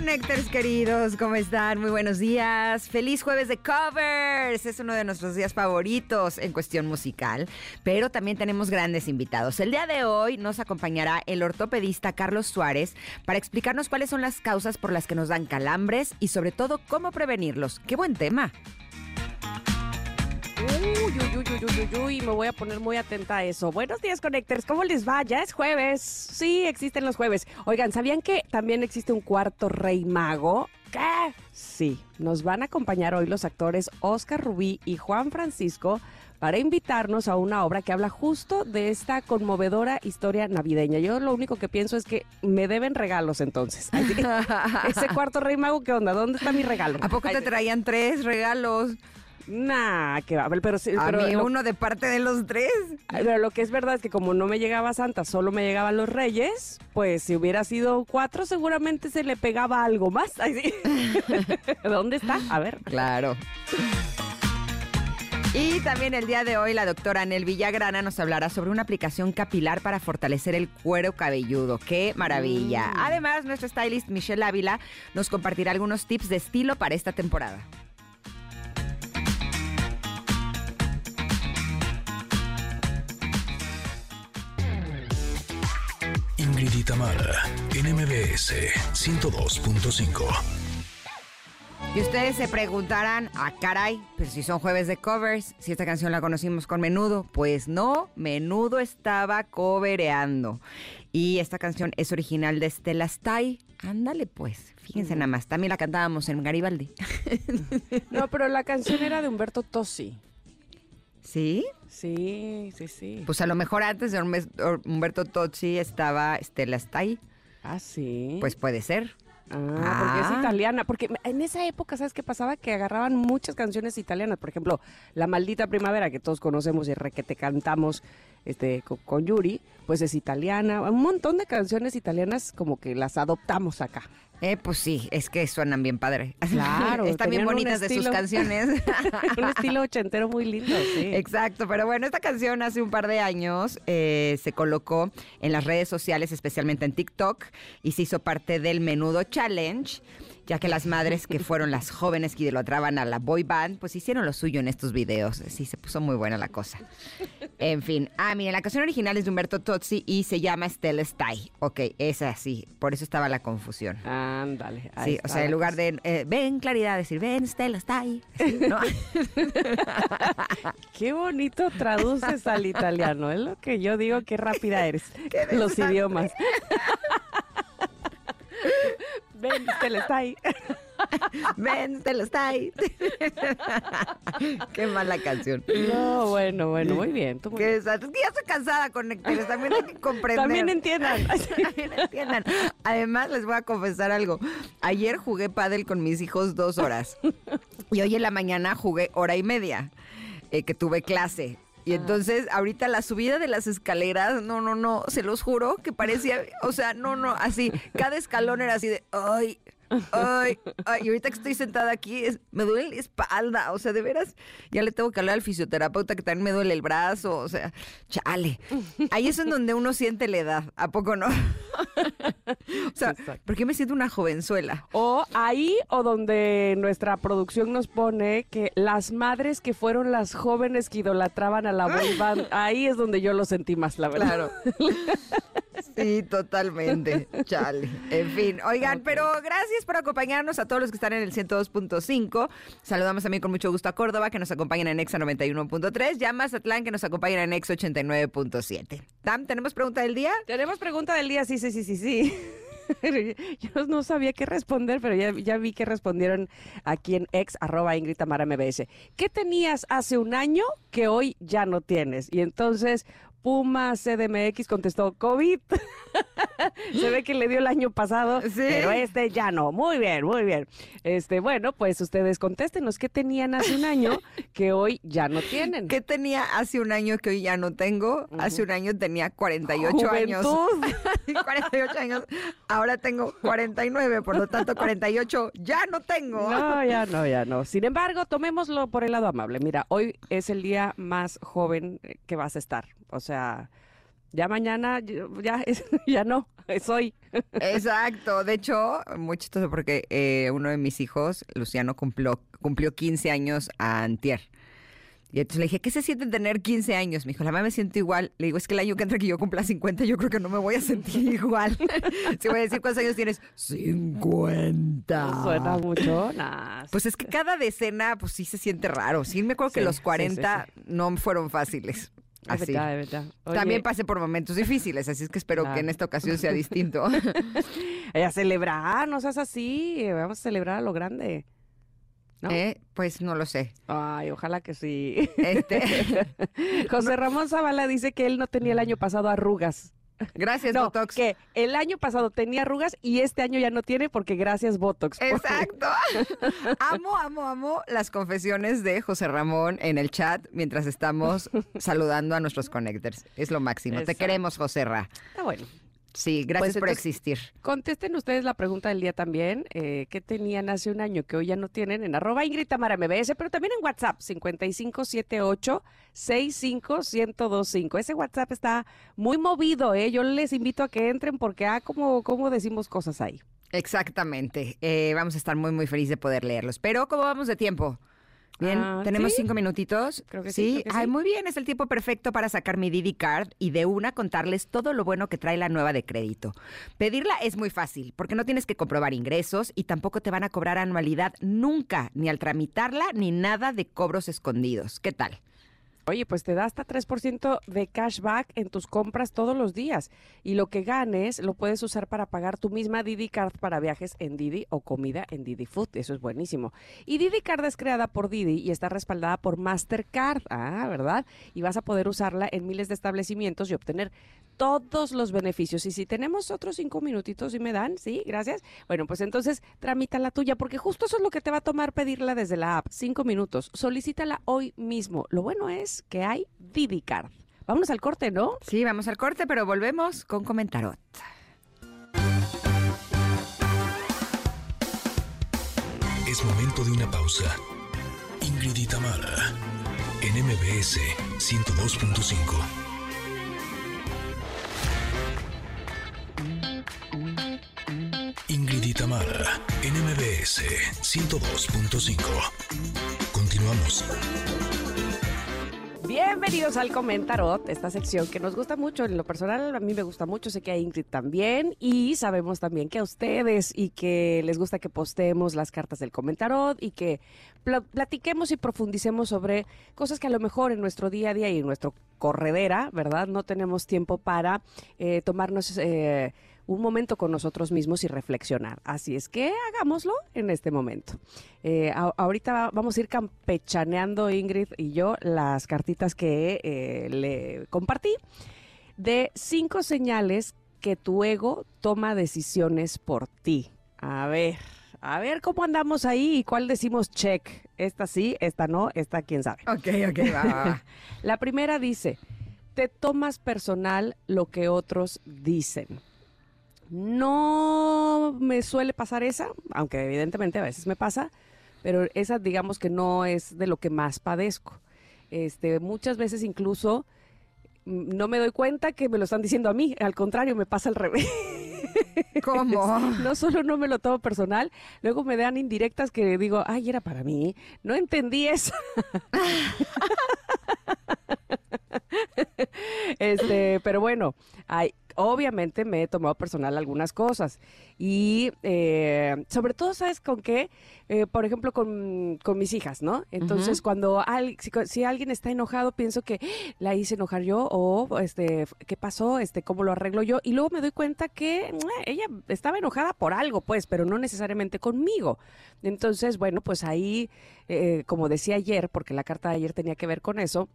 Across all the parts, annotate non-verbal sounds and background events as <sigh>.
Connectors queridos, ¿cómo están? Muy buenos días. Feliz jueves de covers. Es uno de nuestros días favoritos en cuestión musical, pero también tenemos grandes invitados. El día de hoy nos acompañará el ortopedista Carlos Suárez para explicarnos cuáles son las causas por las que nos dan calambres y sobre todo cómo prevenirlos. ¡Qué buen tema! Uy, uy, uy, uy, uy, uy, uy, me voy a poner muy atenta a eso. Buenos días, Connectors. ¿Cómo les va? Ya es jueves. Sí, existen los jueves. Oigan, ¿sabían que también existe un cuarto rey mago? ¿Qué? Sí, nos van a acompañar hoy los actores Oscar Rubí y Juan Francisco para invitarnos a una obra que habla justo de esta conmovedora historia navideña. Yo lo único que pienso es que me deben regalos entonces. <laughs> Ese cuarto rey mago, ¿qué onda? ¿Dónde está mi regalo? ¿A poco te traían tres regalos? Nah, que va, pero sí, A pero mí lo- uno de parte de los tres. Pero lo que es verdad es que como no me llegaba Santa, solo me llegaban los Reyes, pues si hubiera sido cuatro, seguramente se le pegaba algo más. <laughs> ¿Dónde está? A ver. Claro. Y también el día de hoy la doctora Anel Villagrana nos hablará sobre una aplicación capilar para fortalecer el cuero cabelludo. ¡Qué maravilla! Además, nuestro stylist Michelle Ávila nos compartirá algunos tips de estilo para esta temporada. Ingrid y Tamara en MBS 102.5. Y ustedes se preguntarán, ah, caray, pero si son jueves de covers, si esta canción la conocimos con Menudo. Pues no, Menudo estaba covereando. Y esta canción es original de Stella Stay. Ándale pues, fíjense nada más, también la cantábamos en Garibaldi. <laughs> No, pero la canción era de Humberto Tossi. ¿Sí? Sí, sí, sí. Pues a lo mejor antes de Humbe- Humberto Tozzi estaba Stella Stay. Ah, sí. Pues puede ser. Ah, porque es Ah. italiana. Porque en esa época, ¿sabes qué pasaba? Que agarraban muchas canciones italianas. Por ejemplo, La Maldita Primavera, que todos conocemos y re que te cantamos este, co- con, Yuri, pues es italiana. Un montón de canciones italianas como que las adoptamos acá. Eh, pues sí, es que suenan bien padre. <laughs> Claro, Están bien bonitas de sus canciones. <laughs> Un estilo ochentero muy lindo, sí. Exacto, pero bueno, esta canción hace un par de años eh, se colocó en las redes sociales, especialmente en TikTok, y se hizo parte del Menudo Challenge, ya que las madres que fueron las jóvenes que idolatraban a la boy band, pues hicieron lo suyo en estos videos. Sí, se puso muy buena la cosa. En fin, ah, miren, la canción original es de Humberto Tozzi y se llama Stella Stay. Ok, es así, por eso estaba la confusión. Ándale. Sí, o sea, en lugar de eh, ven claridad, decir ven Stella Stay. ¿no? <laughs> Qué bonito traduces al italiano. Es lo que yo digo, qué rápida eres. <laughs> Los idiomas. <laughs> Ven, te está ahí. <laughs> Ven, te lo está ahí. <laughs> Qué mala canción. No, bueno, bueno, muy bien. tú muy que ya estoy cansada con Nectares, también hay que comprender. También entiendan. También entiendan. Además, les voy a confesar algo. Ayer jugué pádel con mis hijos dos horas. Y hoy en la mañana jugué hora y media, eh, que tuve clase. Y entonces, ahorita la subida de las escaleras, no, no, no, se los juro que parecía, o sea, no, no, así, cada escalón era así de, ay, ay, ay, y ahorita que estoy sentada aquí, es- me duele la espalda, o sea, de veras, ya le tengo que hablar al fisioterapeuta que también me duele el brazo, o sea, chale. Ahí es en donde uno siente la edad, ¿a poco no? <laughs> o sea, Exacto. ¿por qué me siento una jovenzuela? O ahí o donde nuestra producción nos pone que las madres que fueron las jóvenes que idolatraban a la boy band, ahí es donde yo lo sentí más, la verdad. Claro. <laughs> Sí, totalmente. Chale. En fin, oigan, pero gracias por acompañarnos a todos los que están en el 102.5. Saludamos también con mucho gusto a Córdoba, que nos acompañan en Exa 91.3, y a Mazatlán, que nos acompañan en Exa 89.7. Tam, ¿tenemos pregunta del día? Tenemos pregunta del día, sí, sí, sí, sí, sí. <laughs> Yo no sabía qué responder, pero ya, ya vi que respondieron aquí en ex arroba Ingrid Tamara MBS. ¿Qué tenías hace un año que hoy ya no tienes? Y entonces Puma CDMX contestó COVID. <laughs> Se ve que le dio el año pasado, Sí. pero este ya no. Muy bien, muy bien. Este, bueno, pues ustedes contéstenos qué tenían hace un año que hoy ya no tienen. ¿Qué tenía hace un año que hoy ya no tengo? Hace un año tenía 48 años. Juventud. <laughs> Sí, 48 años. Ahora tengo 49, por lo tanto 48 ya no tengo. No, ya no, ya no. Sin embargo, tomémoslo por el lado amable. Mira, hoy es el día más joven que vas a estar. O sea, ya mañana, ya, <laughs> ya no, es hoy. Exacto. De hecho, muy chistoso porque eh, uno de mis hijos, Luciano, cumplió, cumplió 15 años a antier. Y entonces le dije, ¿qué se siente tener 15 años? Me dijo, la mamá me siento igual. Le digo, es que el año que entra que yo cumpla 50, yo creo que no me voy a sentir <laughs> igual. Si voy a decir cuántos años tienes, 50. Suena mucho. Nah, Pues es que cada decena, pues sí se siente raro. Sí, me acuerdo que los sí, sí, 40 no fueron fáciles. Es Así. verdad, es verdad. Oye, También pasé por momentos difíciles, así es que espero Claro. que en esta ocasión sea <laughs> distinto. <laughs> eh, a celebrar, no seas así. eh, Vamos a celebrar a lo grande. ¿No? Eh, Pues no lo sé. Ay, ojalá que sí. Este, <laughs> José Ramón Zavala dice que él no tenía el año pasado arrugas. Gracias, No, Botox. que el año pasado tenía arrugas y este año ya no tiene porque gracias Botox. <laughs> Exacto. <laughs> Amo, amo, amo las confesiones de José Ramón en el chat mientras estamos saludando a nuestros connectors. Es lo máximo. Te queremos, José Ra. Está bueno. Sí, gracias Pues por existir. Contesten ustedes la pregunta del día también. Eh, ¿Qué tenían hace un año que hoy ya no tienen? En arroba Ingrid Tamara MBS, pero también en WhatsApp, 5578-65125. Ese WhatsApp está muy movido, ¿eh? Yo les invito a que entren porque, ah, como, como decimos cosas ahí. Exactamente. Eh, vamos a estar muy, muy felices de poder leerlos. Pero, ¿cómo vamos de tiempo? Bien, Ah, tenemos ¿sí? cinco minutitos. Creo que sí, creo que Ay, sí. muy bien, es el tiempo perfecto para sacar mi Didi Card y de una contarles todo lo bueno que trae la nueva de crédito. Pedirla es muy fácil, porque no tienes que comprobar ingresos y tampoco te van a cobrar anualidad nunca, ni al tramitarla, ni nada de cobros escondidos. ¿Qué tal? Oye, pues te da hasta 3% de cashback en tus compras todos los días. Y lo que ganes lo puedes usar para pagar tu misma Didi Card para viajes en Didi o comida en Didi Food. Eso es buenísimo. Y Didi Card es creada por Didi y está respaldada por Mastercard. Ah, ¿verdad? Y vas a poder usarla en miles de establecimientos y obtener todos los beneficios. Y si tenemos otros cinco minutitos y me dan, sí, gracias. Bueno, pues entonces tramita la tuya, porque justo eso es lo que te va a tomar pedirla desde la app. Cinco minutos. Solicítala hoy mismo. Lo bueno es que hay Didi Card. Vámonos al corte, ¿no? Sí, vamos al corte, pero volvemos con Comentarot. Es momento de una pausa. Ingrid y Tamara, en MBS 102.5. Ingrid y Tamara, en MBS 102.5. Continuamos. Bienvenidos al Comentarot, esta sección que nos gusta mucho. En lo personal, a mí me gusta mucho, sé que a Ingrid también. Y sabemos también que a ustedes y que les gusta que postemos las cartas del Comentarot y que pla- platiquemos y profundicemos sobre cosas que a lo mejor en nuestro día a día y en nuestro corredera, ¿verdad? No tenemos tiempo para eh, tomarnos eh, un momento con nosotros mismos y reflexionar. Así es que hagámoslo en este momento. Eh, a- ahorita va- vamos a ir campechaneando Ingrid y yo las cartitas que eh, le compartí de cinco señales que tu ego toma decisiones por ti. A ver, a ver cómo andamos ahí y cuál decimos check. Esta sí, esta no, esta quién sabe. Ok, ok, va. <laughs> La primera dice, te tomas personal lo que otros dicen. No me suele pasar esa, aunque evidentemente a veces me pasa, pero esa digamos que no es de lo que más padezco. Este, muchas veces incluso mm, no me doy cuenta que me lo están diciendo a mí, al contrario, me pasa al revés. <laughs> ¿Cómo? No solo no me lo tomo personal, luego me dan indirectas que digo, ay, era para mí, no entendí eso. <laughs> <laughs> este, pero bueno, hay, obviamente me he tomado personal algunas cosas. Y eh, sobre todo, ¿sabes con qué? Eh, por ejemplo, con, con mis hijas, ¿no? Entonces, cuando al- si, si alguien está enojado, pienso que "Ah, la hice enojar yo o este, ¿qué pasó? Este, ¿Cómo lo arreglo yo? Y luego me doy cuenta que ella estaba enojada por algo, pues, pero no necesariamente conmigo. Entonces, bueno, pues ahí, eh, como decía ayer, porque la carta de ayer tenía que ver con eso,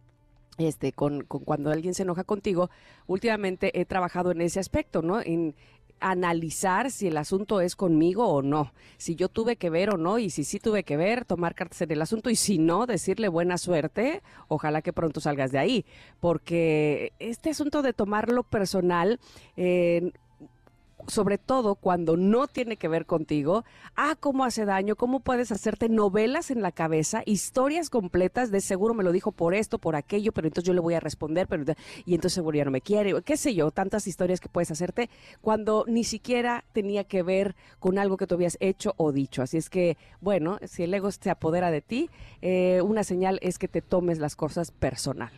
este, con, con cuando alguien se enoja contigo, últimamente he trabajado en ese aspecto, ¿no? En analizar si el asunto es conmigo o no, si yo tuve que ver o no, y si sí tuve que ver, tomar cartas en el asunto, y si no, decirle buena suerte, ojalá que pronto salgas de ahí, porque este asunto de tomarlo personal, eh, sobre todo cuando no tiene que ver contigo, ah, cómo hace daño, cómo puedes hacerte novelas en la cabeza, historias completas de seguro me lo dijo por esto, por aquello, pero entonces yo le voy a responder, pero y entonces seguro ya no me quiere, qué sé yo, tantas historias que puedes hacerte cuando ni siquiera tenía que ver con algo que tú habías hecho o dicho. Así es que, bueno, si el ego se apodera de ti, eh, una señal es que te tomes las cosas personal.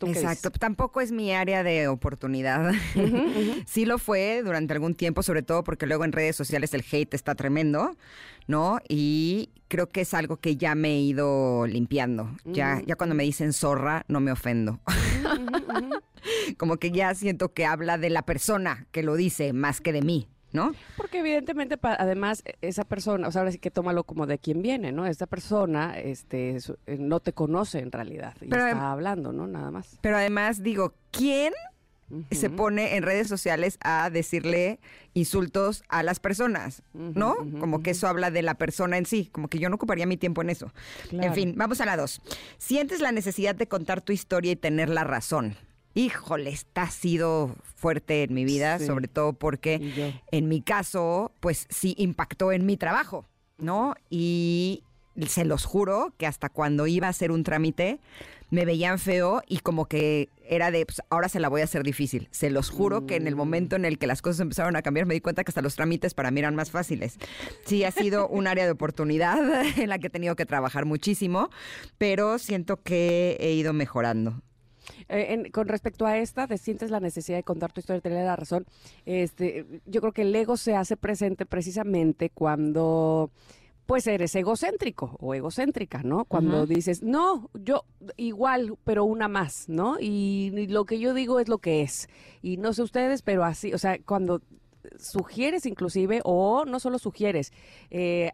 Exacto, tampoco es mi área de oportunidad. <laughs> sí lo fue durante algún tiempo, sobre todo porque luego en redes sociales el hate está tremendo, ¿no? Y creo que es algo que ya me he ido limpiando. Ya, ya cuando me dicen zorra, no me ofendo. <laughs> Como que ya siento que habla de la persona que lo dice más que de mí. ¿No? Porque evidentemente, además, e, esa persona, o sea, ahora sí que tómalo como de quien viene, ¿no? Esta persona este, eh, no te conoce en realidad y está hablando, ¿no? Nada más. Pero además, digo, ¿quién se pone en redes sociales a decirle insultos a las personas, ¿no? como que eso habla de la persona en sí, como que yo no ocuparía mi tiempo en eso. En fin, vamos a la dos. Sientes la necesidad de contar tu historia y tener la razón híjole, está ha sido fuerte en mi vida, sobre todo porque en mi caso, pues sí impactó en mi trabajo, ¿no? Y se los juro que hasta cuando iba a hacer un trámite, me veían feo y como que era de, pues ahora se la voy a hacer difícil. Se los juro que en el mm. momento en el que las cosas empezaron a cambiar, me di cuenta que hasta los trámites para mí eran más fáciles. Sí, ha sido un área de oportunidad <laughs> en la que he tenido que trabajar muchísimo, pero siento que he ido mejorando. Eh, con respecto a esta, te sientes la necesidad de contar tu historia, tener la razón. Este, yo creo que el ego se hace presente precisamente cuando pues eres egocéntrico o egocéntrica, ¿no? Cuando dices, no, yo igual, pero una más, ¿no? Y, lo que yo digo es lo que es. Y no sé ustedes, pero así, o sea, cuando sugieres inclusive, o no solo sugieres, eh,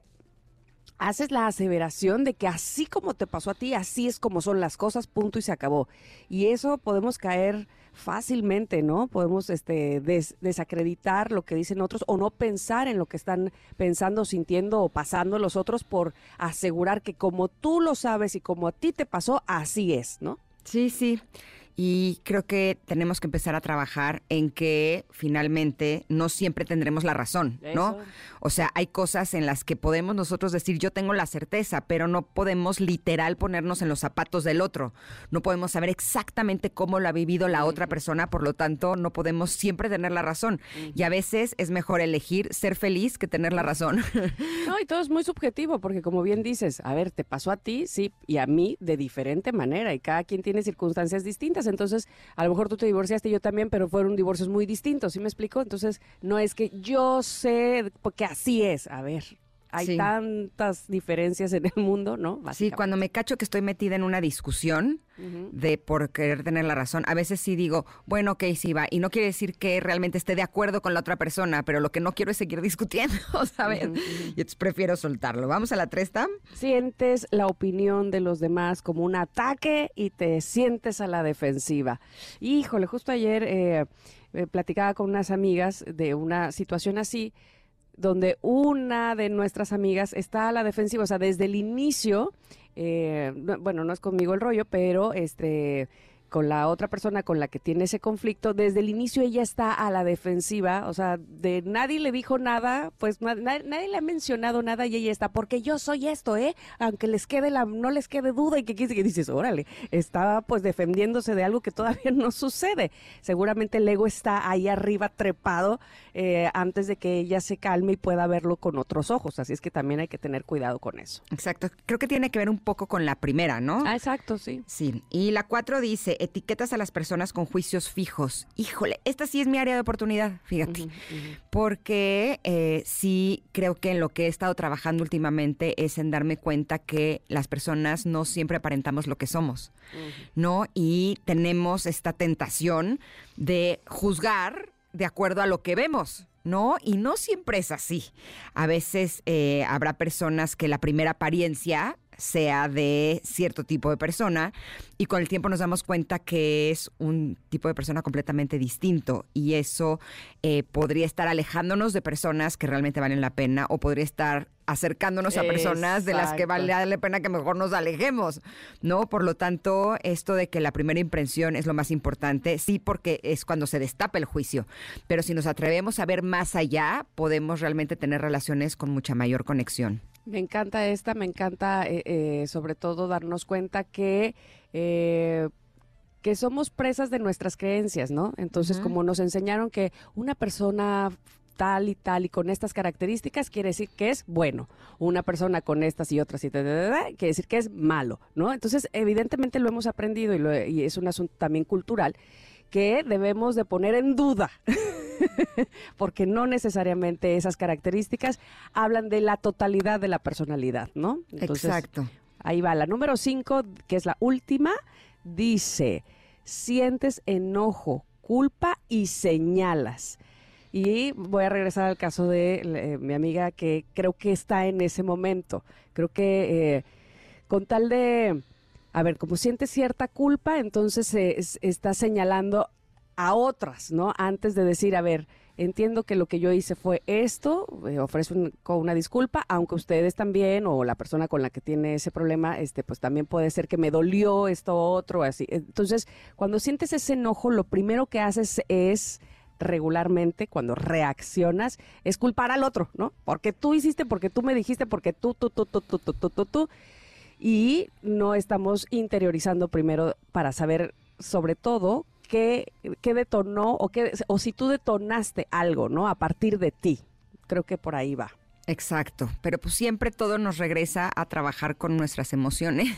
haces la aseveración de que así como te pasó a ti, así es como son las cosas, punto y se acabó. Y eso podemos caer fácilmente, ¿no? Podemos este, desacreditar lo que dicen otros o no pensar en lo que están pensando, sintiendo o pasando los otros por asegurar que como tú lo sabes y como a ti te pasó, así es, ¿no? Sí, sí. Y creo que tenemos que empezar a trabajar en que finalmente no siempre tendremos la razón, ¿no? O sea, hay cosas en las que podemos nosotros decir yo tengo la certeza, pero no podemos literal ponernos en los zapatos del otro. No podemos saber exactamente cómo lo ha vivido la otra persona, por lo tanto, no podemos siempre tener la razón. Y a veces es mejor elegir ser feliz que tener la razón. <laughs> No, y todo es muy subjetivo, porque como bien dices, a ver, te pasó a ti, sí, y a mí de diferente manera, y cada quien tiene circunstancias distintas entonces a lo mejor tú te divorciaste y yo también, pero fueron divorcios muy distintos, ¿sí me explico? Entonces no es que yo sé, porque así es, a ver, hay tantas diferencias en el mundo, ¿no? Sí, cuando me cacho que estoy metida en una discusión de por querer tener la razón, a veces sí digo, bueno, ok, sí va, y no quiere decir que realmente esté de acuerdo con la otra persona, pero lo que no quiero es seguir discutiendo, <laughs> ¿sabes? Y entonces prefiero soltarlo. Vamos a la tresta. Sientes la opinión de los demás como un ataque y te sientes a la defensiva. Híjole, justo ayer eh, eh, platicaba con unas amigas de una situación así donde una de nuestras amigas está a la defensiva, o sea, desde el inicio, eh, bueno, no es conmigo el rollo, pero este con la otra persona con la que tiene ese conflicto, desde el inicio ella está a la defensiva, o sea, de nadie le dijo nada, pues nadie, le ha mencionado nada y ella está, porque yo soy esto, ¿eh? Aunque les quede la, no les quede duda y que, que dices, órale, estaba pues defendiéndose de algo que todavía <laughs> no sucede. Seguramente el ego está ahí arriba trepado eh, antes de que ella se calme y pueda verlo con otros ojos, así es que también hay que tener cuidado con eso. Exacto, creo que tiene que ver un poco con la primera, ¿no? Ah, exacto, sí. Sí, y la cuatro dice, etiquetas a las personas con juicios fijos. Híjole, esta sí es mi área de oportunidad, fíjate. Porque eh, sí creo que en lo que he estado trabajando últimamente es en darme cuenta que las personas no siempre aparentamos lo que somos, ¿no? Y tenemos esta tentación de juzgar de acuerdo a lo que vemos. ¿no? Y no siempre es así. A veces eh, habrá personas que la primera apariencia sea de cierto tipo de persona y con el tiempo nos damos cuenta que es un tipo de persona completamente distinto y eso eh, podría estar alejándonos de personas que realmente valen la pena o podría estar acercándonos a personas de las que vale la pena que mejor nos alejemos, ¿no? Por lo tanto, esto de que la primera impresión es lo más importante, sí, porque es cuando se destapa el juicio, pero si nos atrevemos a ver más allá, podemos realmente tener relaciones con mucha mayor conexión. Me encanta esta, me encanta eh, eh, sobre todo darnos cuenta que... Eh, que somos presas de nuestras creencias, ¿no? Entonces, como nos enseñaron que una persona tal y tal y con estas características quiere decir que es bueno. Una persona con estas y otras y quiere decir que es malo, ¿no? Entonces, evidentemente lo hemos aprendido y, y es un asunto también cultural que debemos de poner en duda, <laughs> <laughs> porque no necesariamente esas características hablan de la totalidad de la personalidad, ¿no? Exacto. Ahí va, la número cinco, que es la última, dice, sientes enojo, culpa y señalas. Y voy a regresar al caso de eh, mi amiga que creo que está en ese momento. Creo que eh, con tal de a ver, como siente cierta culpa, entonces se está señalando a otras, ¿no? Antes de decir, a ver, entiendo que lo que yo hice fue esto, eh, ofrezco una disculpa, aunque ustedes también o la persona con la que tiene ese problema, este, pues también puede ser que me dolió esto otro, así. Entonces, cuando sientes ese enojo, lo primero que haces es regularmente cuando reaccionas es culpar al otro, ¿no? Porque tú hiciste, porque tú me dijiste, porque tú, tú, tú, tú, tú, tú, tú, tú, tú y no estamos interiorizando primero para saber sobre todo qué, qué detonó o, qué, o si tú detonaste algo, ¿no? A partir de ti. Creo que por ahí va. Exacto, pero pues siempre todo nos regresa a trabajar con nuestras emociones,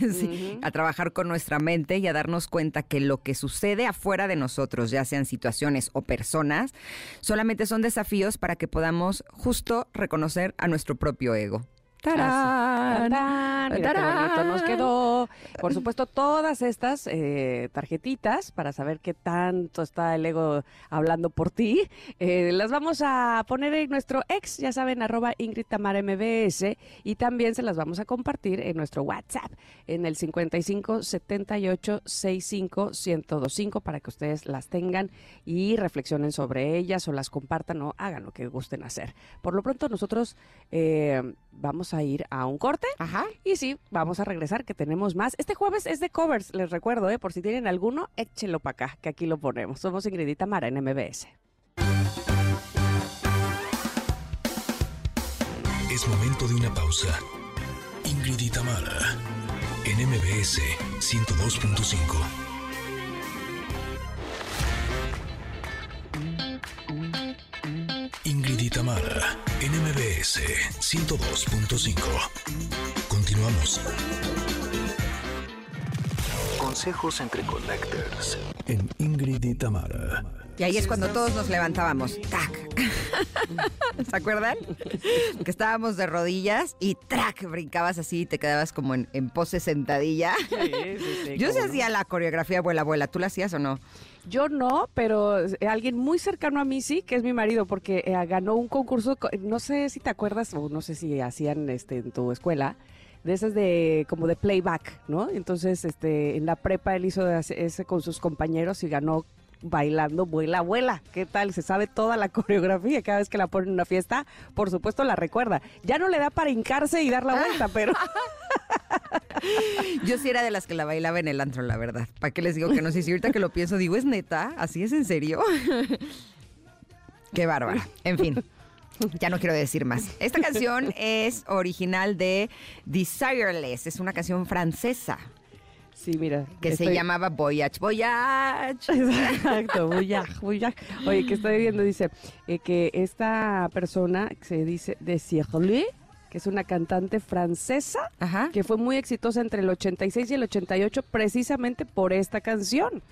a trabajar con nuestra mente y a darnos cuenta que lo que sucede afuera de nosotros, ya sean situaciones o personas, solamente son desafíos para que podamos justo reconocer a nuestro propio ego. ¡Tarán! ¡Tarán! nos quedó. Por supuesto, todas estas eh, tarjetitas para saber qué tanto está el ego hablando por ti, eh, las vamos a poner en nuestro ex, ya saben, arroba Ingrid Tamara MBS, y también se las vamos a compartir en nuestro WhatsApp, en el 55 78 65 1025 para que ustedes las tengan y reflexionen sobre ellas o las compartan o hagan lo que gusten hacer. Por lo pronto, nosotros eh, vamos a a ir a un corte. Ajá. Y sí, vamos a regresar, que tenemos más. Este jueves es de covers, les recuerdo, ¿eh? por si tienen alguno, échelo para acá, que aquí lo ponemos. Somos Ingridita Mara en MBS. Es momento de una pausa. Ingridita Mara en MBS 102.5. Ingrid y Tamara, NMBS 102.5. Continuamos. Consejos entre connectors en Ingrid y Tamara. Y ahí es cuando todos nos levantábamos. ¡Tac! <laughs> ¿Se acuerdan? <laughs> Que estábamos de rodillas y ¡trac! Brincabas así y te quedabas como en, pose sentadilla. <laughs> Yo se hacía la coreografía abuela abuela. ¿Tú la hacías o no? Yo no, pero eh, alguien muy cercano a mí sí, que es mi marido, porque eh, ganó un concurso, no sé si te acuerdas, o no sé si hacían este en tu escuela, de esas de como de playback, ¿no? Entonces, este, en la prepa él hizo ese con sus compañeros y ganó bailando Vuela Abuela. ¿Qué tal? Se sabe toda la <laughs> coreografía. Cada vez que la pone en una fiesta, por supuesto la recuerda. Ya no le da para hincarse y dar la vuelta, pero... <laughs> Yo sí era de las que la bailaba en el antro, la verdad. ¿Para qué les digo que no sé si ahorita que lo pienso digo, ¿es neta? ¿Así es en serio? <laughs> qué bárbara. En fin. Ya no quiero decir más. Esta canción es original de Desireless. Es una canción francesa. Sí, mira. Que se llamaba Voyage, Voyage. Exacto, <laughs> Voyage, Voyage. Oye, que estoy viendo, dice eh, que esta persona se dice Desirle, que es una cantante francesa, que fue muy exitosa entre el 86 y el 88 precisamente por esta canción.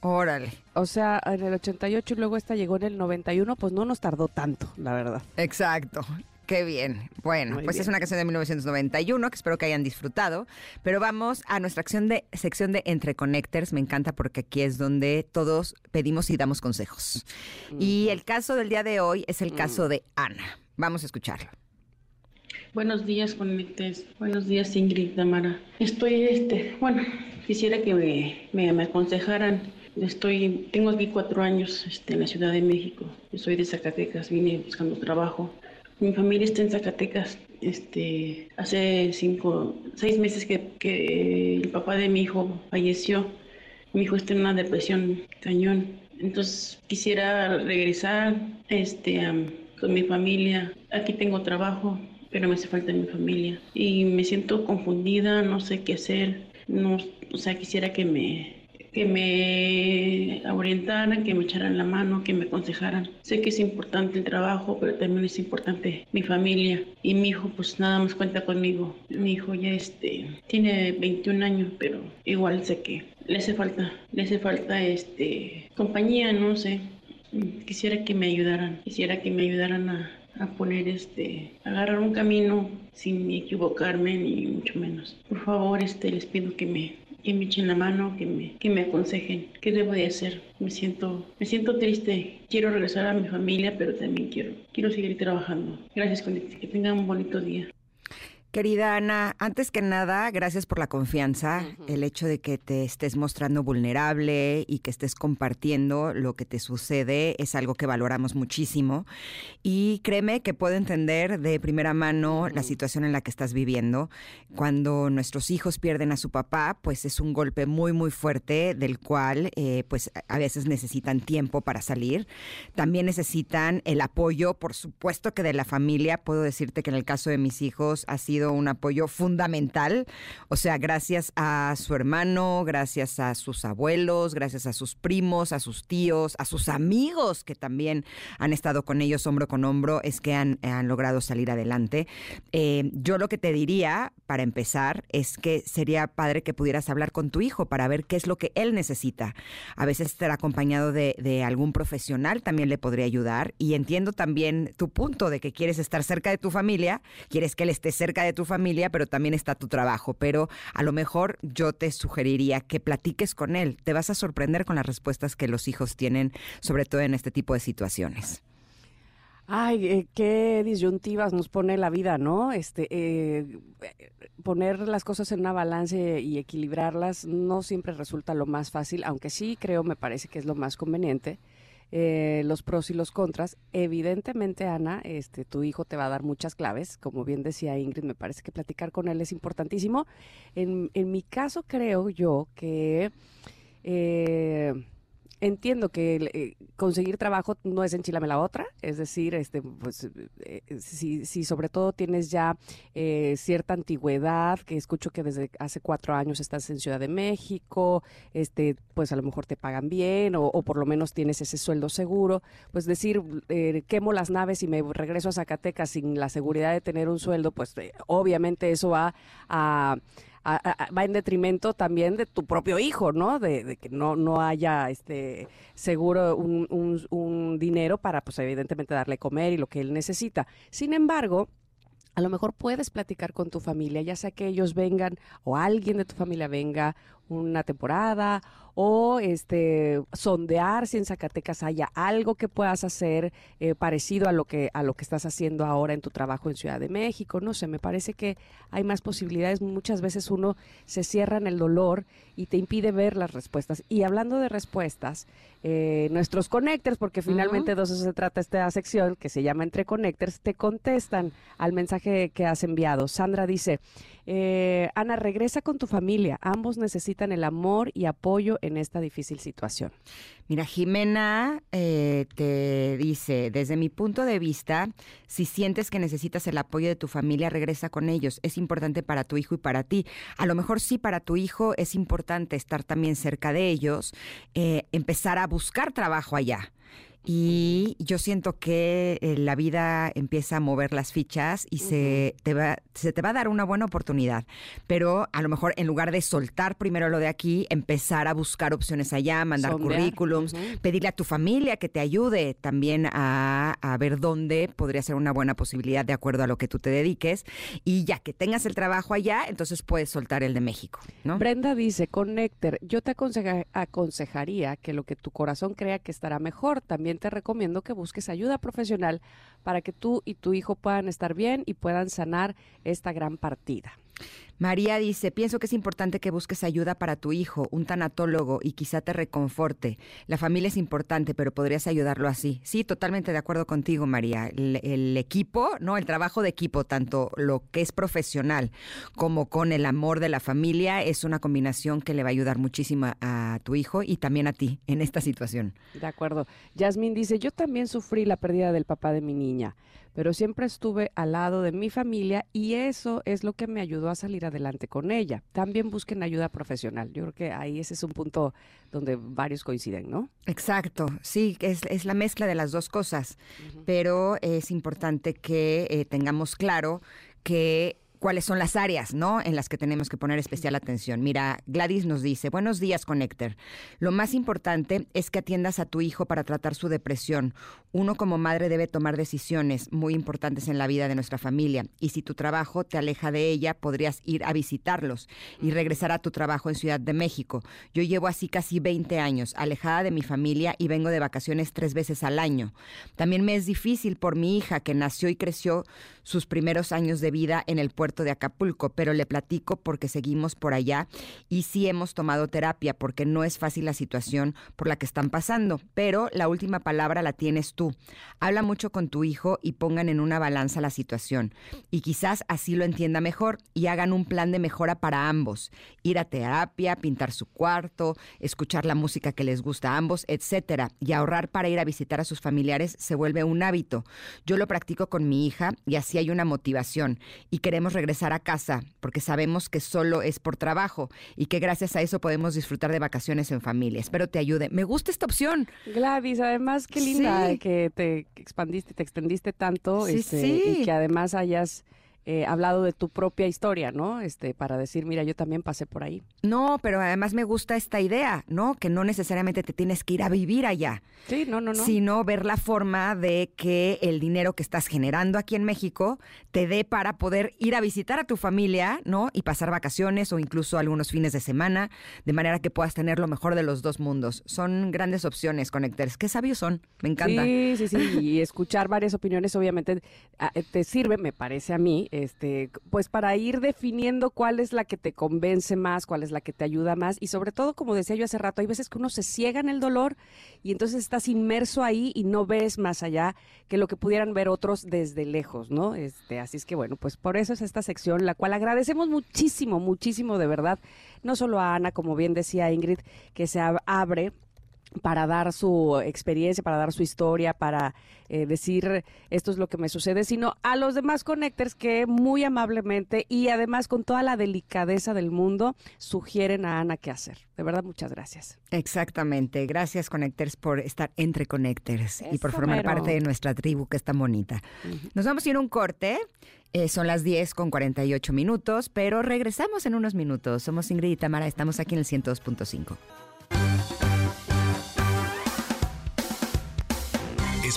Órale. O sea, en el 88 y luego esta llegó en el 91, pues no nos tardó tanto, la verdad. Exacto. Qué bien. Bueno, pues es una canción de 1991 que espero que hayan disfrutado. Pero vamos a nuestra acción de, sección de Entre Connectors. Me encanta porque aquí es donde todos pedimos y damos consejos. Y el caso del día de hoy es el caso de Ana. Vamos a escucharlo. Buenos días, Conectes. Buenos días, Ingrid Tamara. Estoy, este, bueno, quisiera que me, me, aconsejaran. Estoy, tengo aquí cuatro años este, en la Ciudad de México. Yo soy de Zacatecas, vine buscando trabajo. Mi familia está en Zacatecas. Este, hace cinco, seis meses que, que el papá de mi hijo falleció. Mi hijo está en una depresión cañón. Entonces quisiera regresar este, con mi familia. Aquí tengo trabajo, pero me hace falta mi familia. Y me siento confundida, no sé qué hacer. No, o sea, quisiera que me, que me orientaran, que me echaran la mano, que me aconsejaran. Sé que es importante el trabajo, pero también es importante mi familia. Y mi hijo, pues nada más cuenta conmigo. Mi hijo ya este, tiene 21 años, pero igual sé que le hace falta, le hace falta este, compañía, no sé. Quisiera que me ayudaran, quisiera que me ayudaran a, a poner este, agarrar un camino sin equivocarme ni mucho menos. Por favor, este, les pido que me, que me echen la mano, que me, que me aconsejen qué debo de hacer. Me siento, me siento triste. Quiero regresar a mi familia, pero también quiero, quiero seguir trabajando. Gracias, que tengan un bonito día. Querida Ana, antes que nada, gracias por la confianza, el hecho de que te estés mostrando vulnerable y que estés compartiendo lo que te sucede es algo que valoramos muchísimo y créeme que puedo entender de primera mano la situación en la que estás viviendo. Cuando nuestros hijos pierden a su papá, pues es un golpe muy muy fuerte del cual eh, pues a veces necesitan tiempo para salir. También necesitan el apoyo, por supuesto que de la familia. Puedo decirte que en el caso de mis hijos ha sido un apoyo fundamental. O sea, gracias a su hermano, gracias a sus abuelos, gracias a sus primos, a sus tíos, a sus amigos que también han estado con ellos hombro con hombro, es que han, logrado salir adelante. Eh, yo lo que te diría, para empezar, es que sería padre que pudieras hablar con tu hijo para ver qué es lo que él necesita. A veces estar acompañado de, de algún profesional también le podría ayudar. Y entiendo también tu punto de que quieres estar cerca de tu familia, quieres que él esté cerca de de tu familia, pero también está tu trabajo. Pero a lo mejor yo te sugeriría que platiques con él. Te vas a sorprender con las respuestas que los hijos tienen, sobre todo en este tipo de situaciones. Ay, eh, qué disyuntivas nos pone la vida, ¿no? Este, eh, poner las cosas en una balance y equilibrarlas no siempre resulta lo más fácil, aunque sí creo, me parece que es lo más conveniente. Eh, los pros y los contras. Evidentemente, Ana, este, tu hijo te va a dar muchas claves. Como bien decía Ingrid, me parece que platicar con él es importantísimo. En, en mi caso, creo yo que... Eh, entiendo que eh, conseguir trabajo no es enchilame la otra, es decir, este, pues, eh, si, si, sobre todo tienes ya eh, cierta antigüedad, que escucho que desde hace cuatro años estás en Ciudad de México, este, pues a lo mejor te pagan bien o, por lo menos tienes ese sueldo seguro, pues decir, quemo las naves y me regreso a Zacatecas sin la seguridad de tener un sueldo, pues obviamente eso va a va en detrimento también de tu propio hijo, ¿no? De, que no, no haya este seguro un, un, dinero para, pues evidentemente, darle comer y lo que él necesita. Sin embargo, a lo mejor puedes platicar con tu familia, ya sea que ellos vengan o alguien de tu familia venga una temporada o este sondear si en Zacatecas haya algo que puedas hacer eh, parecido a lo que a lo que estás haciendo ahora en tu trabajo en Ciudad de México no sé me parece que hay más posibilidades. Muchas veces uno se cierra en el dolor y te impide ver las respuestas. Y hablando de respuestas eh, nuestros connectors porque finalmente de eso se trata esta sección que se llama entre connectors te contestan al mensaje que has enviado. Sandra dice eh, Ana, regresa con tu familia. Ambos necesitan el amor y apoyo en esta difícil situación. Mira, Jimena eh, te dice, desde mi punto de vista, si sientes que necesitas el apoyo de tu familia, regresa con ellos. Es importante para tu hijo y para ti. A lo mejor sí para tu hijo es importante estar también cerca de ellos, eh, empezar a buscar trabajo allá y yo siento que eh, la vida empieza a mover las fichas y se, te va, se te va a dar una buena oportunidad. Pero a lo mejor en lugar de soltar primero lo de aquí, empezar a buscar opciones allá, mandar currículums, pedirle a tu familia que te ayude también a, a, ver dónde podría ser una buena posibilidad de acuerdo a lo que tú te dediques. Y ya que tengas el trabajo allá, entonces puedes soltar el de México. ¿no? Brenda dice, con Néctar, yo te aconsejaría que lo que tu corazón crea que estará mejor, también te recomiendo que busques ayuda profesional para que tú y tu hijo puedan estar bien y puedan sanar esta gran partida. María dice, pienso que es importante que busques ayuda para tu hijo, un tanatólogo, y quizá te reconforte. La familia es importante, pero podrías ayudarlo así. Sí, totalmente de acuerdo contigo, María. El, equipo, ¿no? El trabajo de equipo, tanto lo que es profesional como con el amor de la familia, es una combinación que le va a ayudar muchísimo a tu hijo y también a ti en esta situación. De acuerdo. Yasmín dice, yo también sufrí la pérdida del papá de mi niña pero siempre estuve al lado de mi familia y eso es lo que me ayudó a salir adelante con ella. También busquen ayuda profesional. Yo creo que ahí ese es un punto donde varios coinciden, ¿no? Exacto, sí, es, es la mezcla de las dos cosas, pero es importante que eh, tengamos claro que cuáles son las áreas, ¿no? En las que tenemos que poner especial atención. Mira, Gladys nos dice, buenos días, Connector. Lo más importante es que atiendas a tu hijo para tratar su depresión. Uno como madre debe tomar decisiones muy importantes en la vida de nuestra familia. Y si tu trabajo te aleja de ella, podrías ir a visitarlos y regresar a tu trabajo en Ciudad de México. Yo llevo así casi 20 años, alejada de mi familia y vengo de vacaciones tres veces al año. También me es difícil por mi hija que nació y creció sus primeros años de vida en el puerto de Acapulco, pero le platico porque seguimos por allá y sí hemos tomado terapia porque no es fácil la situación por la que están pasando, pero la última palabra la tienes tú. Habla mucho con tu hijo y pongan en una balanza la situación y quizás así lo entienda mejor y hagan un plan de mejora para ambos. Ir a terapia, pintar su cuarto, escuchar la música que les gusta a ambos, etcétera, y ahorrar para ir a visitar a sus familiares se vuelve un hábito. Yo lo practico con mi hija y así hay una motivación y queremos regresar a casa porque sabemos que solo es por trabajo y que gracias a eso podemos disfrutar de vacaciones en familia. Espero te ayude. Me gusta esta opción. Gladys, además qué linda que te expandiste, te extendiste tanto este, y que además hayas eh, hablado de tu propia historia, ¿no? Este, para decir, mira, yo también pasé por ahí. No, pero además me gusta esta idea, ¿no? Que no necesariamente te tienes que ir a vivir allá. Sí, no, no, no. Sino ver la forma de que el dinero que estás generando aquí en México te dé para poder ir a visitar a tu familia, ¿no? Y pasar vacaciones o incluso algunos fines de semana, de manera que puedas tener lo mejor de los dos mundos. Son grandes opciones, Connectors. Qué sabios son, me encanta. Sí, sí, sí. y escuchar varias opiniones obviamente te sirve, me parece a mí, este, pues para ir definiendo cuál es la que te convence más, cuál es la que te ayuda más y sobre todo, como decía yo hace rato, hay veces que uno se ciega en el dolor y entonces estás inmerso ahí y no ves más allá que lo que pudieran ver otros desde lejos, ¿no? Este, así es que bueno, pues por eso es esta sección, la cual agradecemos muchísimo, muchísimo de verdad, no solo a Ana, como bien decía Ingrid, que se abre para dar su experiencia, para dar su historia, para eh, decir esto es lo que me sucede, sino a los demás connectors que muy amablemente y además con toda la delicadeza del mundo sugieren a Ana qué hacer. De verdad, muchas gracias. Exactamente. Gracias, Connectors, por estar entre Connectors y por formar parte de nuestra tribu que es tan bonita. Nos vamos a ir a un corte. Eh, son las 10 con 48 minutos, pero regresamos en unos minutos. Somos Ingrid y Tamara, estamos aquí en el 102.5.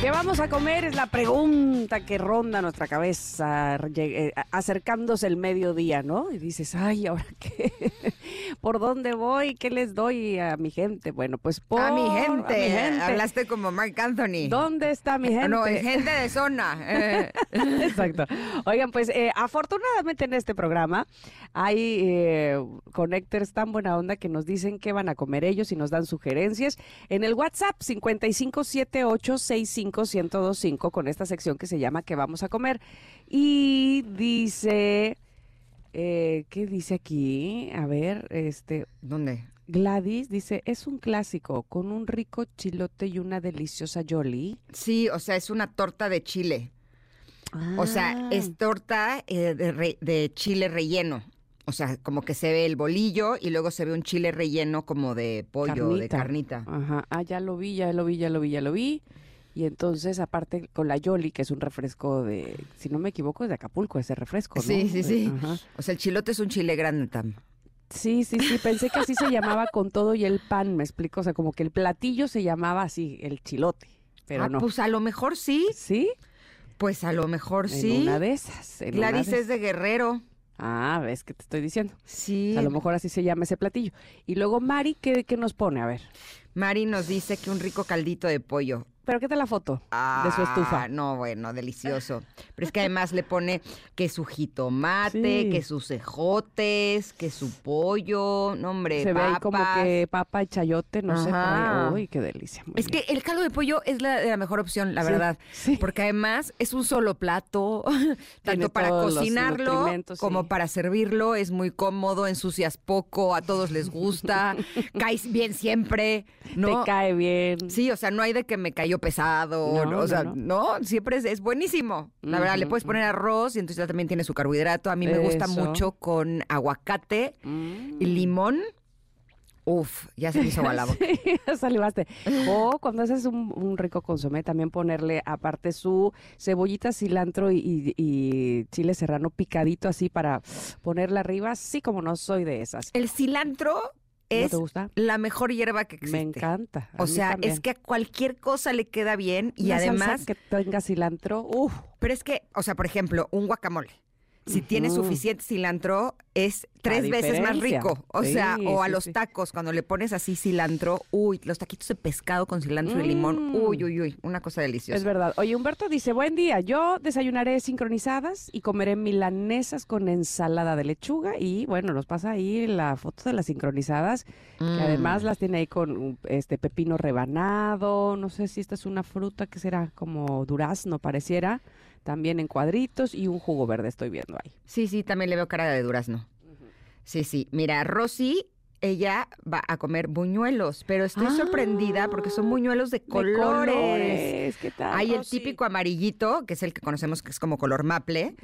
¿Qué vamos a comer? Es la pregunta que ronda nuestra cabeza eh, acercándose el mediodía, ¿no? Y dices, ay, ¿ahora qué? ¿Por dónde voy? ¿Qué les doy a mi gente? Bueno, pues por... A mi gente. Hablaste como Mark Anthony. ¿Dónde está mi gente? No, es gente de zona. <laughs> Exacto. Oigan, pues eh, afortunadamente en este programa hay eh, connectors tan buena onda que nos dicen qué van a comer ellos y nos dan sugerencias en el WhatsApp 557865 1025 con esta sección que se llama ¿Qué vamos a comer? Y dice, eh, ¿qué dice aquí? A ver, este... ¿Dónde? Gladys dice, es un clásico con un rico chilote y una deliciosa yoli. Sí, o sea, es una torta de chile. O sea, ah. es torta eh, de, chile relleno. O sea, como que se ve el bolillo y luego se ve un chile relleno como de pollo, de carnita. Ajá, ah, ya lo vi, ya lo vi, ya lo vi, ya lo vi. Y entonces, aparte, con la Yoli, que es un refresco de, si no me equivoco, es de Acapulco ese refresco, ¿no? Sí, sí, sí. ajá. O sea, el chilote es un chile grande, Tam. Sí, sí, sí, pensé que así se llamaba con todo y el pan, me explico, o sea, como que el platillo se llamaba así, el chilote, pero Ah, no. Pues a lo mejor sí. ¿Sí? Pues a lo mejor En sí. una de esas. en una Gladys de es de Guerrero. Ah, ves que te estoy diciendo. Sí. A lo mejor así se llama ese platillo. Y luego Mari, ¿qué, qué nos pone? A ver. Mari nos dice que un rico caldito de pollo. ¿Pero qué tal la foto de su estufa? Ah, No, bueno, delicioso. Pero es que además le pone que su jitomate, Sí. que sus cejotes, que su pollo, no hombre, Se ve ahí como que papa y chayote, no sé. Ajá. ahí. Uy, qué delicia. muy Es bien. que el caldo de pollo es la, la mejor opción, la Sí, verdad. sí. Porque además es un solo plato, <laughs> tanto para cocinarlo como sí. para servirlo. Es muy cómodo, ensucias poco, a todos les gusta, <laughs> caes bien siempre, ¿no? Te cae bien. Sí, o sea, no hay de que me cayó pesado, No, o sea, no. no, siempre es, es buenísimo. La verdad, le puedes poner arroz y entonces ya también tiene su carbohidrato. A mí me gusta mucho con aguacate Mm. y limón. Uf, ya se me hizo agua la boca. Sí, ya salivaste. O cuando haces un, un rico consomé, también ponerle aparte su cebollita, cilantro y, y- y chile serrano picadito así para ponerle arriba. Sí, como no soy de esas. El cilantro ¿No es te gusta? la mejor hierba que existe. Me encanta. O sea, también. es que a cualquier cosa le queda bien y Una salsa además, que tenga cilantro, uff. pero es que, o sea, por ejemplo, un guacamole. Si tiene Ujú. suficiente cilantro, es tres veces más rico. O Sí, sea, o a sí, los sí. tacos, cuando le pones así cilantro, uy, los taquitos de pescado con cilantro y limón, uy, uy, uy, una cosa deliciosa. Es verdad. Oye, Humberto dice, buen día, yo desayunaré sincronizadas y comeré milanesas con ensalada de lechuga y bueno, nos pasa ahí la foto de las sincronizadas, que además Mm. las tiene ahí con este pepino rebanado, no sé si esta es una fruta que será como durazno pareciera, también en cuadritos y un jugo verde estoy viendo ahí. Sí, sí, también le veo cara de durazno. Sí, sí. Mira, Rosy, ella va a comer buñuelos, pero estoy sorprendida porque son buñuelos de De colores. ¿Qué tal? Hay el típico amarillito, que es el que conocemos que es como color maple,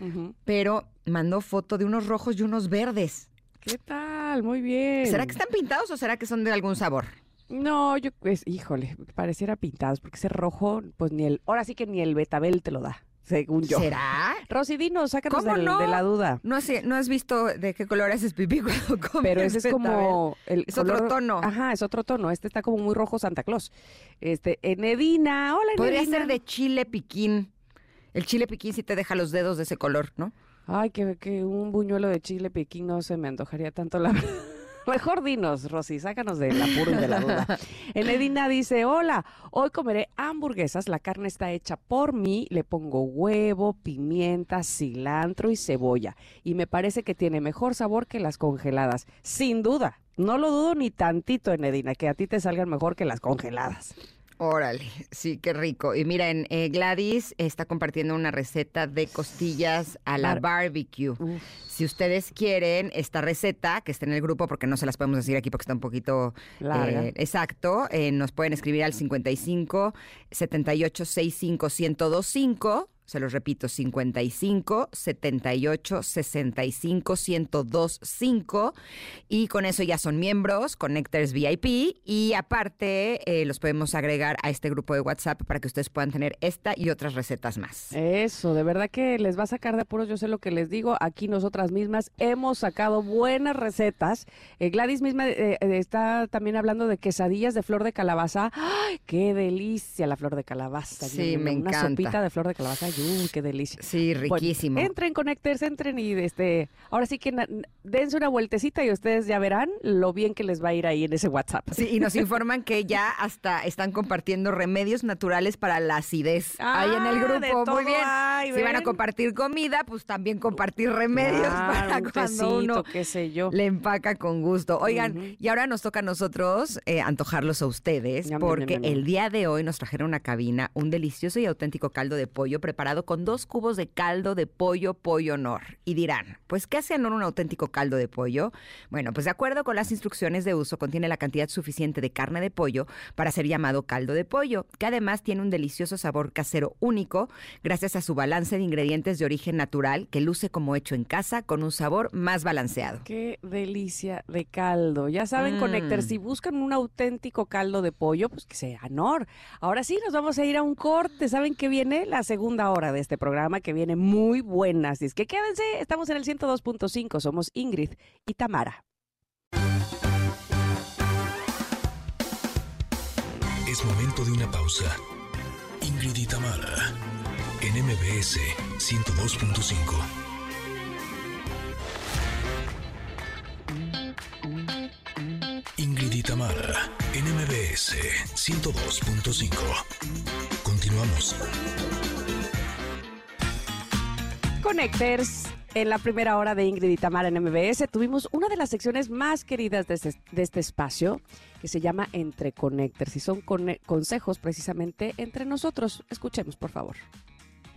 pero mandó foto de unos rojos y unos verdes. ¿Qué tal? Muy bien. ¿Será que están pintados o será que son de algún sabor? No, yo, pues, híjole, pareciera pintados, porque ese rojo, pues ni el, ahora sí que ni el betabel te lo da, según yo. ¿Será? Rosy, dinos, sácanos ¿Cómo del- no? de la duda. No, has, no has visto de qué color haces pipí <laughs> cuando comes Pero ese es como el Es otro tono. Ajá, es otro tono. Este está como muy rojo Santa Claus. Este, Enedina, hola Podría Enedina. ser de chile piquín. El chile piquín sí te deja los dedos de ese color, ¿no? Ay, que, que un buñuelo de chile piquín no se me antojaría tanto la <laughs> verdad. Mejor dinos, Rosy, sácanos del apuro y de la duda. <laughs> Enedina dice, hola, hoy comeré hamburguesas, la carne está hecha por mí, le pongo huevo, pimienta, cilantro y cebolla. Y me parece que tiene mejor sabor que las congeladas. Sin duda, no lo dudo ni tantito, Enedina, que a ti te salgan mejor que las congeladas. Órale, sí, qué rico. Y miren, eh, Gladys está compartiendo una receta de costillas a la Bar- barbecue. Si ustedes quieren esta receta, que está en el grupo, porque no se las podemos decir aquí porque está un poquito Larga. eh, exacto, eh, nos pueden escribir al 55 78 65 1025. Se los repito, 55 78 65 1025. Y con eso ya son miembros, Connectors VIP. Y aparte, eh, los podemos agregar a este grupo de WhatsApp para que ustedes puedan tener esta y otras recetas más. Eso, de verdad que les va a sacar de apuros, yo sé lo que les digo, aquí nosotras mismas hemos sacado buenas recetas. Eh, Gladys misma eh, eh, está también hablando de quesadillas de flor de calabaza. ¡Ay, qué delicia la flor de calabaza! Sí, Una- me Una encanta. sopita de flor de calabaza, ¡ay, uy, qué delicia! Sí, Bueno, riquísimo. entren, Connectors, entren y este, ahora sí que dense una vueltecita y ustedes ya verán lo bien que les va a ir ahí en ese WhatsApp. Sí, y nos <laughs> informan que ya hasta están compartiendo remedios naturales para la acidez ahí en el Ah, grupo. Muy bien. hay, si van a compartir comida, pues también compartir remedios <laughs> para un cuando uno qué sé yo. le empaca con gusto. Oigan, y ahora nos toca a nosotros eh, antojarlos a ustedes, porque el día de hoy nos trajeron una cabina un delicioso y auténtico caldo de pollo preparado preparado con dos cubos de caldo de pollo pollo honor. Y dirán, pues ¿qué hace honor un auténtico caldo de pollo? Bueno, pues de acuerdo con las instrucciones de uso, contiene la cantidad suficiente de carne de pollo para ser llamado caldo de pollo, que además tiene un delicioso sabor casero único gracias a su balance de ingredientes de origen natural que luce como hecho en casa con un sabor más balanceado. Qué delicia de caldo. Ya saben, Mm. Si buscan un auténtico caldo de pollo, pues que sea honor. Ahora sí, nos vamos a ir a un corte. ¿Saben que viene? La segunda hora de este programa que viene muy buena. Así es que quédense, estamos en el 102.5. Somos Ingrid y Tamara. Es momento de una pausa. Ingrid y Tamara, en MBS 102.5. Ingrid y Tamara, en MBS 102.5. Continuamos. Connectors. En la primera hora de Ingrid y Tamara en MBS tuvimos una de las secciones más queridas de este, de este espacio que se llama Entre Connectors y son cone- consejos precisamente entre nosotros. Escuchemos, por favor.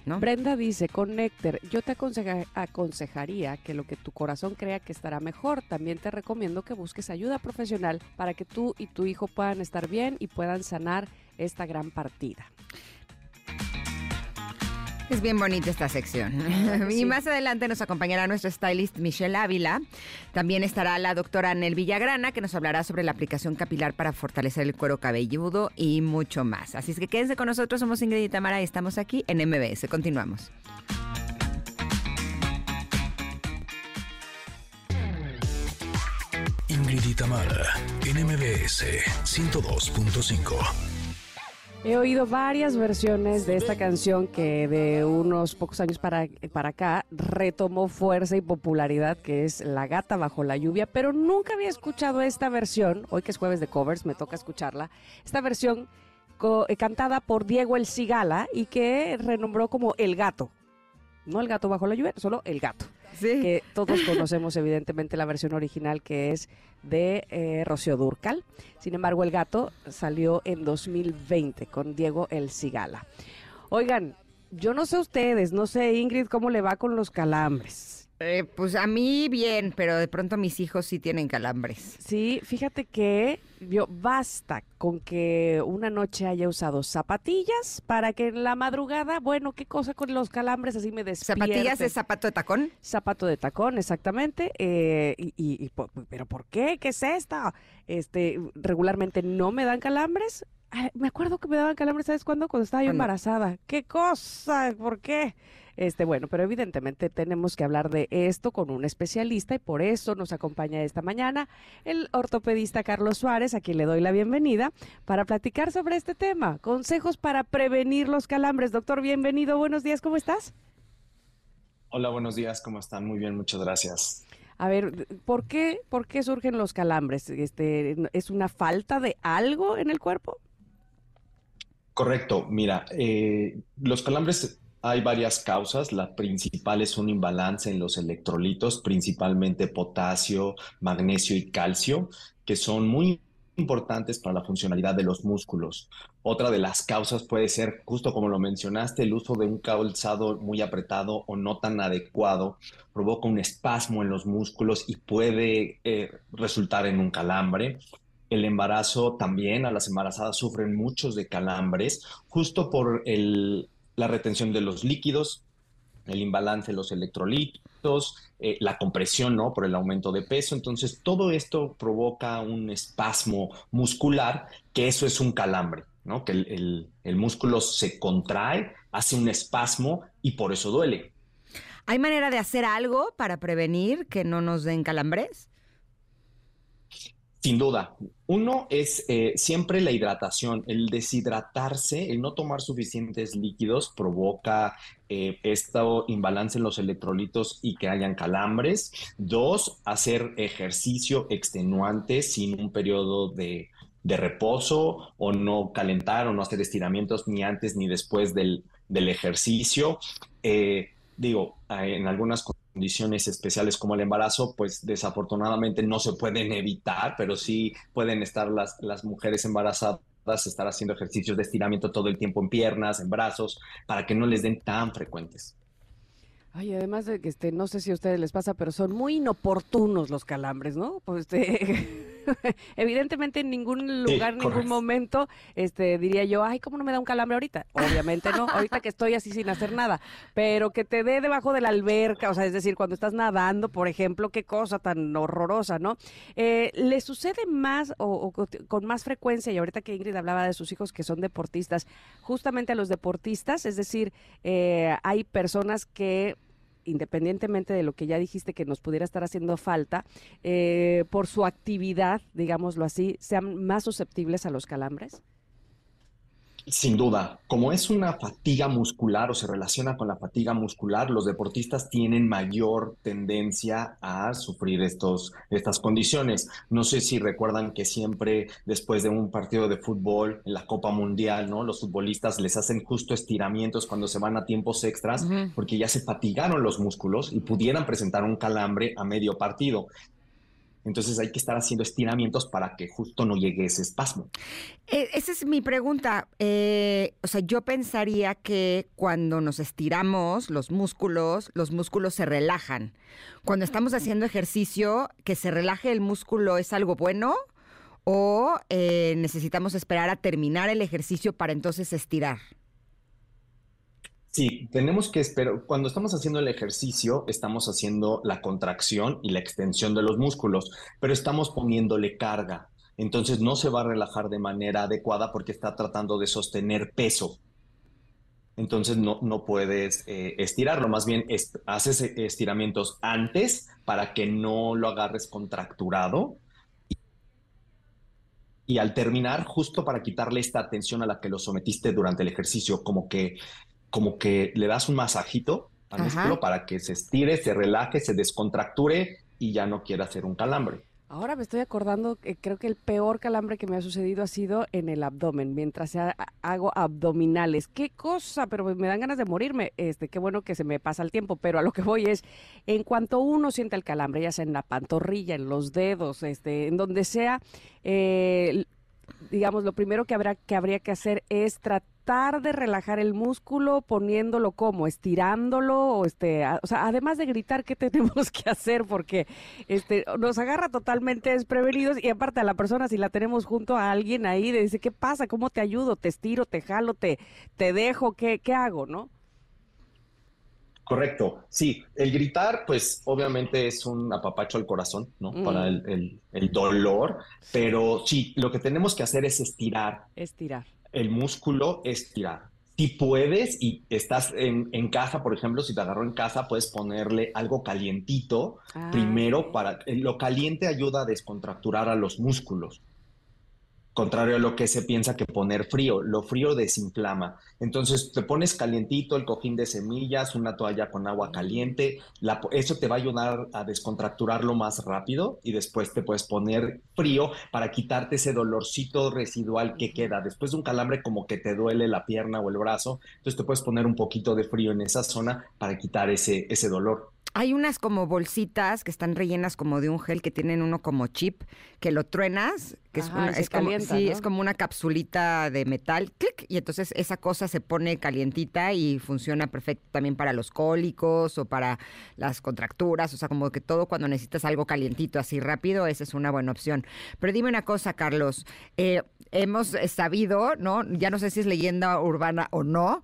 ¿no? Brenda dice, Connector, yo te aconseja- aconsejaría que lo que tu corazón crea que estará mejor, también te recomiendo que busques ayuda profesional para que tú y tu hijo puedan estar bien y puedan sanar esta gran partida. Es bien bonita esta sección. <laughs> y más adelante nos acompañará nuestro stylist Michelle Ávila. También estará la doctora Anel Villagrana, que nos hablará sobre la aplicación capilar para fortalecer el cuero cabelludo y mucho más. Así es que quédense con nosotros. Somos Ingrid y Tamara y estamos aquí en MBS. Continuamos. Ingrid y Tamara, en MBS 102.5. He oído varias versiones de esta canción que de unos pocos años para, para acá retomó fuerza y popularidad, que es La gata bajo la lluvia, pero nunca había escuchado esta versión, hoy que es jueves de covers, me toca escucharla, esta versión eh, cantada por Diego El Cigala y que renombró como El Gato. No el gato bajo la lluvia, solo el gato. Sí. Que todos conocemos evidentemente la versión original que es de eh, Rocío Durcal. Sin embargo, el gato salió en 2020 con Diego El Cigala. Oigan, yo no sé ustedes, no sé Ingrid cómo le va con los calambres. Eh, pues a mí bien, pero de pronto mis hijos sí tienen calambres. Sí, fíjate que yo basta con que una noche haya usado zapatillas para que en la madrugada, bueno, qué cosa con los calambres así me despierte. ¿Zapatillas es zapato de tacón? Zapato de tacón, exactamente. eh, y, y- y ¿Pero por qué? ¿Qué es esta? Este, regularmente no me dan calambres. Ay, me acuerdo que me daban calambres, ¿sabes cuándo? Cuando estaba yo embarazada. ¿Qué cosa? ¿Por qué? Este, bueno, pero evidentemente tenemos que hablar de esto con un especialista y por eso nos acompaña esta mañana el ortopedista Carlos Suárez, a quien le doy la bienvenida, para platicar sobre este tema. Consejos para prevenir los calambres. Doctor, bienvenido. Buenos días, ¿cómo estás? Hola, buenos días, ¿cómo están? Muy bien, muchas gracias. A ver, ¿por qué, ¿por qué surgen los calambres? Este, ¿Es una falta de algo en el cuerpo? Correcto, mira, eh, los calambres hay varias causas. La principal es un imbalance en los electrolitos, principalmente potasio, magnesio y calcio, que son muy importantes para la funcionalidad de los músculos. Otra de las causas puede ser, justo como lo mencionaste, el uso de un calzado muy apretado o no tan adecuado provoca un espasmo en los músculos y puede eh, resultar en un calambre. El embarazo también, a las embarazadas sufren muchos de calambres, justo por el, la retención de los líquidos, el imbalance de los electrolitos, eh, la compresión, ¿no? Por el aumento de peso. Entonces, todo esto provoca un espasmo muscular, que eso es un calambre, ¿no? Que el, el, el músculo se contrae, hace un espasmo y por eso duele. ¿Hay manera de hacer algo para prevenir que no nos den calambres? Sin duda. Uno es eh, siempre la hidratación. El deshidratarse, el no tomar suficientes líquidos provoca eh, este imbalance en los electrolitos y que hayan calambres. Dos, hacer ejercicio extenuante sin un periodo de, reposo o no calentar o no hacer estiramientos ni antes ni después del, ejercicio. Eh, digo, en algunas condiciones especiales como el embarazo, pues desafortunadamente no se pueden evitar, pero sí pueden estar las, las mujeres embarazadas estar haciendo ejercicios de estiramiento todo el tiempo en piernas, en brazos, para que no les den tan frecuentes. Ay, además de que este, no sé si a ustedes les pasa, pero son muy inoportunos los calambres, ¿no? Pues este, <laughs> <laughs> evidentemente en ningún lugar, en ningún momento, este, diría yo, ay, ¿cómo no me da un calambre ahorita? Obviamente no, ahorita que estoy así sin hacer nada, pero que te dé debajo de la alberca, o sea, es decir, cuando estás nadando, por ejemplo, qué cosa tan horrorosa, ¿no? Eh, ¿Le sucede más o, con más frecuencia, y ahorita que Ingrid hablaba de sus hijos que son deportistas, justamente a los deportistas, es decir, eh, hay personas que independientemente de lo que ya dijiste que nos pudiera estar haciendo falta, eh, por su actividad, digámoslo así, sean más susceptibles a los calambres? Sin duda, como es una fatiga muscular o se relaciona con la fatiga muscular, los deportistas tienen mayor tendencia a sufrir estos, estas condiciones. No sé si recuerdan que siempre después de un partido de fútbol en la Copa Mundial, ¿no? Los futbolistas les hacen justo estiramientos cuando se van a tiempos extras porque ya se fatigaron los músculos y pudieran presentar un calambre a medio partido. Entonces hay que estar haciendo estiramientos para que justo no llegue ese espasmo. E, esa es mi pregunta. Eh, o sea, yo pensaría que cuando nos estiramos los músculos, los músculos se relajan. Cuando estamos haciendo ejercicio, que se relaje el músculo es algo bueno o eh, necesitamos esperar a terminar el ejercicio para entonces estirar. Sí, tenemos que esperar. Cuando estamos haciendo el ejercicio, estamos haciendo la contracción y la extensión de los músculos, pero estamos poniéndole carga. Entonces no se va a relajar de manera adecuada porque está tratando de sostener peso. Entonces no, no puedes eh, estirarlo, más bien haces estiramientos antes para que no lo agarres contracturado y al terminar, justo para quitarle esta atención a la que lo sometiste durante el ejercicio, como que como que le das un masajito al músculo para que se estire, se relaje, se descontracture y ya no quiera hacer un calambre. Ahora me estoy acordando que creo que el peor calambre que me ha sucedido ha sido en el abdomen, mientras hago abdominales. Qué cosa, pero me dan ganas de morirme. Este, qué bueno que se me pasa el tiempo, pero a lo que voy es, en cuanto uno siente el calambre, ya sea en la pantorrilla, en los dedos, este, en donde sea, eh, digamos, lo primero que habrá que habría que hacer es tratar de relajar el músculo poniéndolo como, estirándolo, o este, o sea, además de gritar qué <laughs> tenemos que hacer porque este nos agarra totalmente desprevenidos y aparte a la persona si la tenemos junto a alguien ahí le dice, "¿Qué pasa? ¿Cómo te ayudo? ¿Te estiro? ¿Te jalo? ¿Te te dejo? ¿Qué qué hago?", ¿no? Correcto, sí, el gritar pues obviamente es un apapacho al corazón, ¿no? Para mm. el, el, dolor, pero sí, lo que tenemos que hacer es estirar. Estirar el músculo estirar. Si puedes y estás en, casa, por ejemplo, si te agarró en casa, puedes ponerle algo calientito ah, primero para... Lo caliente ayuda a descontracturar a los músculos contrario a lo que se piensa que poner frío. Lo frío desinflama. Entonces te pones calientito el cojín de semillas, una toalla con agua caliente. eso te va a ayudar a descontracturarlo más rápido y después te puedes poner frío para quitarte ese dolorcito residual que queda. Después de un calambre como que te duele la pierna o el brazo, entonces te puedes poner un poquito de frío en esa zona para quitar ese, ese dolor. Hay unas como bolsitas que están rellenas como de un gel que tienen uno como chip, que lo truenas, que es, una, es, como, sí, es como una capsulita de metal, clic, y entonces esa cosa se pone calientita y funciona perfecto también para los cólicos o para las contracturas, o sea, como que todo cuando necesitas algo calientito así rápido, esa es una buena opción. Pero dime una cosa, Carlos, eh, hemos sabido, ¿no? Ya no sé si es leyenda urbana o no,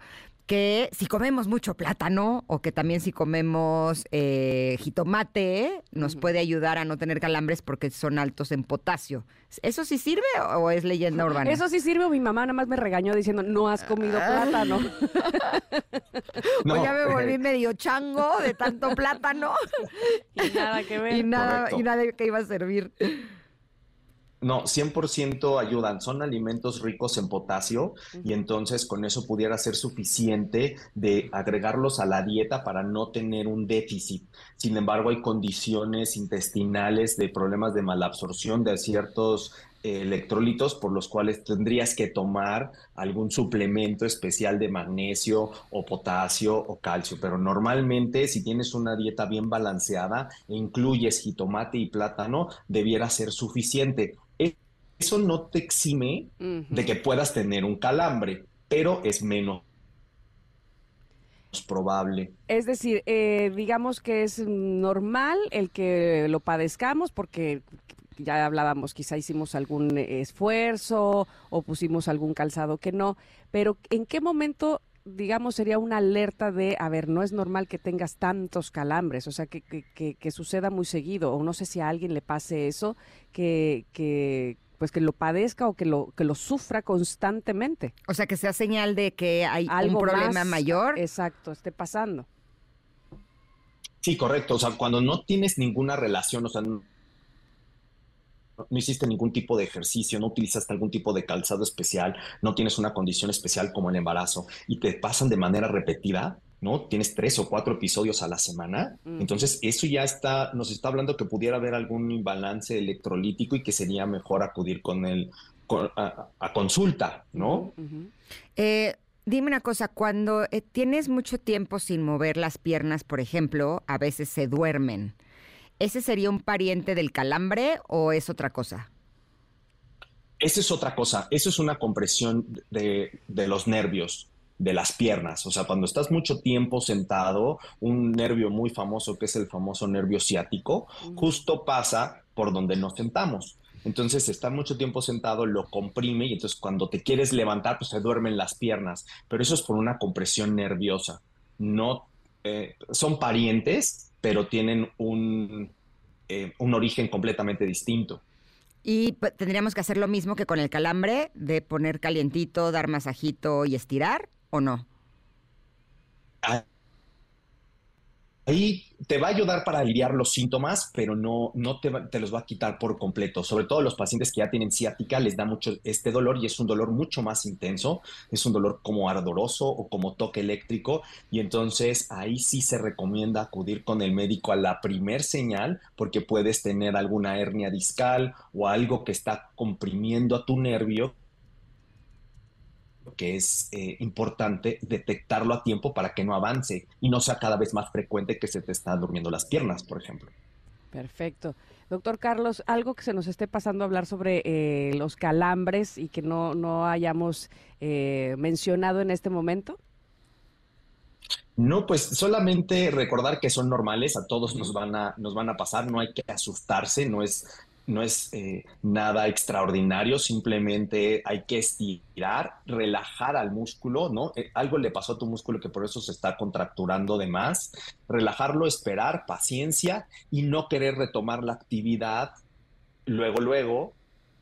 que si comemos mucho plátano o que también si comemos eh, jitomate nos puede ayudar a no tener calambres porque son altos en potasio. ¿Eso sí sirve o es leyenda urbana? Eso sí sirve. Mi mamá nada más me regañó diciendo, no has comido ah. plátano. <laughs> no. ya me volví <laughs> medio chango de tanto plátano. y nada que ver. Y nada, y nada que iba a servir. No, 100% ayudan. Son alimentos ricos en potasio y entonces con eso pudiera ser suficiente de agregarlos a la dieta para no tener un déficit. Sin embargo, hay condiciones intestinales de problemas de malabsorción de ciertos electrolitos por los cuales tendrías que tomar algún suplemento especial de magnesio o potasio o calcio, pero normalmente si tienes una dieta bien balanceada e incluyes jitomate y plátano, debiera ser suficiente. Eso no te exime de que puedas tener un calambre, pero es menos probable. Es decir, eh, digamos que es normal el que lo padezcamos porque ya hablábamos, quizá hicimos algún esfuerzo o pusimos algún calzado que no, pero ¿en qué momento digamos, sería una alerta de, a ver, no es normal que tengas tantos calambres, o sea, que, que, que, suceda muy seguido, o no sé si a alguien le pase eso, que, que pues que lo padezca o que lo, que lo sufra constantemente. O sea, que sea señal de que hay un problema mayor. Exacto, esté pasando. Sí, correcto. O sea, cuando no tienes ninguna relación, o sea, no hiciste ningún tipo de ejercicio, no utilizaste algún tipo de calzado especial, no tienes una condición especial como el embarazo y te pasan de manera repetida, ¿no? Tienes tres o cuatro episodios a la semana. Mm. Entonces, eso ya está, nos está hablando que pudiera haber algún imbalance electrolítico y que sería mejor acudir con el, a, consulta, ¿no? Eh, dime una cosa, cuando eh, tienes mucho tiempo sin mover las piernas, por ejemplo, a veces se duermen. ¿Ese sería un pariente del calambre o es otra cosa? Esa es otra cosa. Eso es una compresión de, los nervios de las piernas. O sea, cuando estás mucho tiempo sentado, un nervio muy famoso que es el famoso nervio ciático, justo pasa por donde nos sentamos. Entonces, estar mucho tiempo sentado lo comprime y entonces cuando te quieres levantar, pues se duermen las piernas. Pero eso es por una compresión nerviosa. No eh, son parientes, pero tienen un, eh, un origen completamente distinto. Y tendríamos que hacer lo mismo que con el calambre, de poner calientito, dar masajito y estirar, ¿o no? Ah, Ahí te va a ayudar para aliviar los síntomas, pero no, no te, te, los va a quitar por completo. Sobre todo los pacientes que ya tienen ciática les da mucho este dolor y es un dolor mucho más intenso. Es un dolor como ardoroso o como toque eléctrico. Y entonces ahí sí se recomienda acudir con el médico a la primer señal porque puedes tener alguna hernia discal o algo que está comprimiendo a tu nervio que es eh, importante detectarlo a tiempo para que no avance y no sea cada vez más frecuente que se te están durmiendo las piernas, por ejemplo. Perfecto. Doctor Carlos, algo que se nos esté pasando a hablar sobre eh, los calambres y que no, no hayamos eh, mencionado en este momento. No, pues solamente recordar que son normales, a todos nos van a, nos van a pasar, no hay que asustarse, no es no es eh, nada extraordinario, simplemente hay que estirar, relajar al músculo, ¿no? Eh, algo le pasó a tu músculo que por eso se está contracturando de más, relajarlo, esperar, paciencia y no querer retomar la actividad luego, luego,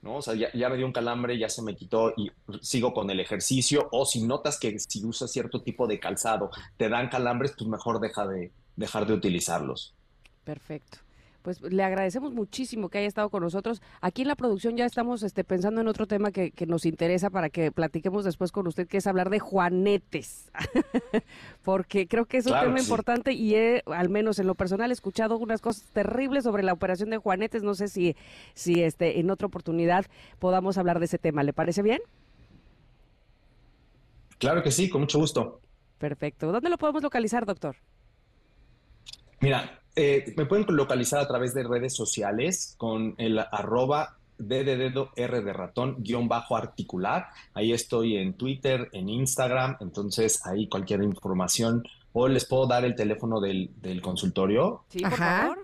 ¿no? O sea, ya, me dio un calambre, ya se me quitó y sigo con el ejercicio, o si notas que si usas cierto tipo de calzado te dan calambres, pues mejor deja de, dejar de utilizarlos. Perfecto pues le agradecemos muchísimo que haya estado con nosotros. Aquí en la producción ya estamos este, pensando en otro tema que, nos interesa para que platiquemos después con usted, que es hablar de juanetes, <laughs> porque creo que es un tema importante y he, al menos en lo personal, he escuchado unas cosas terribles sobre la operación de juanetes. No sé si, si este, en otra oportunidad podamos hablar de ese tema. ¿Le parece bien? Claro que sí, con mucho gusto. Perfecto. ¿Dónde lo podemos localizar, doctor? Mira, eh, me pueden localizar a través de redes sociales con el arroba D de dedo, R de ratón, guion bajo articular. Ahí estoy en Twitter, en Instagram, entonces ahí cualquier información. O les puedo dar el teléfono del, consultorio. Sí, por favor.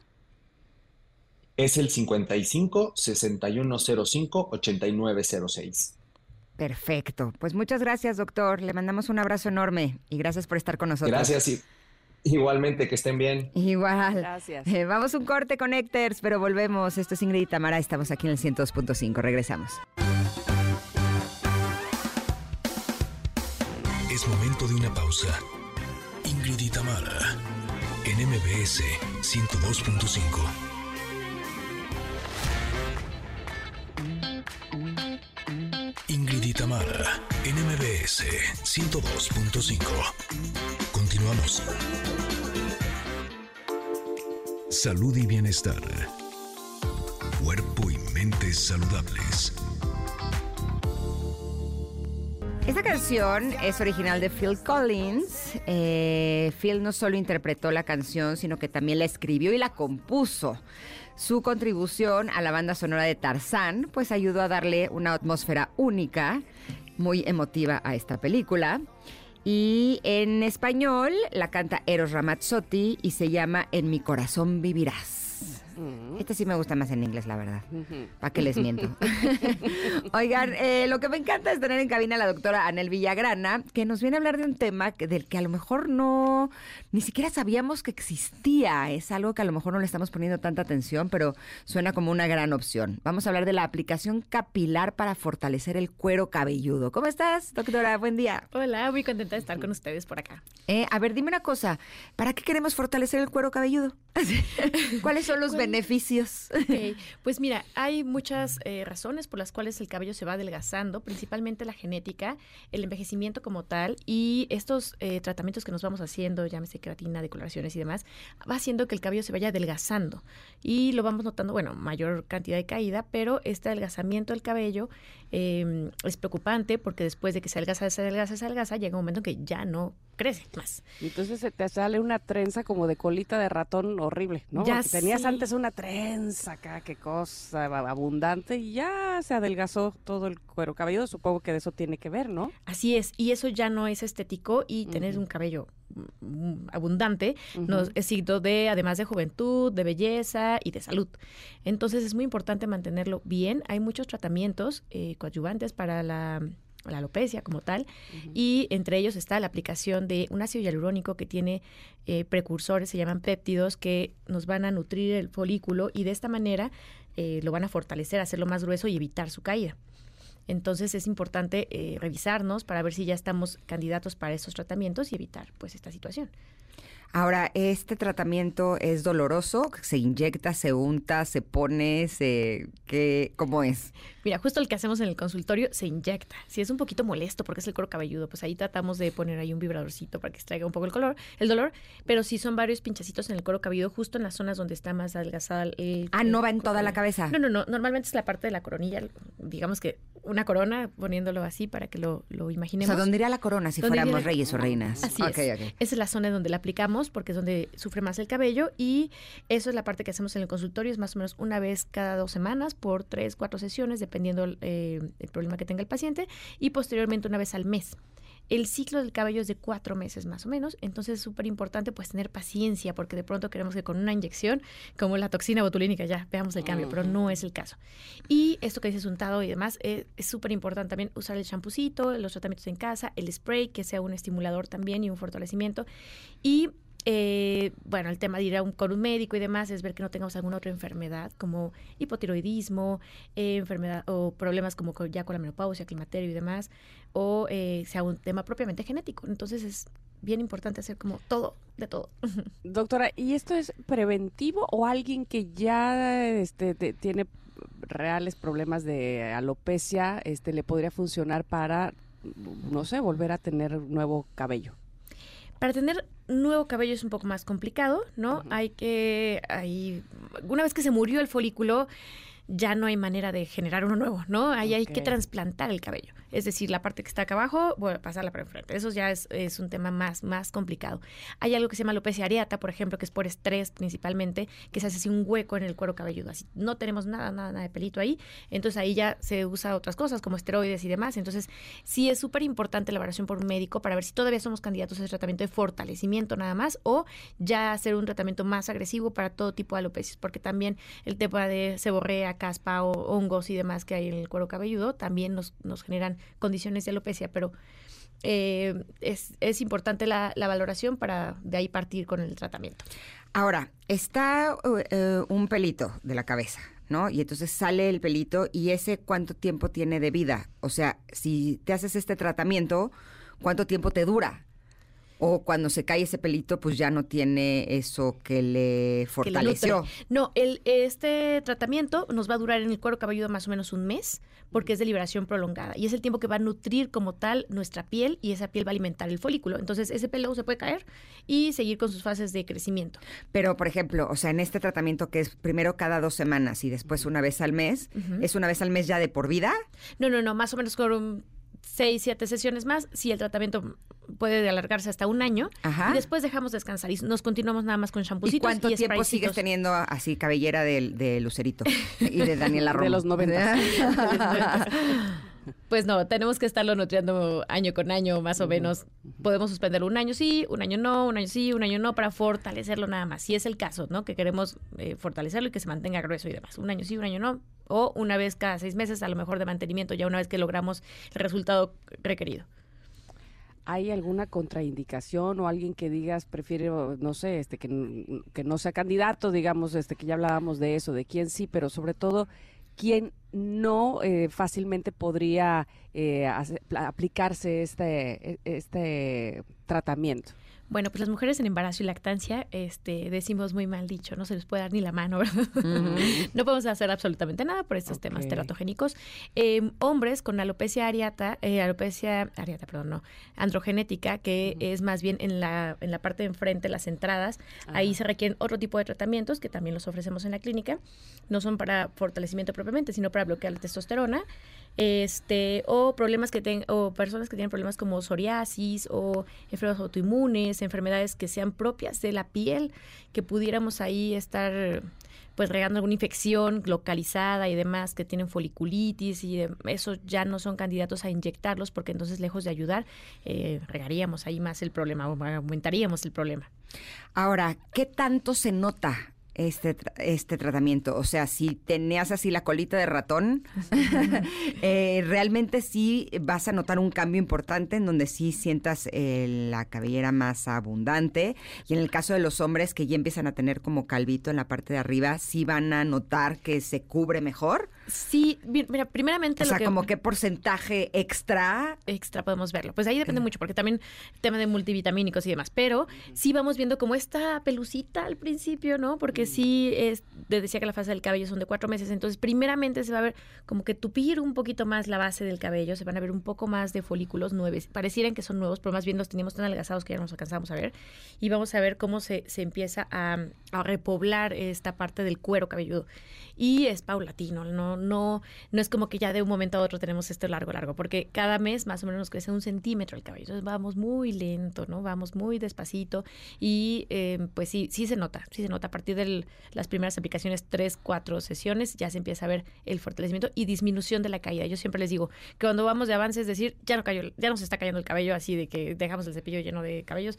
Es el 55 6105 8906. Perfecto. Pues muchas gracias, doctor. Le mandamos un abrazo enorme y gracias por estar con nosotros. Gracias. Y Igualmente, que estén bien. Igual. Gracias. Eh, vamos un corte, Connectors, pero volvemos. Esto es Ingrid y Tamara. Estamos aquí en el 102.5. Regresamos. Es momento de una pausa. Ingrid y Tamara, en MBS 102.5. Ingrid y Tamara, en MBS 102.5. Continuamos. Salud y bienestar. Cuerpo y mente saludables. Esta canción es original de Phil Collins. Eh, Phil no solo interpretó la canción, sino que también la escribió y la compuso. Su contribución a la banda sonora de Tarzán, pues ayudó a darle una atmósfera única muy emotiva a esta película. Y en español la canta Eros Ramazzotti y se llama En mi corazón vivirás. Este sí me gusta más en inglés, la verdad. ¿Para qué les miento? <laughs> Oigan, eh, lo que me encanta es tener en cabina a la doctora Anel Villagrana, que nos viene a hablar de un tema que- del que a lo mejor no, ni siquiera sabíamos que existía. Es algo que a lo mejor no le estamos poniendo tanta atención, pero suena como una gran opción. Vamos a hablar de la aplicación capilar para fortalecer el cuero cabelludo. ¿Cómo estás, doctora? Buen día. Hola, muy contenta de estar con ustedes por acá. Eh, a ver, dime una cosa. ¿Para qué queremos fortalecer el cuero cabelludo? <laughs> ¿Cuáles son los beneficios? Ok, Pues mira, hay muchas eh, razones por las cuales el cabello se va adelgazando, principalmente la genética, el envejecimiento como tal y estos eh, tratamientos que nos vamos haciendo, llámese queratina, decoloraciones y demás, va haciendo que el cabello se vaya adelgazando y lo vamos notando, bueno, mayor cantidad de caída, pero este adelgazamiento del cabello eh, es preocupante porque después de que se adelgaza, se adelgaza, se adelgaza, llega un momento en que ya no crece más. Entonces se te sale una trenza como de colita de ratón horrible, ¿no? Ya tenías sí. antes una trenza acá, qué cosa ab- abundante, y ya se adelgazó todo el cuero cabelludo. Supongo que de eso tiene que ver, ¿no? Así es, y eso ya no es estético y tener un cabello mm, abundante nos es signo de, además de juventud, de belleza y de salud. Entonces es muy importante mantenerlo bien. Hay muchos tratamientos eh, coadyuvantes para la, la alopecia como tal y entre ellos está la aplicación de un ácido hialurónico que tiene eh, precursores, se llaman péptidos, que nos van a nutrir el folículo y de esta manera eh, lo van a fortalecer, hacerlo más grueso y evitar su caída. Entonces es importante eh, revisarnos para ver si ya estamos candidatos para esos tratamientos y evitar pues esta situación. Ahora, ¿este tratamiento es doloroso? ¿Se inyecta, se unta, se pone, se... ¿qué, ¿Cómo es? Mira, justo el que hacemos en el consultorio se inyecta. Si es un poquito molesto porque es el cuero cabelludo, pues ahí tratamos de poner ahí un vibradorcito para que extraiga un poco el color, el dolor, pero si son varios pinchacitos en el cuero cabelludo, justo en las zonas donde está más adelgazada el Ah, el ¿no va en toda la cabeza? No, no, no. Normalmente es la parte de la coronilla, digamos que una corona, poniéndolo así para que lo, lo O imaginemos. sea, ¿dónde iría la corona si ¿Dónde iría fuéramos reyes o reinas? Así Ok, es. Esa es la zona donde la aplicamos porque es donde sufre más el cabello y eso es la parte que hacemos en el consultorio, es más o menos una vez cada dos semanas por tres, cuatro sesiones, dependiendo eh, el problema que tenga el paciente y posteriormente una vez al mes. El ciclo del cabello es de cuatro meses más o menos, entonces es súper importante pues tener paciencia porque de pronto queremos que con una inyección, como la toxina botulínica, ya veamos el cambio, pero no es el caso. Y esto que dices untado y demás, eh, es súper importante también usar el champucito, los tratamientos en casa, el spray, que sea un estimulador también y un fortalecimiento. Y eh, bueno, el tema de ir a un, con un médico y demás es ver que no tengamos alguna otra enfermedad como hipotiroidismo, eh, enfermedad o problemas como ya con la menopausia, climaterio y demás, o eh, sea un tema propiamente genético. Entonces es bien importante hacer como todo, de todo. <laughs> Doctora, ¿y esto es preventivo o alguien que ya este, te- tiene reales problemas de alopecia este, le podría funcionar para, no sé, volver a tener nuevo cabello? Para tener nuevo cabello es un poco más complicado, ¿no? Hay que, hay, una vez que se murió el folículo, ya no hay manera de generar uno nuevo, ¿no? Ahí hay que trasplantar el cabello. Es decir, la parte que está acá abajo, bueno, pasarla para enfrente. Eso ya es, es un tema más, más complicado. Hay algo que se llama alopecia areata, por ejemplo, que es por estrés principalmente, que se hace así un hueco en el cuero cabelludo. Así no tenemos nada, nada, nada de pelito ahí. Entonces ahí ya se usa otras cosas como esteroides y demás. Entonces sí es súper importante la evaluación por un médico para ver si todavía somos candidatos a ese tratamiento de fortalecimiento nada más o ya hacer un tratamiento más agresivo para todo tipo de alopecias, porque también el tema de seborrea, caspa o hongos y demás que hay en el cuero cabelludo también nos, nos generan condiciones de alopecia, pero eh, es, es importante la, la valoración para de ahí partir con el tratamiento. Ahora, está uh, un pelito de la cabeza, ¿no? Y entonces sale el pelito y ese cuánto tiempo tiene de vida. O sea, si te haces este tratamiento, ¿cuánto tiempo te dura? O cuando se cae ese pelito, pues ya no tiene eso que le que le fortaleció. No, el, este tratamiento nos va a durar en el cuero cabelludo más o menos un mes porque es de liberación prolongada y es el tiempo que va a nutrir como tal nuestra piel y esa piel va a alimentar el folículo. Entonces ese pelo se puede caer y seguir con sus fases de crecimiento. Pero, por ejemplo, o sea, en este tratamiento que es primero cada dos semanas y después una vez al mes, ¿es una vez al mes ya de por vida? No, no, no, más o menos con seis, siete sesiones más, si el tratamiento puede alargarse hasta un año. Ajá. Y después dejamos descansar y nos continuamos nada más con ¿Y champucitos. cuánto tiempo spraycitos. sigues teniendo así cabellera de, de Lucerito y de <laughs> Daniela Romo? <laughs> De los noventas. Pues no, tenemos que estarlo nutriendo año con año, más o menos. Podemos suspenderlo un año sí, un año no, un año sí, un año no, para fortalecerlo nada más. Si es el caso, ¿no? Que queremos eh, fortalecerlo y que se mantenga grueso y demás. Un año sí, un año no. O una vez cada seis meses, a lo mejor de mantenimiento, ya una vez que logramos el resultado requerido. ¿Hay alguna contraindicación o alguien que digas, prefiero, no sé, este que, que no sea candidato, digamos, este que ya hablábamos de eso, de quién sí, pero sobre todo quién no eh, fácilmente podría eh, aplicarse este, e- este tratamiento? Bueno, pues las mujeres en embarazo y lactancia, este, decimos muy mal dicho, no se les puede dar ni la mano, <laughs> ¿verdad? no podemos hacer absolutamente nada por estos temas teratogénicos. Eh, hombres con alopecia areata, eh, alopecia areata, perdón, no, androgenética, que es más bien en la, en la parte de enfrente, las entradas, ahí se requieren otro tipo de tratamientos que también los ofrecemos en la clínica. No son para fortalecimiento propiamente, sino para bloquear la testosterona. Este, o problemas que tengan, o personas que tienen problemas como psoriasis o enfermedades autoinmunes, enfermedades que sean propias de la piel, que pudiéramos ahí estar pues regando alguna infección localizada y demás que tienen foliculitis y de- eso ya no son candidatos a inyectarlos porque entonces lejos de ayudar eh, regaríamos ahí más el problema o aumentaríamos el problema. Ahora, ¿qué tanto se nota este, este tratamiento? O sea, si tenías así la colita de ratón, <laughs> eh, realmente sí vas a notar un cambio importante en donde sí sientas eh, la cabellera más abundante. Y en el caso de los hombres que ya empiezan a tener como calvito en la parte de arriba, sí van a notar que se cubre mejor. Sí, mira, primeramente O lo sea, que como qué porcentaje extra. extra podemos verlo. Pues ahí depende mucho, porque también el tema de multivitamínicos y demás. Pero sí vamos viendo como esta pelucita al principio, ¿no? Porque sí, es, te decía que la fase del cabello son de cuatro meses. Entonces, primeramente se va a ver como que tupir un poquito más la base del cabello. Se van a ver un poco más de folículos nuevos. Parecieran que son nuevos, pero más bien los teníamos tan adelgazados que ya no nos alcanzamos a ver. Y vamos a ver cómo se, se empieza a, a repoblar esta parte del cuero cabelludo. Y es paulatino, no, no, no es como que ya de un momento a otro tenemos esto largo, largo, porque cada mes más o menos nos crece un centímetro el cabello. Entonces vamos muy lento, ¿no? Vamos muy despacito y eh, pues sí, sí se nota, sí se nota. A partir de las primeras aplicaciones, tres, cuatro sesiones, ya se empieza a ver el fortalecimiento y disminución de la caída. Yo siempre les digo que cuando vamos de avance, es decir, ya no cayó, ya nos está cayendo el cabello así de que dejamos el cepillo lleno de cabellos.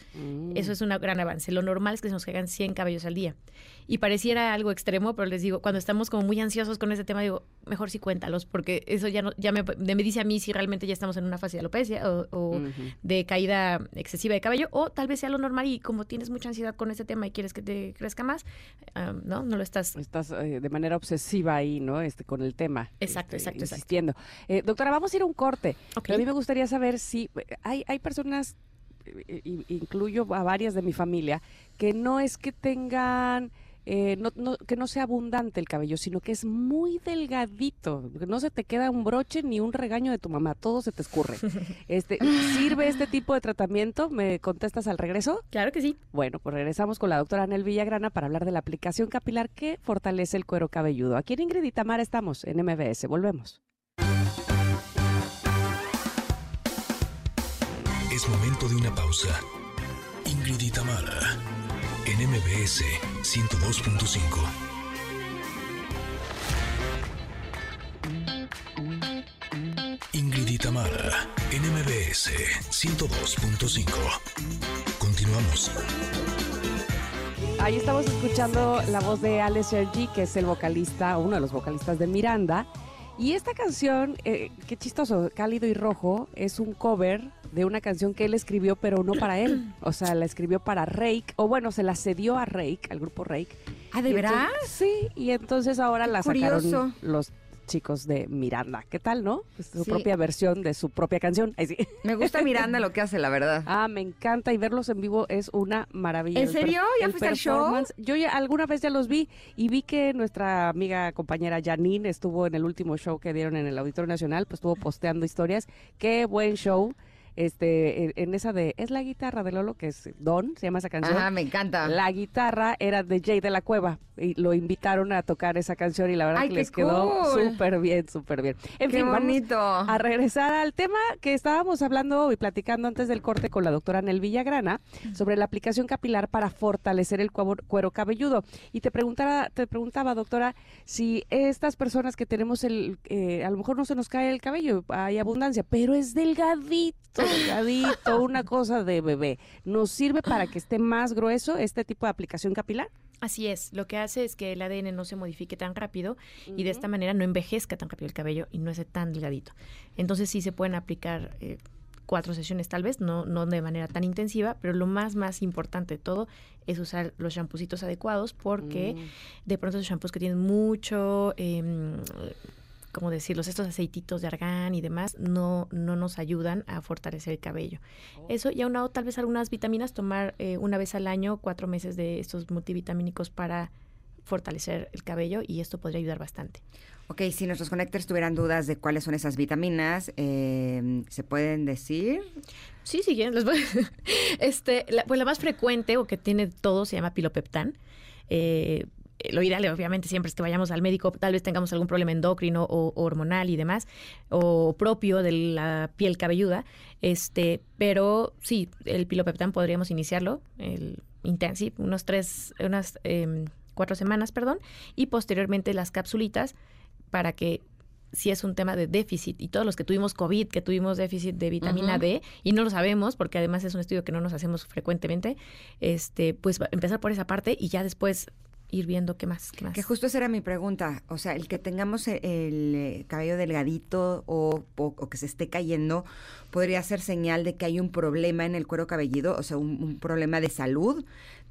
Eso es un gran avance. Lo normal es que se nos caigan 100 cabellos al día. Y pareciera algo extremo, pero les digo, cuando estamos como muy ansiosos con ese tema, digo, mejor sí cuéntalos, porque eso ya no, ya me, me dice a mí si realmente ya estamos en una fase de alopecia o, o de caída excesiva de cabello, o tal vez sea lo normal y como tienes mucha ansiedad con ese tema y quieres que te crezca más, ¿no? No lo estás Estás eh, de manera obsesiva ahí, ¿no? Este, con el tema. Exacto, este, exacto, exacto. Insistiendo. Eh, doctora, vamos a ir a un corte. A mí me gustaría saber si eh, hay, hay personas, eh, incluyo a varias de mi familia, que no es que tengan... eh, no, no- que no sea abundante el cabello, sino que es muy delgadito, que no se te queda un broche ni un regaño de tu mamá, todo se te escurre. <laughs> Este, ¿Sirve este tipo de tratamiento? ¿Me contestas al regreso? Claro que sí. Bueno, pues regresamos con la doctora Anel Villagrana para hablar de la aplicación capilar que fortalece el cuero cabelludo. Aquí en Ingrid y Tamara estamos en MBS. Volvemos. Es momento de una pausa. Ingrid y Tamara, en MBS 102.5. Ingrid y Tamara, en MBS 102.5. Continuamos. Ahí estamos escuchando la voz de Alex Sergi, que es el vocalista, uno de los vocalistas de Miranda. Y esta canción, eh, qué chistoso, Cálido y Rojo, es un cover de una canción que él escribió, pero no para él. <clears throat> O sea, la escribió para Rake, o bueno, se la cedió a Rake, al grupo Rake. Ah, ¿de entonces- sí, y entonces ahora la curioso. sacaron los chicos de Miranda. ¿Qué tal, no? Es su Sí. propia versión de su propia canción. Ahí sí. Me gusta Miranda <laughs> lo que hace, la verdad. Ah, me encanta y verlos en vivo es una maravilla. ¿En serio? ¿Ya fuiste al show? Yo ya alguna vez ya los vi y vi que nuestra amiga compañera Janine estuvo en el último show que dieron en el Auditorio Nacional, pues estuvo posteando historias. Qué buen show. Este, en esa de, es la guitarra de Lolo, que es Don, se llama esa canción. Ah, me encanta. La guitarra era de Jay de la Cueva y lo invitaron a tocar esa canción y la verdad Ay, que les quedó súper bien, súper bien. En Qué fin, vamos bonito. a regresar al tema que estábamos hablando y platicando antes del corte con la doctora Nel Villagrana sobre la aplicación capilar para fortalecer el cuero cabelludo. Y te preguntaba, te preguntaba, doctora, si estas personas que tenemos el, eh, a lo mejor no se nos cae el cabello, hay abundancia, pero es delgadito, <laughs> delgadito, una cosa de bebé. ¿Nos sirve para que esté más grueso este tipo de aplicación capilar? Así es, lo que hace es que el ADN no se modifique tan rápido y de esta manera no envejezca tan rápido el cabello y no esté tan delgadito. Entonces sí se pueden aplicar eh, cuatro sesiones tal vez, no, no de manera tan intensiva, pero lo más, más importante de todo es usar los champucitos adecuados porque de pronto esos shampoos que tienen mucho... em, como decirlos, estos aceititos de argán y demás no, no nos ayudan a fortalecer el cabello. Eso y aunado tal vez algunas vitaminas, tomar eh, una vez al año cuatro meses de estos multivitamínicos para fortalecer el cabello y esto podría ayudar bastante. Ok, si nuestros conectores tuvieran dudas de cuáles son esas vitaminas, eh, ¿se pueden decir? Sí, sí, les voy- <laughs> este, la, pues la más frecuente o que tiene todo se llama pilopeptán. Eh, lo ideal, obviamente, siempre es que vayamos al médico, tal vez tengamos algún problema endocrino o, o hormonal y demás, o propio de la piel cabelluda. Este, pero sí, el pilopeptán podríamos iniciarlo, el Intensive, unos tres, unas em, cuatro semanas, perdón, y posteriormente las capsulitas para que si es un tema de déficit y todos los que tuvimos COVID, que tuvimos déficit de vitamina. D y no lo sabemos porque además es un estudio que no nos hacemos frecuentemente, este, pues empezar por esa parte y ya después ir viendo qué más, qué más. Que justo esa era mi pregunta. O sea, el que tengamos e- el, eh, cabello delgadito o, o- o que se esté cayendo podría ser señal de que hay un problema en el cuero cabelludo, o sea, un, un problema de salud.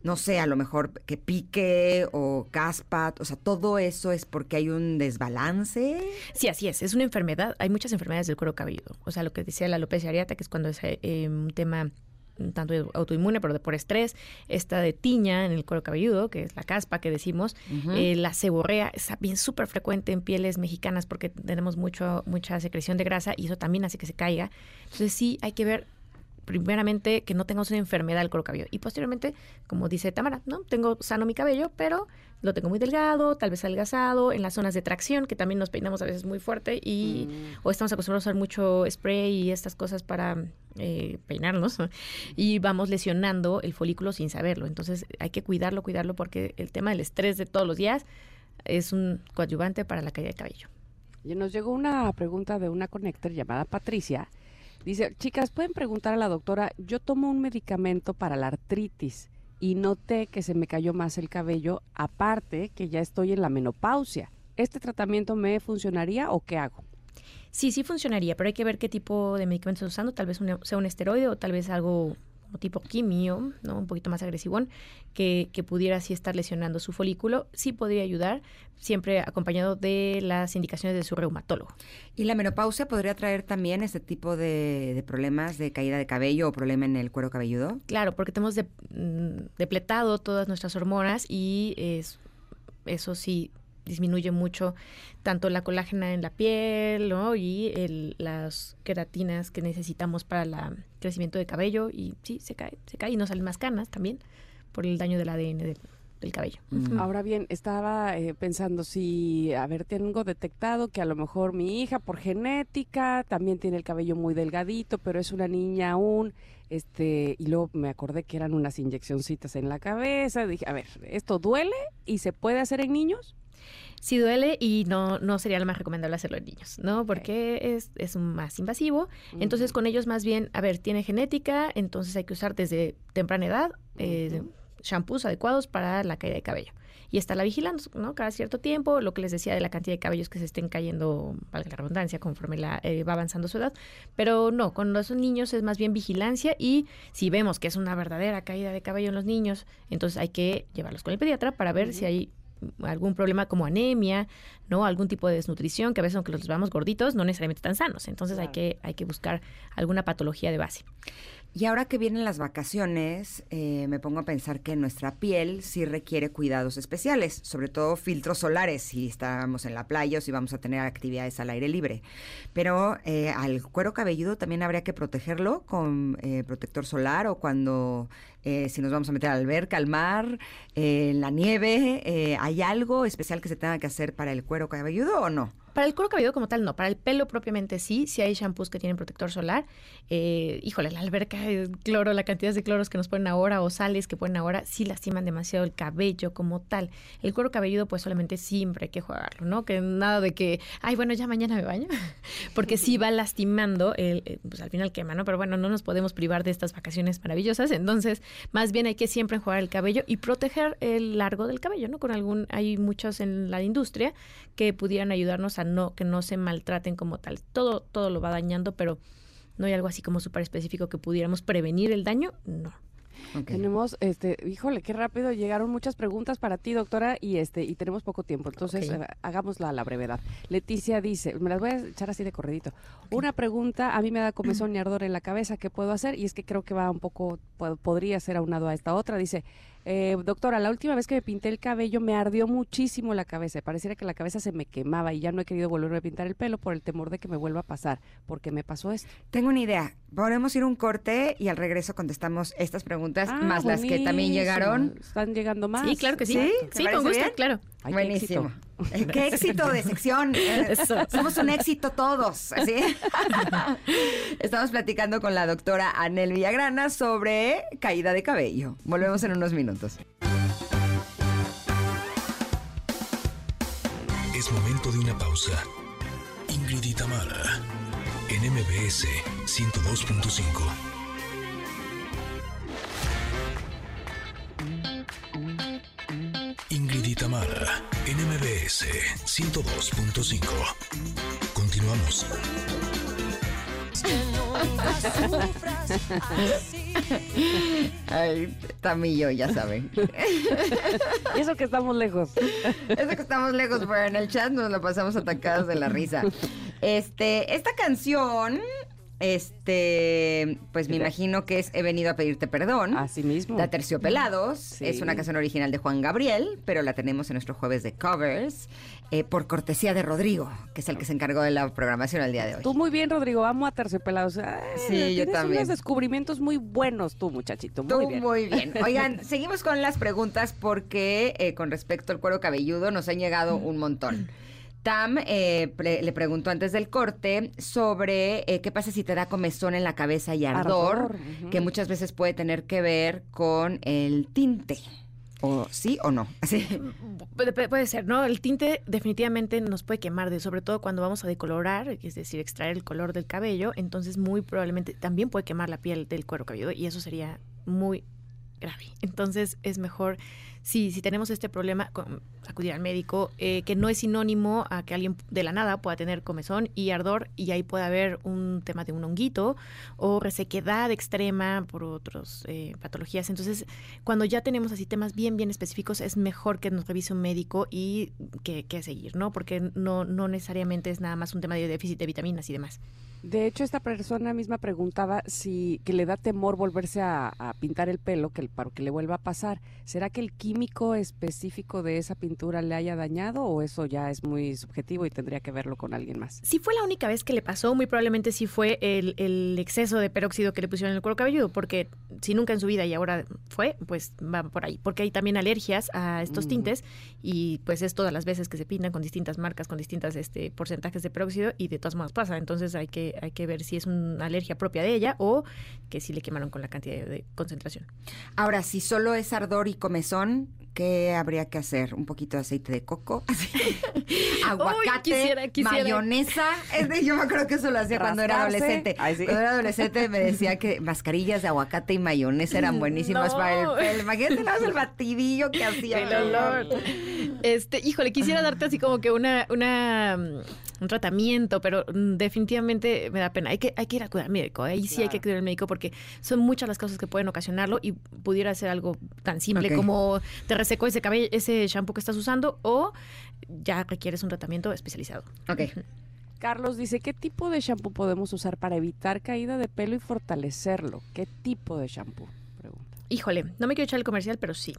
No sé, a lo mejor que pique o caspa, o sea, todo eso es porque hay un desbalance. Sí, así es. Es una enfermedad. Hay muchas enfermedades del cuero cabelludo. O sea, lo que decía la alopecia areata, que es cuando es eh, un tema tanto autoinmune, pero de por estrés, esta de tiña en el cuero cabelludo, que es la caspa que decimos, eh, la seborrea es bien súper frecuente en pieles mexicanas porque tenemos mucho mucha secreción de grasa y eso también hace que se caiga. Entonces sí hay que ver primeramente que no tengamos una enfermedad del cuero cabelludo y posteriormente, como dice Tamara, no tengo sano mi cabello, pero lo tengo muy delgado, tal vez adelgazado, en las zonas de tracción que también nos peinamos a veces muy fuerte y o estamos acostumbrados a usar mucho spray y estas cosas para eh, peinarnos ¿no? y vamos lesionando el folículo sin saberlo. Entonces hay que cuidarlo, cuidarlo porque el tema del estrés de todos los días es un coadyuvante para la caída de cabello. Y nos llegó una pregunta de una connector llamada Patricia. Dice, chicas, pueden preguntar a la doctora, yo tomo un medicamento para la artritis y noté que se me cayó más el cabello, aparte que ya estoy en la menopausia. ¿Este tratamiento me funcionaría o qué hago? Sí, sí funcionaría, pero hay que ver qué tipo de medicamento estás usando, tal vez un- sea un esteroide o tal vez algo tipo quimio, ¿no? Un poquito más agresivón, que, que pudiera así estar lesionando su folículo. Sí podría ayudar, siempre acompañado de las indicaciones de su reumatólogo. ¿Y la menopausia podría traer también este tipo de, de problemas de caída de cabello o problema en el cuero cabelludo? Claro, porque tenemos de- mm, depletado todas nuestras hormonas y es- eso sí disminuye mucho tanto la colágena en la piel ¿no? y el- las queratinas que necesitamos para el crecimiento de cabello y sí, se cae, se cae y nos salen más canas también por el daño del ADN del, del cabello. Ahora bien, estaba eh, pensando si, a ver, tengo detectado que a lo mejor mi hija por genética también tiene el cabello muy delgadito, pero es una niña aún, este, y luego me acordé que eran unas inyeccioncitas en la cabeza, dije, a ver, ¿esto duele y se puede hacer en niños? Sí duele y no, no sería lo más recomendable hacerlo en niños, ¿no? Porque es, es más invasivo. Entonces con ellos más bien, a ver, tiene genética, entonces hay que usar desde temprana edad eh, shampoos adecuados para la caída de cabello. Y estarla vigilando, ¿no? Cada cierto tiempo, lo que les decía de la cantidad de cabellos que se estén cayendo, valga la redundancia, conforme la, eh, va avanzando su edad. Pero no, con los niños es más bien vigilancia y si vemos que es una verdadera caída de cabello en los niños, entonces hay que llevarlos con el pediatra para ver si hay algún problema como anemia, ¿no? Algún tipo de desnutrición, que a veces aunque los vamos gorditos, no necesariamente están sanos. Entonces hay, que, hay que buscar alguna patología de base. Y ahora que vienen las vacaciones, eh, me pongo a pensar que nuestra piel sí requiere cuidados especiales, sobre todo filtros solares si estamos en la playa o si vamos a tener actividades al aire libre. Pero eh, al cuero cabelludo también habría que protegerlo con eh, protector solar o cuando eh, si nos vamos a meter al alberca, al mar, eh, en la nieve. ¿Hay algo especial que se tenga que hacer para el cuero cabelludo o no? Para el cuero cabelludo como tal, no. Para el pelo propiamente sí. Si hay shampoos que tienen protector solar. Eh, híjole, la alberca, el cloro, la cantidad de cloros que nos ponen ahora o sales que ponen ahora, sí lastiman demasiado el cabello como tal. El cuero cabelludo, pues solamente siempre hay que jugarlo, ¿no? Que nada de que, ay, bueno, ya mañana me baño. <laughs> Porque sí va lastimando, el, eh, pues al final quema, ¿no? Pero bueno, no nos podemos privar de estas vacaciones maravillosas. Entonces, más bien hay que siempre enjuagar el cabello y proteger el largo del cabello, ¿no? Con algún, hay muchos en la industria que pudieran ayudarnos a no, que no se maltraten como tal. Todo, todo lo va dañando, pero no hay algo así como súper específico que pudiéramos prevenir el daño, no. Tenemos, este, híjole, qué rápido llegaron muchas preguntas para ti, doctora, y este, y tenemos poco tiempo, entonces Ok. eh, hagámosla a la brevedad. Leticia dice, me las voy a echar así de corredito. Una pregunta, a mí me da comezón y ardor en la cabeza, ¿qué puedo hacer? Y es que creo que va un poco, po- podría ser aunado a esta otra. Dice, eh, doctora, la última vez que me pinté el cabello me ardió muchísimo la cabeza. Pareciera que la cabeza se me quemaba y ya no he querido volverme a pintar el pelo por el temor de que me vuelva a pasar. porque me pasó esto? Tengo una idea. Podemos ir un corte y al regreso contestamos estas preguntas, Ah, más las que también llegaron. Están llegando más. Sí, claro que sí. ¿Sí? Sí, ¿Te parece con gusto, bien? claro. Ay, qué Buenísimo. Eh, Qué <laughs> éxito de sección. Eh, Eso. Somos un éxito todos. ¿sí? <laughs> Estamos platicando con la doctora Anel Villagrana sobre caída de cabello. Volvemos en unos minutos. Es momento de una pausa. Ingrid y Tamara, en MBS 102.5. Ingrid y Tamara, en MBS 102.5. Continuamos. Ay, Tamillo, ya saben. Y eso que estamos lejos. Eso que estamos lejos, pero en el chat nos lo pasamos atacados de la risa. Este, esta canción, este, pues me imagino que es He venido a pedirte perdón. Así mismo. La Terciopelados Sí. es una canción original de Juan Gabriel, pero la tenemos en nuestro jueves de covers eh, por cortesía de Rodrigo, que es el que se encargó de la programación al día de hoy. Tú muy bien, Rodrigo. Amo a terciopelados. Ay, Sí, yo también. unos descubrimientos muy buenos tú, muchachito. Muy Tú bien. muy bien. <laughs> Oigan, seguimos con las preguntas porque eh, con respecto al cuero cabelludo nos han llegado un montón. Tam eh, pre- le preguntó antes del corte sobre eh, qué pasa si te da comezón en la cabeza y ardor, que muchas veces puede tener que ver con el tinte. ¿O sí o no? <laughs> Sí. Pu- pu- Puede ser, ¿no? El tinte definitivamente nos puede quemar, de, sobre todo cuando vamos a decolorar, es decir, extraer el color del cabello, entonces muy probablemente también puede quemar la piel del cuero cabelludo y eso sería muy grave. Entonces es mejor, si, si tenemos este problema, acudir al médico, eh, que no es sinónimo a que alguien de la nada pueda tener comezón y ardor y ahí puede haber un tema de un honguito o resequedad extrema por otras patologías. Entonces, cuando ya tenemos así temas bien, bien específicos, es mejor que nos revise un médico y que, que seguir, ¿no? Porque no, no necesariamente es nada más un tema de déficit de vitaminas y demás. De hecho, esta persona misma preguntaba si que le da temor volverse a, a pintar el pelo, que el, para que le vuelva a pasar. ¿Será que el químico específico de esa pintura le haya dañado o eso ya es muy subjetivo y tendría que verlo con alguien más? Si fue la única vez que le pasó, muy probablemente sí fue el, el exceso de peróxido que le pusieron en el cuero cabelludo, porque si nunca en su vida y ahora fue, pues va por ahí. Porque hay también alergias a estos Mm. tintes y pues es todas las veces que se pintan con distintas marcas, con distintas este, porcentajes de peróxido y de todas modas pasa. Entonces hay que, hay que ver si es una alergia propia de ella o que sí le quemaron con la cantidad de, de concentración. Ahora, si solo es ardor y comezón, ¿qué habría que hacer? Un poquito de aceite de coco, <laughs> aguacate, quisiera, quisiera. mayonesa. Es de- yo me acuerdo que eso lo hacía cuando era adolescente. Ay, sí. Cuando era adolescente me decía que mascarillas de aguacate y mayonesa eran buenísimas <laughs> No. para el pelo. Imagínate el batidillo que hacía. El olor. Este, híjole, quisiera darte así como que una, una mm, un tratamiento, pero mm, definitivamente me da pena. Hay que, hay que ir a cuidar al médico. Ahí sí hay que acudir al médico porque son muchas las causas que pueden ocasionarlo y pudiera ser algo tan simple como te resecó ese cabello, ese shampoo que estás usando, o ya requieres un tratamiento especializado. Ok. Carlos dice, ¿qué tipo de shampoo podemos usar para evitar caída de pelo y fortalecerlo? ¿Qué tipo de shampoo? Pregunta. Híjole, no me quiero echar el comercial, pero sí.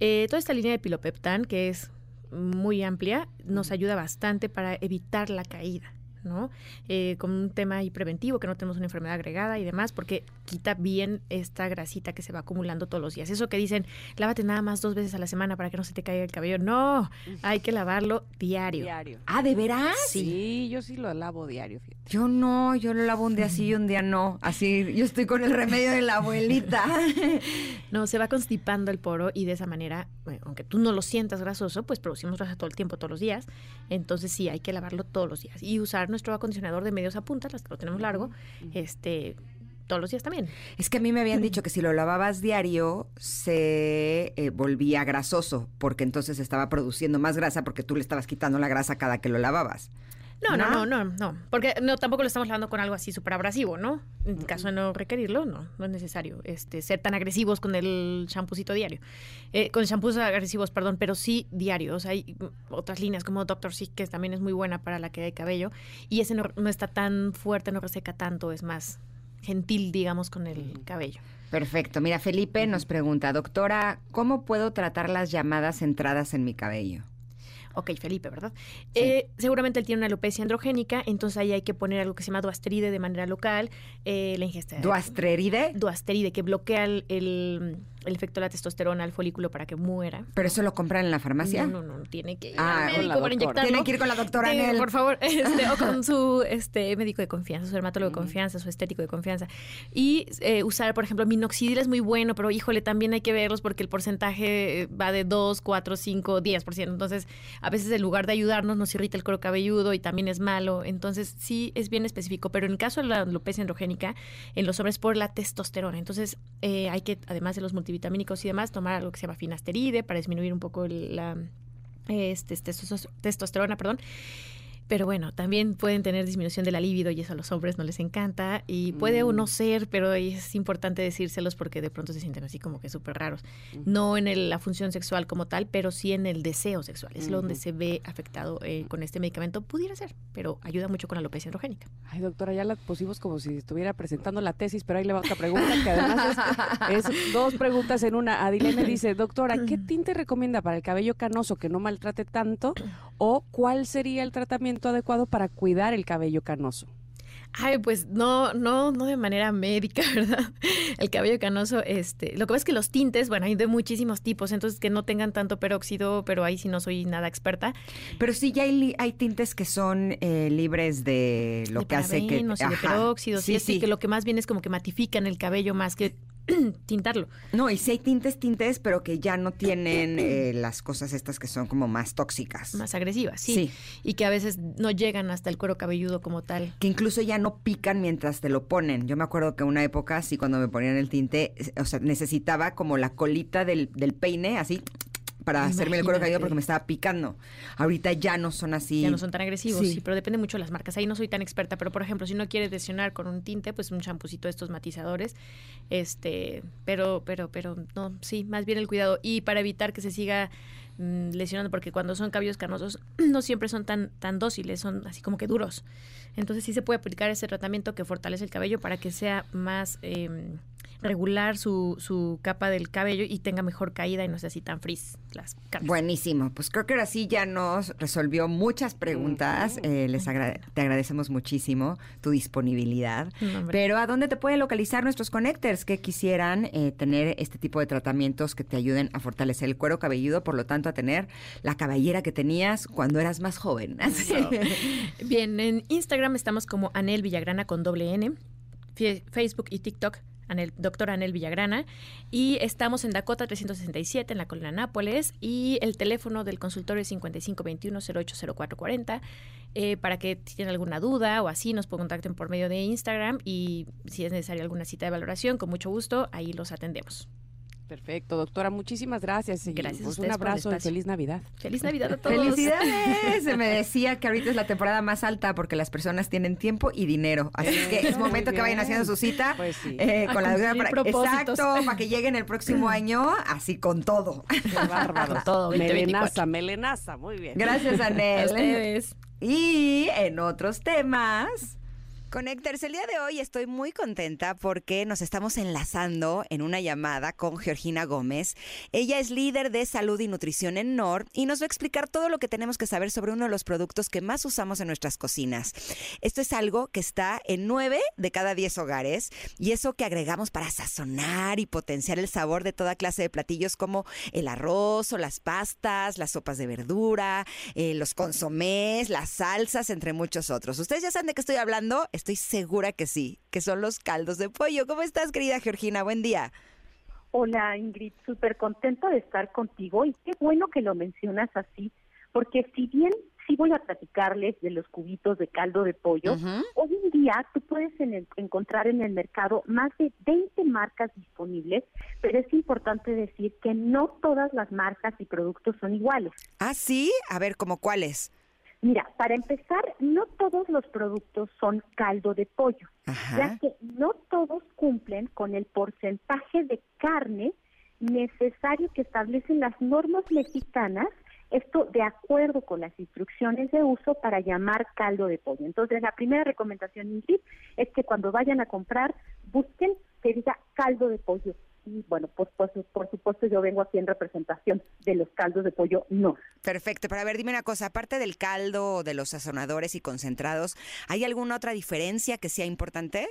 Eh, toda esta línea de Pilopeptan, que es muy amplia, nos ayuda bastante para evitar la caída. ¿No? Eh, con un tema ahí preventivo, que no tenemos una enfermedad agregada y demás, porque quita bien esta grasita que se va acumulando todos los días. Eso que dicen, lávate nada más dos veces a la semana para que no se te caiga el cabello. No, hay que lavarlo diario. Diario. Ah, ¿de veras? Sí, yo sí lo lavo diario. fíjate. Yo no, yo lo lavo un día sí y un día no. Así, yo estoy con el remedio de la abuelita. <laughs> No, se va constipando el poro y de esa manera, bueno, aunque tú no lo sientas grasoso, pues producimos grasa todo el tiempo, todos los días. Entonces sí, hay que lavarlo todos los días. Y usar nuestro acondicionador de medios a punta, las que lo tenemos largo, este todos los días también. Es que a mí me habían dicho que si lo lavabas diario se eh, volvía grasoso, porque entonces estaba produciendo más grasa porque tú le estabas quitando la grasa cada que lo lavabas. No, no, ¿No? no, no, no, porque no tampoco lo estamos lavando con algo así súper abrasivo, ¿no? En caso de no requerirlo, no, no es necesario este, ser tan agresivos con el champucito diario. Eh, con shampoos agresivos, perdón, pero sí diarios. Hay otras líneas como Dr. Sick, que también es muy buena para la caída de cabello, y ese no, no está tan fuerte, no reseca tanto, es más gentil, digamos, con el cabello. Perfecto. Mira, Felipe nos pregunta, doctora, ¿cómo puedo tratar las llamadas entradas en mi cabello? Ok, Felipe, ¿verdad? Eh, seguramente él tiene una alopecia androgénica, entonces ahí hay que poner algo que se llama duasteride de manera local, eh, la ingesta de ¿Duastreride? duasteride, que bloquea el, el- el efecto de la testosterona al folículo para que muera. ¿Pero eso lo compran en la farmacia? No, no, no, tiene que ir Ah, al con médico la para doctora. inyectarlo. Tiene que ir con la doctora Sí, Anel. por favor, <laughs> este, o con su este médico de confianza, su dermatólogo de confianza, su estético de confianza. Y eh, usar, por ejemplo, minoxidil es muy bueno, pero híjole, también hay que verlos porque el porcentaje eh, va de 2, 4, 5, 10%. Entonces, a veces en lugar de ayudarnos nos irrita el cuero cabelludo y también es malo. Entonces, sí es bien específico, pero en el caso de la alopecia androgénica, en los hombres por la testosterona. Entonces, eh, hay que, además de los multivitamínicos y demás, tomar algo que se llama finasteride para disminuir un poco la este, testos- testosterona, perdón. Pero bueno, también pueden tener disminución de la libido y eso a los hombres no les encanta. Y puede o no ser, pero es importante decírselos porque de pronto se sienten así como que súper raros. No en el- la función sexual como tal, pero sí en el deseo sexual. Es donde se ve afectado eh, con este medicamento. Pudiera ser, pero ayuda mucho con la alopecia androgénica. Ay, doctora, ya la pusimos como si estuviera presentando la tesis, pero ahí le va otra pregunta, que además es, es dos preguntas en una. Adilene <laughs> dice, doctora, ¿qué <clears throat> tinte recomienda para el cabello canoso que no maltrate tanto? ¿O cuál sería el tratamiento adecuado para cuidar el cabello canoso? Ay, pues no, no, no de manera médica, <laughs> ¿verdad? El cabello canoso, este, lo que pasa es que los tintes, bueno, hay de muchísimos tipos, entonces que no tengan tanto peróxido, pero ahí sí no soy nada experta. Pero sí, ya hay, tintes que son eh, libres de lo de que hace que... y de Ajá. peróxidos, Sí, y así sí. que lo que más bien es como que matifican el cabello más que <clears throat> tintarlo. No, y sí hay tintes, tintes, pero que ya no tienen eh, las cosas estas que son como más tóxicas. más agresivas, sí. Sí. Y que a veces no llegan hasta el cuero cabelludo como tal. que incluso ya no pican mientras te lo ponen. Yo me acuerdo que una época, sí, cuando me ponían el tinte, es- o sea, necesitaba como la colita del, del peine, así, para hacerme el cuero cabelludo porque me estaba picando. Ahorita ya no son así. Ya no son tan agresivos, Sí. sí. pero depende mucho de las marcas. Ahí no soy tan experta, pero por ejemplo, si no quieres lesionar con un tinte, pues un champucito de estos matizadores, este, pero, pero, pero, no, sí, más bien el cuidado. Y para evitar que se siga mm, lesionando, porque cuando son cabellos canosos, <clears throat> no siempre son tan, tan dóciles, son así como que duros. Entonces sí se puede aplicar ese tratamiento que fortalece el cabello para que sea más eh, regular su, su capa del cabello y tenga mejor caída y no sea así tan frizz las capas. Buenísimo. Pues creo que ahora sí ya nos resolvió muchas preguntas. Eh, les agra- te agradecemos muchísimo tu disponibilidad. No. Pero ¿a dónde te pueden localizar nuestros connectors que quisieran eh, tener este tipo de tratamientos que te ayuden a fortalecer el cuero cabelludo, por lo tanto a tener la cabellera que tenías cuando eras más joven? <laughs> Bien, en Instagram estamos como Anel Villagrana con doble N, Facebook y TikTok. Anel, doctora Anel Villagrana y estamos en Dakota 367 en la colonia Nápoles y el teléfono del consultorio es 5521-080440 eh, para que si tienen alguna duda o así nos contacten por medio de Instagram y si es necesaria alguna cita de valoración con mucho gusto ahí los atendemos. Perfecto, doctora, muchísimas gracias. y, Gracias a pues, un ustedes por el abrazo y feliz Navidad. Feliz Navidad a <laughs> todos. ¡Felicidades! Se me decía que ahorita es la temporada más alta porque las personas tienen tiempo y dinero. Así que es momento que vayan haciendo su cita Pues sí. eh, A con la doctora para, propósitos. exacto, para que lleguen el próximo <clears throat> año así con todo. Qué bárbaro. Con <laughs> todo, 2024. melenaza, melenaza, muy bien. Gracias, <laughs> A Anel. ustedes. Y en otros temas... Connectors, el día de hoy estoy muy contenta porque nos estamos enlazando en una llamada con Georgina Gómez. Ella es líder de salud y nutrición en NOR y nos va a explicar todo lo que tenemos que saber sobre uno de los productos que más usamos en nuestras cocinas. Esto es algo que está en nueve de cada diez hogares y eso que agregamos para sazonar y potenciar el sabor de toda clase de platillos como el arroz o las pastas, las sopas de verdura, eh, los consomés, las salsas, entre muchos otros. Ustedes ya saben de qué estoy hablando Estoy segura que sí, que son los caldos de pollo. ¿Cómo estás, querida Georgina? Buen día. Hola, Ingrid. Súper contento de estar contigo y qué bueno que lo mencionas así, porque si bien sí voy a platicarles de los cubitos de caldo de pollo, hoy en día tú puedes encontrar en el mercado más de 20 marcas disponibles, pero es importante decir que no todas las marcas y productos son iguales. Ah, sí. A ver, ¿cómo cuáles? Mira, para empezar, no todos los productos son caldo de pollo, ya que no todos cumplen con el porcentaje de carne necesario que establecen las normas mexicanas, esto de acuerdo con las instrucciones de uso para llamar caldo de pollo. Entonces, la primera recomendación, es que cuando vayan a comprar, busquen que diga caldo de pollo y bueno, pues, pues, por supuesto yo vengo aquí en representación de los caldos de pollo no. Perfecto, pero a ver, dime una cosa, aparte del caldo, de los sazonadores y concentrados, ¿hay alguna otra diferencia que sea importante?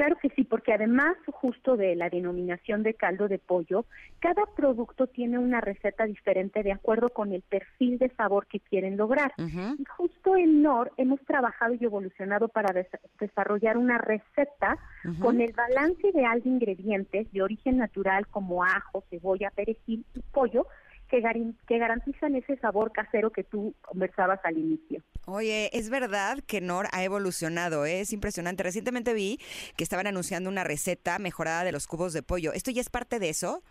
Claro que sí, porque además justo de la denominación de caldo de pollo, cada producto tiene una receta diferente de acuerdo con el perfil de sabor que quieren lograr. Y justo en NOR hemos trabajado y evolucionado para desarrollar una receta con el balance ideal de ingredientes de origen natural como ajo, cebolla, perejil y pollo que, que garantizan ese sabor casero que tú conversabas al inicio. Oye, es verdad que Nor ha evolucionado, ¿eh? es impresionante. Recientemente vi que estaban anunciando una receta mejorada de los cubos de pollo. ¿Esto ya es parte de eso?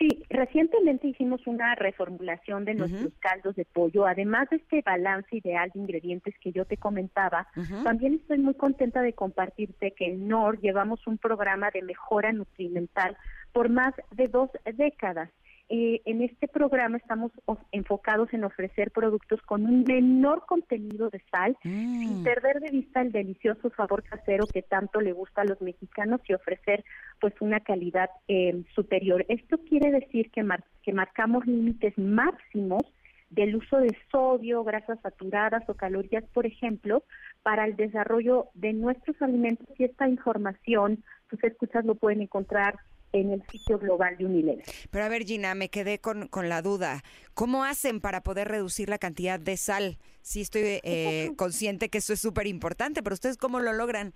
Sí, recientemente hicimos una reformulación de nuestros caldos de pollo. Además de este balance ideal de ingredientes que yo te comentaba, también estoy muy contenta de compartirte que en NOR llevamos un programa de mejora nutrimental por más de dos décadas. Eh, en este programa estamos enfocados en ofrecer productos con un menor contenido de sal, sin mm. perder de vista el delicioso sabor casero que tanto le gusta a los mexicanos y ofrecer pues una calidad eh, superior. Esto quiere decir que, que marcamos límites máximos del uso de sodio, grasas saturadas o calorías, por ejemplo, para el desarrollo de nuestros alimentos y esta información, tus escuchas lo pueden encontrar en el sitio global de Unilever. Pero a ver, Gina, me quedé con, con la duda. ¿Cómo hacen para poder reducir la cantidad de sal? Sí estoy eh, consciente que eso es súper importante, pero ¿ustedes cómo lo logran?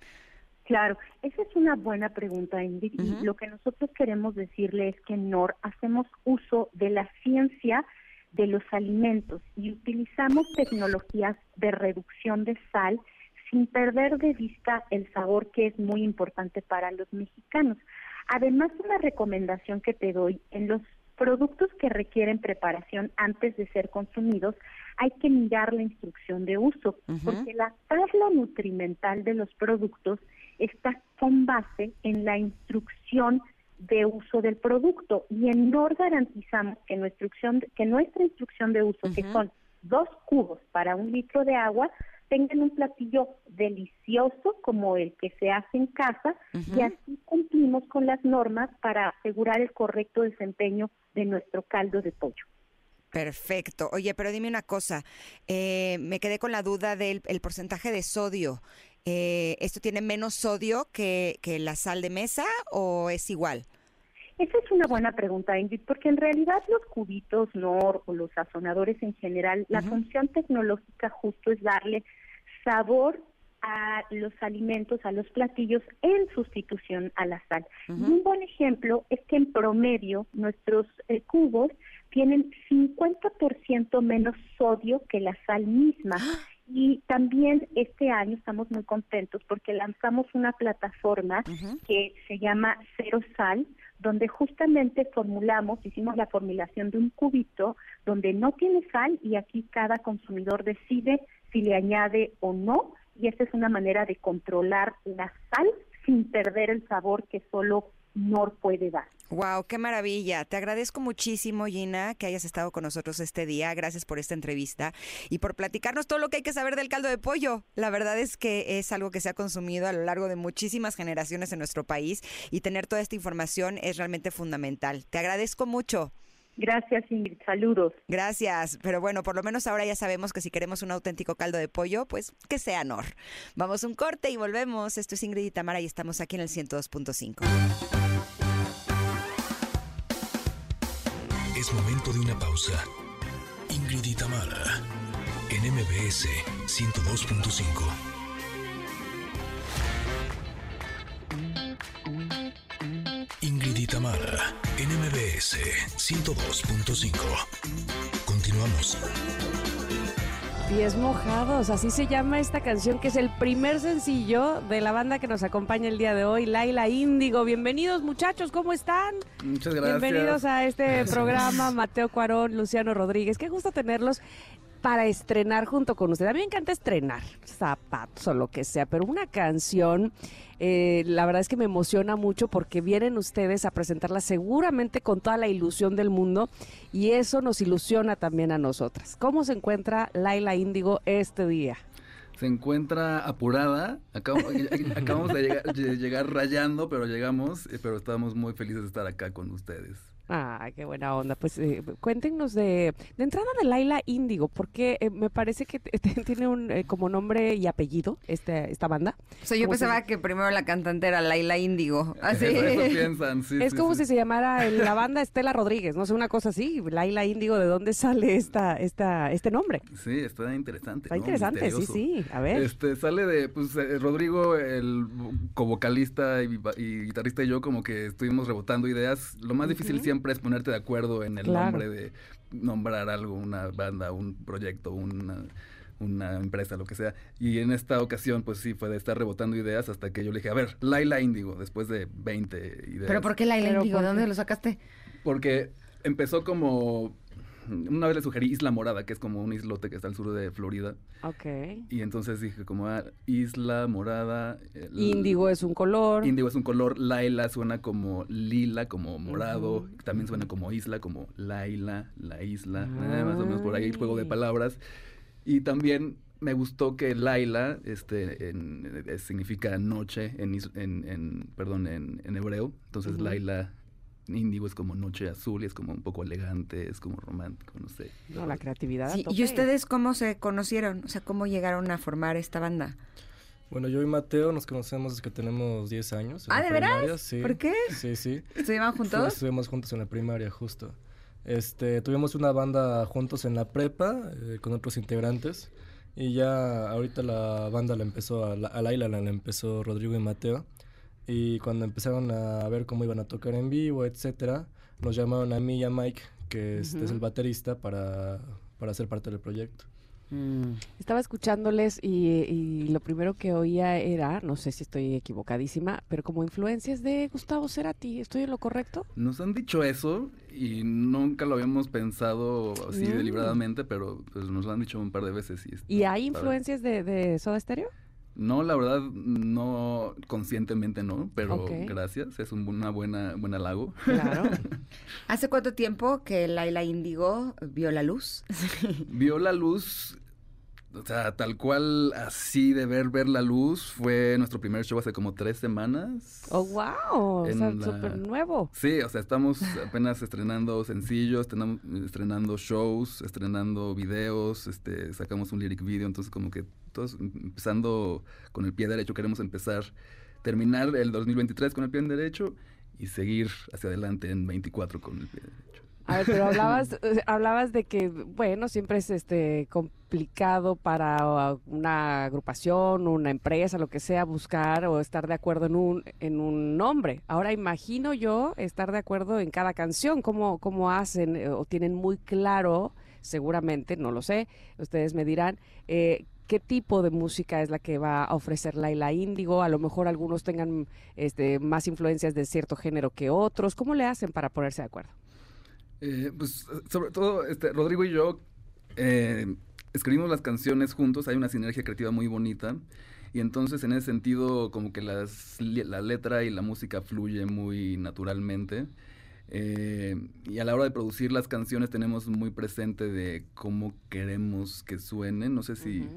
Claro, esa es una buena pregunta, Ingrid. Y lo que nosotros queremos decirle es que en NOR hacemos uso de la ciencia de los alimentos y utilizamos tecnologías de reducción de sal sin perder de vista el sabor que es muy importante para los mexicanos. Además, una recomendación que te doy, en los productos que requieren preparación antes de ser consumidos, hay que mirar la instrucción de uso, porque la tabla nutrimental de los productos está con base en la instrucción de uso del producto y en NOR garantizamos que nuestra instrucción, que nuestra instrucción de uso, que son dos cubos para un litro de agua, tengan un platillo delicioso como el que se hace en casa y así cumplimos con las normas para asegurar el correcto desempeño de nuestro caldo de pollo. Perfecto. Oye, pero dime una cosa, eh, me quedé con la duda del porcentaje de sodio. Eh, ¿Esto tiene menos sodio que, que la sal de mesa o es igual? Esa es una buena pregunta, Ingrid, porque en realidad los cubitos NOR o los sazonadores en general, la función tecnológica justo es darle sabor a los alimentos, a los platillos en sustitución a la sal. un buen ejemplo es que en promedio nuestros eh, cubos tienen 50% menos sodio que la sal misma. ¡Ah! Y también este año estamos muy contentos porque lanzamos una plataforma que se llama Cero Sal, donde justamente formulamos, hicimos la formulación de un cubito donde no tiene sal y aquí cada consumidor decide si le añade o no y esta es una manera de controlar la sal sin perder el sabor que solo NOR puede dar. Wow, qué maravilla. Te agradezco muchísimo, Gina, que hayas estado con nosotros este día. Gracias por esta entrevista y por platicarnos todo lo que hay que saber del caldo de pollo. La verdad es que es algo que se ha consumido a lo largo de muchísimas generaciones en nuestro país y tener toda esta información es realmente fundamental. Te agradezco mucho. Gracias, Ingrid. Saludos. Gracias. Pero bueno, por lo menos ahora ya sabemos que si queremos un auténtico caldo de pollo, pues que sea Nor. Vamos un corte y volvemos. Esto es Ingrid y Tamara y estamos aquí en el 102.5. Es momento de una pausa. Ingrid y Tamara en MBS 102.5. NMBS 102.5. Continuamos. Pies mojados, así se llama esta canción que es el primer sencillo de la banda que nos acompaña el día de hoy, Laila Índigo. Bienvenidos muchachos, ¿cómo están? Muchas gracias. Bienvenidos a este programa, Mateo Cuarón, Luciano Rodríguez. Qué gusto tenerlos para estrenar junto con ustedes. A mí me encanta estrenar zapatos o lo que sea, pero una canción, eh, la verdad es que me emociona mucho porque vienen ustedes a presentarla seguramente con toda la ilusión del mundo y eso nos ilusiona también a nosotras. ¿Cómo se encuentra Laila Índigo este día? se encuentra apurada. Acabamos, <laughs> acabamos de, llegar, de, llegar, rayando, pero llegamos, eh, pero estamos muy felices de estar acá con ustedes. Ah, qué buena onda. Pues eh, cuéntenos de, de entrada de Laila Índigo, porque eh, me parece que <laughs> tiene un eh, como nombre y apellido este, esta banda. O sea, yo pensaba se... que primero la cantante era Laila Índigo. Así. <laughs> Eso, eso <laughs> piensan, sí, Es sí, como sí. si se llamara la banda Estela Rodríguez, no sé, una cosa así. Laila Índigo, ¿de dónde sale esta, esta, este nombre? Sí, está interesante. Está ¿no? interesante, Misterioso. sí, sí. A ver. Este, sale de, pues, eh, Rodrigo, el co-vocalista y, y, guitarrista y yo, como que estuvimos rebotando ideas. Lo más uh -huh. difícil siempre es ponerte de acuerdo en el Claro. nombre de nombrar algo, una banda, un proyecto, una, una empresa, lo que sea. Y en esta ocasión, pues sí, fue de estar rebotando ideas hasta que yo le dije, a ver, Laila Índigo, después de 20 ideas. ¿Pero por qué Laila? ¿por ¿De dónde lo sacaste? Porque empezó como... Una vez le sugerí Isla Morada, que es como un islote que está al sur de Florida. Ok. Y entonces dije como ah, Isla Morada. Índigo es un color. Índigo es un color, Laila suena como lila, como morado, también suena como isla, como Laila, la isla, más o menos por ahí el juego de palabras. Y también me gustó que Laila este, en- eh, significa noche en, en, perdón, en, hebreo, entonces. Laila índigo es como noche azul y es como un poco elegante, es como romántico, no sé. No, la creatividad. Sí. ¿Y ustedes cómo se conocieron? O sea, ¿cómo llegaron a formar esta banda? Bueno, yo y Mateo nos conocemos desde que tenemos 10 años. en Ah, la ¿de veras? Sí. ¿Por qué? Sí, sí. ¿Estudiaban Sí, juntos? Estuvimos juntos en la primaria, justo. Este, tuvimos una banda juntos en la prepa eh, con otros integrantes y ya ahorita la banda la empezó a, la, a Laila la empezó Rodrigo y Mateo y cuando empezaron a ver cómo iban a tocar en vivo, etcétera, nos llamaron a mí y a Mike, que este es el baterista para, para ser parte del proyecto. Estaba escuchándoles y, y lo primero que oía era, no sé si estoy equivocadísima, pero como influencias de Gustavo Cerati. ¿Estoy en lo correcto? Nos han dicho eso y nunca lo habíamos pensado así Mm. deliberadamente, pero pues nos lo han dicho un par de veces. Y, ¿Y hay influencias de, de Soda Stereo? No, la verdad, no, conscientemente no, pero gracias, es un, una buena, buen halago. Claro. <laughs> ¿Hace cuánto tiempo que Laila Índigo vio la luz? <laughs> Vio la luz, o sea, tal cual, así de ver, ver la luz, fue nuestro primer show hace como tres semanas. ¡Oh, wow! O sea, la- súper nuevo. Sí, o sea, estamos apenas estrenando sencillos, estrenando shows, estrenando videos, este, sacamos un lyric video, entonces como que todos empezando con el pie derecho, queremos empezar, terminar el 2023 con el pie derecho y seguir hacia adelante en 24 con el pie derecho. A ver, pero <laughs> hablabas, hablabas de que, bueno, siempre es este complicado para uh, una agrupación, una empresa, lo que sea, buscar o estar de acuerdo en un, en un nombre. Ahora imagino yo estar de acuerdo en cada canción, cómo, cómo hacen eh, o tienen muy claro, seguramente, no lo sé, ustedes me dirán, eh, qué tipo de música es la que va a ofrecer Laila Índigo. A lo mejor algunos tengan este, más influencias de cierto género que otros. ¿Cómo le hacen para ponerse de acuerdo? Eh, pues sobre todo, este, Rodrigo y yo eh, escribimos las canciones juntos, hay una sinergia creativa muy bonita Y entonces en ese sentido como que las, la letra y la música fluye muy naturalmente. Eh, y a la hora de producir las canciones tenemos muy presente de cómo queremos que suenen. No sé si...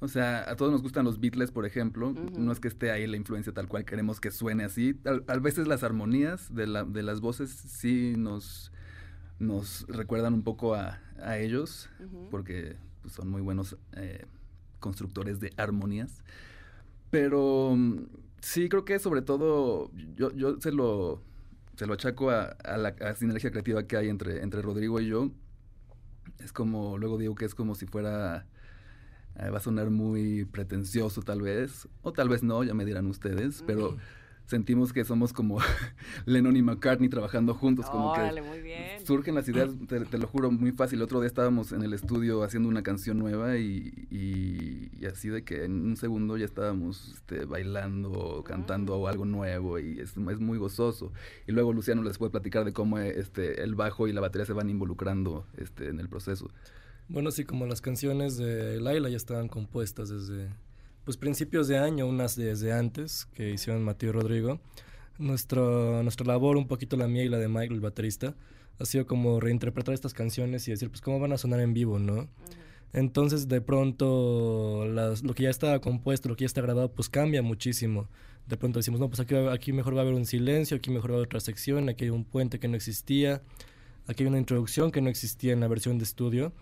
O sea, a todos nos gustan los Beatles, por ejemplo. No es que esté ahí la influencia tal cual queremos que suene así. A, veces las armonías de, la, de, las voces sí nos, nos recuerdan un poco a, a ellos, porque pues, son muy buenos eh, constructores de armonías. Pero mm, sí, creo que sobre todo yo, yo se lo se lo achaco a, la sinergia creativa que hay entre, entre Rodrigo y yo. Es como, luego digo que es como si fuera eh, va a sonar muy pretencioso tal vez, o tal vez no, ya me dirán ustedes, pero sentimos que somos como <laughs> Lennon y McCartney trabajando juntos, como que surgen las ideas, <clears throat> te, lo juro, muy fácil. El otro día estábamos en el estudio haciendo una canción nueva y, y, así de que en un segundo ya estábamos este, bailando, cantando algo nuevo y es, es, muy gozoso. Y luego Luciano les puede platicar de cómo este, el bajo y la batería se van involucrando este, en el proceso. Bueno, sí, como las canciones de Laila ya estaban compuestas desde pues principios de año, unas desde antes que hicieron Mateo y Rodrigo. Nuestro, nuestra labor, un poquito la mía y la de Michael, el baterista, ha sido como reinterpretar estas canciones y decir, pues, cómo van a sonar en vivo, ¿no? Entonces, de pronto, las, lo que ya estaba compuesto, lo que ya está grabado, pues cambia muchísimo. De pronto decimos, no, pues aquí, aquí mejor va a haber un silencio, aquí mejor va a haber otra sección, aquí hay un puente que no existía, aquí hay una introducción que no existía en la versión de estudio.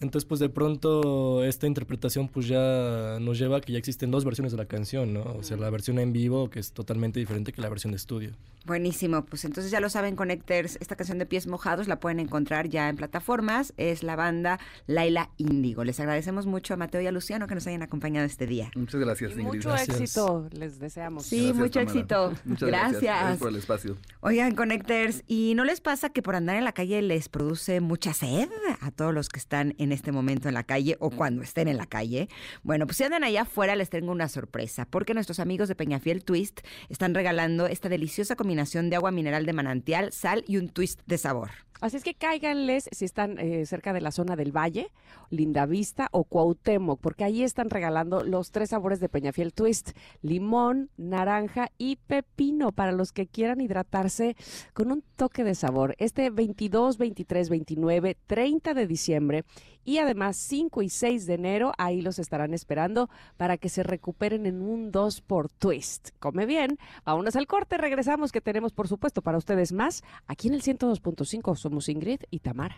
Entonces, pues de pronto esta interpretación pues ya nos lleva a que ya existen dos versiones de la canción, ¿no? O sea, la versión en vivo que es totalmente diferente que la versión de estudio. Buenísimo, pues entonces ya lo saben, Connectors, esta canción de Pies Mojados la pueden encontrar ya en plataformas, es la banda Laila Índigo. Les agradecemos mucho a Mateo y a Luciano que nos hayan acompañado este día. Muchas gracias, Ingrid. Mucho éxito les deseamos. Sí, mucho éxito. Muchas gracias. gracias. por el espacio. Oigan, Connectors, ¿y no les pasa que por andar en la calle les produce mucha sed a todos los que están en este momento en la calle o cuando estén en la calle? Bueno, pues si andan allá afuera les tengo una sorpresa, porque nuestros amigos de Peñafiel Twist están regalando esta deliciosa combinación de agua mineral de manantial, sal y un twist de sabor. Así es que cáiganles si están eh, cerca de la zona del Valle, Lindavista o Cuauhtémoc, porque ahí están regalando los tres sabores de Peñafiel Twist, limón, naranja y pepino, para los que quieran hidratarse con un toque de sabor. Este 22, 23, 29, 30 de diciembre y además 5 y 6 de enero, ahí los estarán esperando para que se recuperen en un 2 por Twist. Come bien, vámonos al corte, regresamos que tenemos por supuesto para ustedes más aquí en el 102.5 somos Ingrid y Tamara.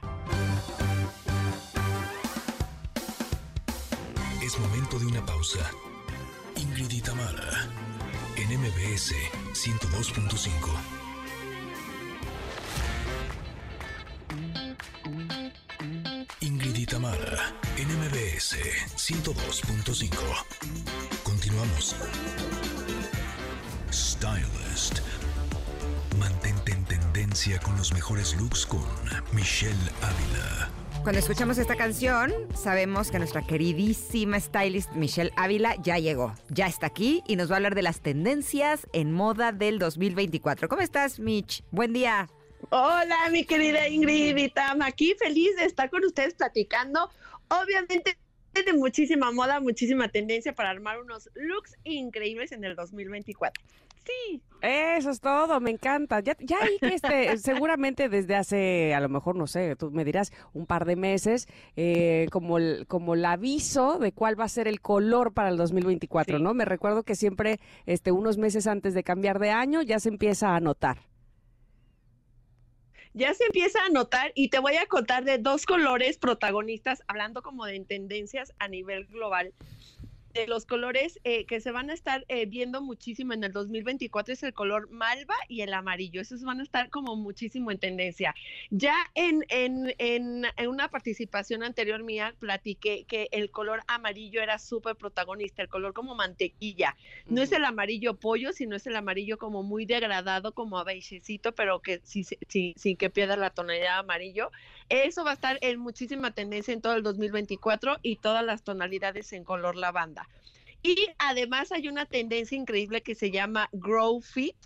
Es momento de una pausa. Ingrid y Tamara, en MBS 102.5. Tamara, en MBS 102.5. Continuamos. Stylist Mantente en tendencia con los mejores looks con Michelle Ávila. Cuando escuchamos esta canción, sabemos que nuestra queridísima stylist Michelle Ávila ya llegó, ya está aquí y nos va a hablar de las tendencias en moda del 2024. ¿Cómo estás, Mitch? Buen día. Hola, mi querida Ingrid y Tam, aquí feliz de estar con ustedes platicando. Obviamente de muchísima moda, muchísima tendencia para armar unos looks increíbles en el 2024. Sí. Eso es todo, me encanta. Ya, ya ahí que este, <laughs> seguramente desde hace, a lo mejor, no sé, tú me dirás, un par de meses, eh, como, el, como el aviso de cuál va a ser el color para el 2024, ¿no? Me recuerdo que siempre, este, unos meses antes de cambiar de año, ya se empieza a notar ya se empieza a notar y te voy a contar de dos colores protagonistas, hablando como de tendencias a nivel global de los colores eh, que se van a estar eh, viendo muchísimo en el 2024 es el color malva y el amarillo. Esos van a estar como muchísimo en tendencia. Ya en, en, en, una participación anterior mía platiqué que el color amarillo era súper protagonista, el color como mantequilla. No es el amarillo pollo, sino es el amarillo como muy degradado, como a beigecito, pero que sin, sin que pierda la tonalidad amarillo. Eso va a estar en muchísima tendencia en todo el 2024 y todas las tonalidades en color lavanda. Y además hay una tendencia increíble que se llama Grow Fit,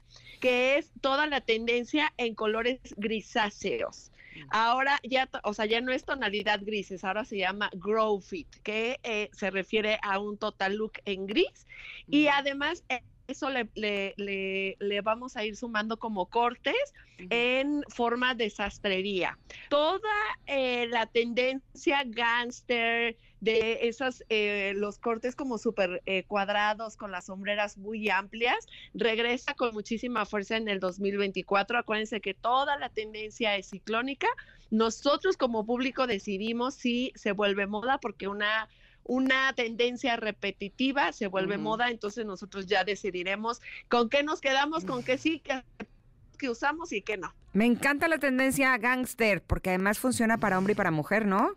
que es toda la tendencia en colores grisáceos. Ahora ya, o sea, ya no es tonalidad grises, ahora se llama Grow Fit, que eh, se refiere a un total look en gris. Y además, eh, eso le, le- le- le vamos a ir sumando como cortes en forma de sastrería. Toda eh, la tendencia gangster de esos, eh, los cortes como súper eh, cuadrados con las sombreras muy amplias, regresa con muchísima fuerza en el 2024. Acuérdense que toda la tendencia es ciclónica. Nosotros como público decidimos si se vuelve moda porque una una tendencia repetitiva se vuelve moda, entonces nosotros ya decidiremos con qué nos quedamos, con qué sí, qué, qué usamos y qué no. Me encanta la tendencia gangster, porque además funciona para hombre y para mujer, ¿no?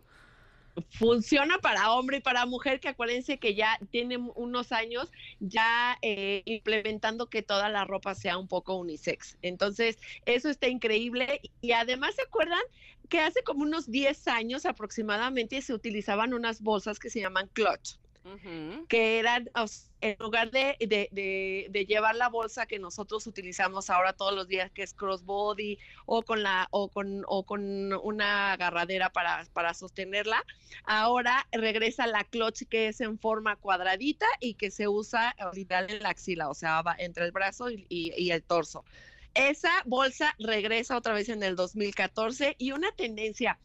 Funciona para hombre y para mujer, que acuérdense que ya tienen unos años ya eh, implementando que toda la ropa sea un poco unisex. Entonces, eso está increíble. Y además, ¿se acuerdan que hace como unos 10 años aproximadamente se utilizaban unas bolsas que se llaman clutch? Que eran, en lugar de, de, llevar la bolsa que nosotros utilizamos ahora todos los días, que es crossbody, o con la, o con, o con una agarradera para, para sostenerla, ahora regresa la clutch que es en forma cuadradita y que se usa literal en la axila, o sea, va entre el brazo y- y el torso. Esa bolsa regresa otra vez en el 2014 y una tendencia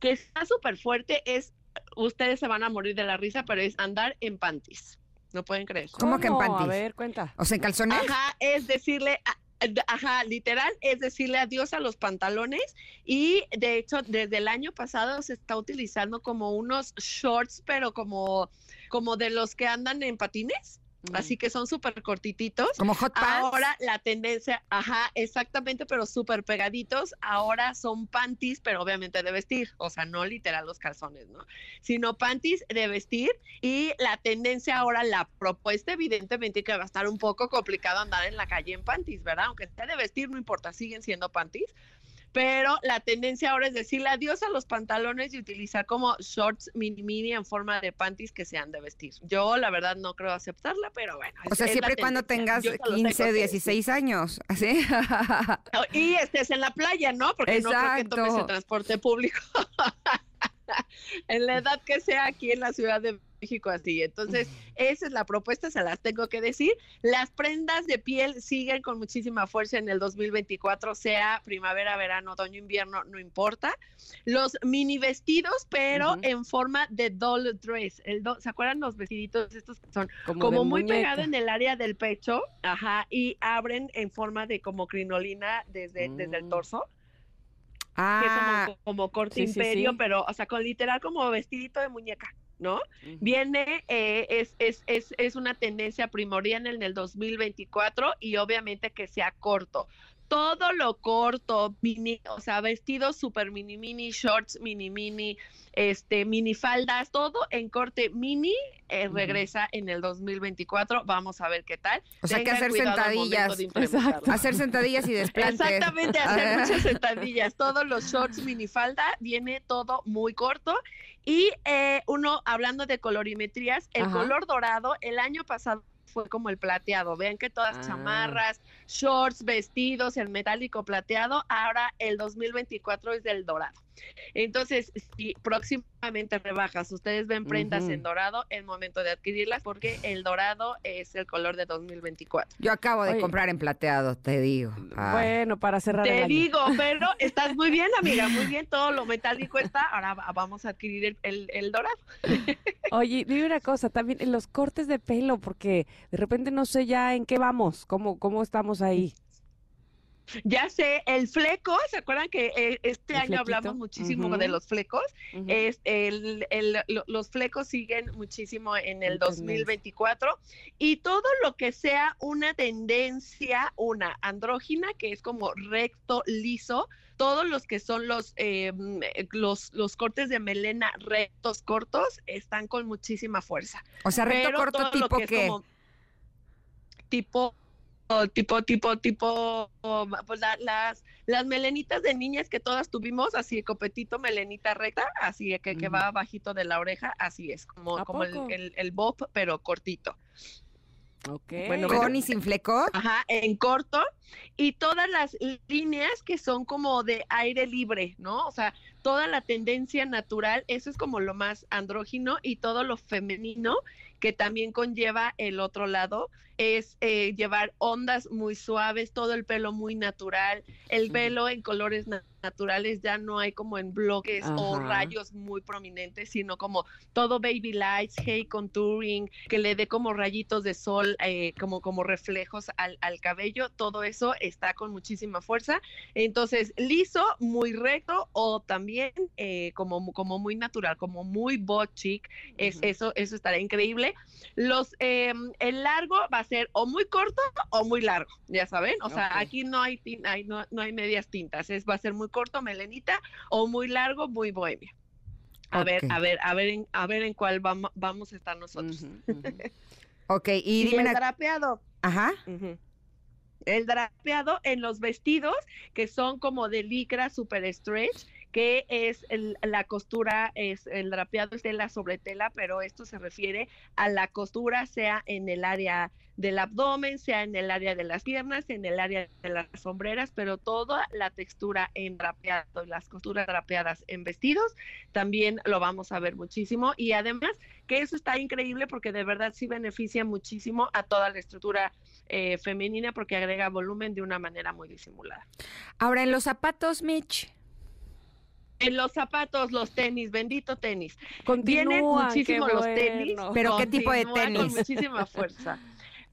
que está súper fuerte es ustedes se van a morir de la risa, pero es andar en panties. No pueden creer. ¿Cómo que en ¿Cómo? panties? A ver, cuenta. O sea, en calzones. Ajá, es decirle, a- ajá, literal, es decirle adiós a los pantalones y de hecho desde el año pasado se está utilizando como unos shorts, pero como, como de los que andan en patines. Así que son súper cortititos. Como hot pants. Ahora la tendencia, ajá, exactamente, pero súper pegaditos. Ahora son panties, pero obviamente de vestir. O sea, no literal los calzones, ¿no? Sino panties de vestir. Y la tendencia ahora, la propuesta, evidentemente que va a estar un poco complicado andar en la calle en panties, ¿verdad? Aunque sea de vestir, no importa, siguen siendo panties. Pero la tendencia ahora es decirle adiós a los pantalones y utilizar como shorts mini mini en forma de panties que sean de vestir. Yo la verdad no creo aceptarla, pero bueno. O es- sea, es siempre y cuando tengas Yo se los tengo 15, que 16 años. ¿Así? Oh, Y estés en la playa, ¿no? Porque no creo que tomes el transporte público. <laughs> <laughs> en la edad que sea aquí en la Ciudad de México así. Entonces, esa es la propuesta, se las tengo que decir. Las prendas de piel siguen con muchísima fuerza en el 2024, sea primavera, verano, otoño, invierno, no importa. Los mini vestidos, pero Ujú. en forma de doll dress. El do- ¿Se acuerdan los vestiditos estos que son Como, muy muñeca. pegado en el área del pecho, ajá, y abren en forma de como crinolina desde, desde el Mm. torso, Ah, es como, como corte Sí, imperio, sí. pero, o sea, con literal como vestidito de muñeca, ¿no? Viene, eh, es, es, es, es una tendencia primordial en el 2024 y obviamente que sea corto. Todo lo corto, mini, o sea, vestidos super mini mini, shorts mini mini, este, mini faldas, todo en corte mini, eh, regresa en el 2024. Vamos a ver qué tal. O sea, que Tengan hacer al momento sentadillas. hacer sentadillas y desplantes. Exactamente, hacer muchas sentadillas. Todos los shorts minifalda, viene todo muy corto. Y eh, uno, hablando de colorimetrías, el Ajá. color dorado, el año pasado fue como el plateado. Vean que todas Ah. chamarras, shorts, vestidos, el metálico plateado, ahora el 2024 es del dorado. Entonces, si próximamente rebajas, ustedes ven prendas en dorado, es momento de adquirirlas porque el dorado es el color de 2024. Yo acabo de Oye. comprar en plateado, te digo. Ay. Bueno, para cerrar el Te año. digo, <laughs> pero estás muy bien, amiga, muy bien, todo lo metálico está, ahora va- vamos a adquirir el, el- el dorado. <laughs> Oye, dime una cosa, también en los cortes de pelo, porque de repente no sé ya en qué vamos, cómo, cómo estamos ahí. Ya sé, el fleco, ¿se acuerdan que eh, este año hablamos muchísimo de los flecos? Es el, el- lo- los flecos siguen muchísimo en el En tendencia. 2024 y todo lo que sea una tendencia, una andrógina, que es como recto, liso, todos los que son los, eh, mm, eh, los, los cortes de melena rectos, cortos, están con muchísima fuerza. O sea, recto Pero corto tipo que es qué? como tipo tipo tipo tipo pues la- las las melenitas de niñas que todas tuvimos así copetito melenita recta así que, que va bajito de la oreja así es como ¿A como el, el, el bob pero cortito Ok. Bueno, ¿Con y sin fleco? Ajá, en corto. Y todas las líneas que son como de aire libre, ¿no? O sea, toda la tendencia natural, eso es como lo más andrógino y todo lo femenino que también conlleva el otro lado, es eh, llevar ondas muy suaves, todo el pelo muy natural, el pelo en colores naturales ya no hay como en bloques o rayos muy prominentes, sino como todo baby lights, hay contouring, que le dé como rayitos de sol, eh, como, como reflejos al, cabello, todo eso está con muchísima fuerza. Entonces, liso, muy recto o también eh, como, como muy natural, como muy bot chic, es, eso, eso estará increíble. Los, em, el largo va a ser o muy corto o muy largo, ya saben, o sea, aquí no hay, no, no hay medias tintas, es, va a ser muy corto, melenita, o muy largo, muy bohemia. A ver, a ver, a ver, en, a ver en cuál vamos, vamos a estar nosotros. <laughs> ok, y, el drapeado. Ajá. El drapeado en los vestidos que son como de licra super stretch que es la costura, es el drapeado es tela sobre tela, pero esto se refiere a la costura, sea en el área del abdomen, sea en el área de las piernas, en el área de las sombreras, pero toda la textura en drapeado las costuras drapeadas en vestidos también lo vamos a ver muchísimo y además que eso está increíble porque de verdad sí beneficia muchísimo a toda la estructura eh, femenina porque agrega volumen de una manera muy disimulada. Ahora en los zapatos, Mitch. En los zapatos, los tenis, bendito tenis. Vienen muchísimo los tenis. Pero ¿qué tipo de tenis? Con muchísima fuerza.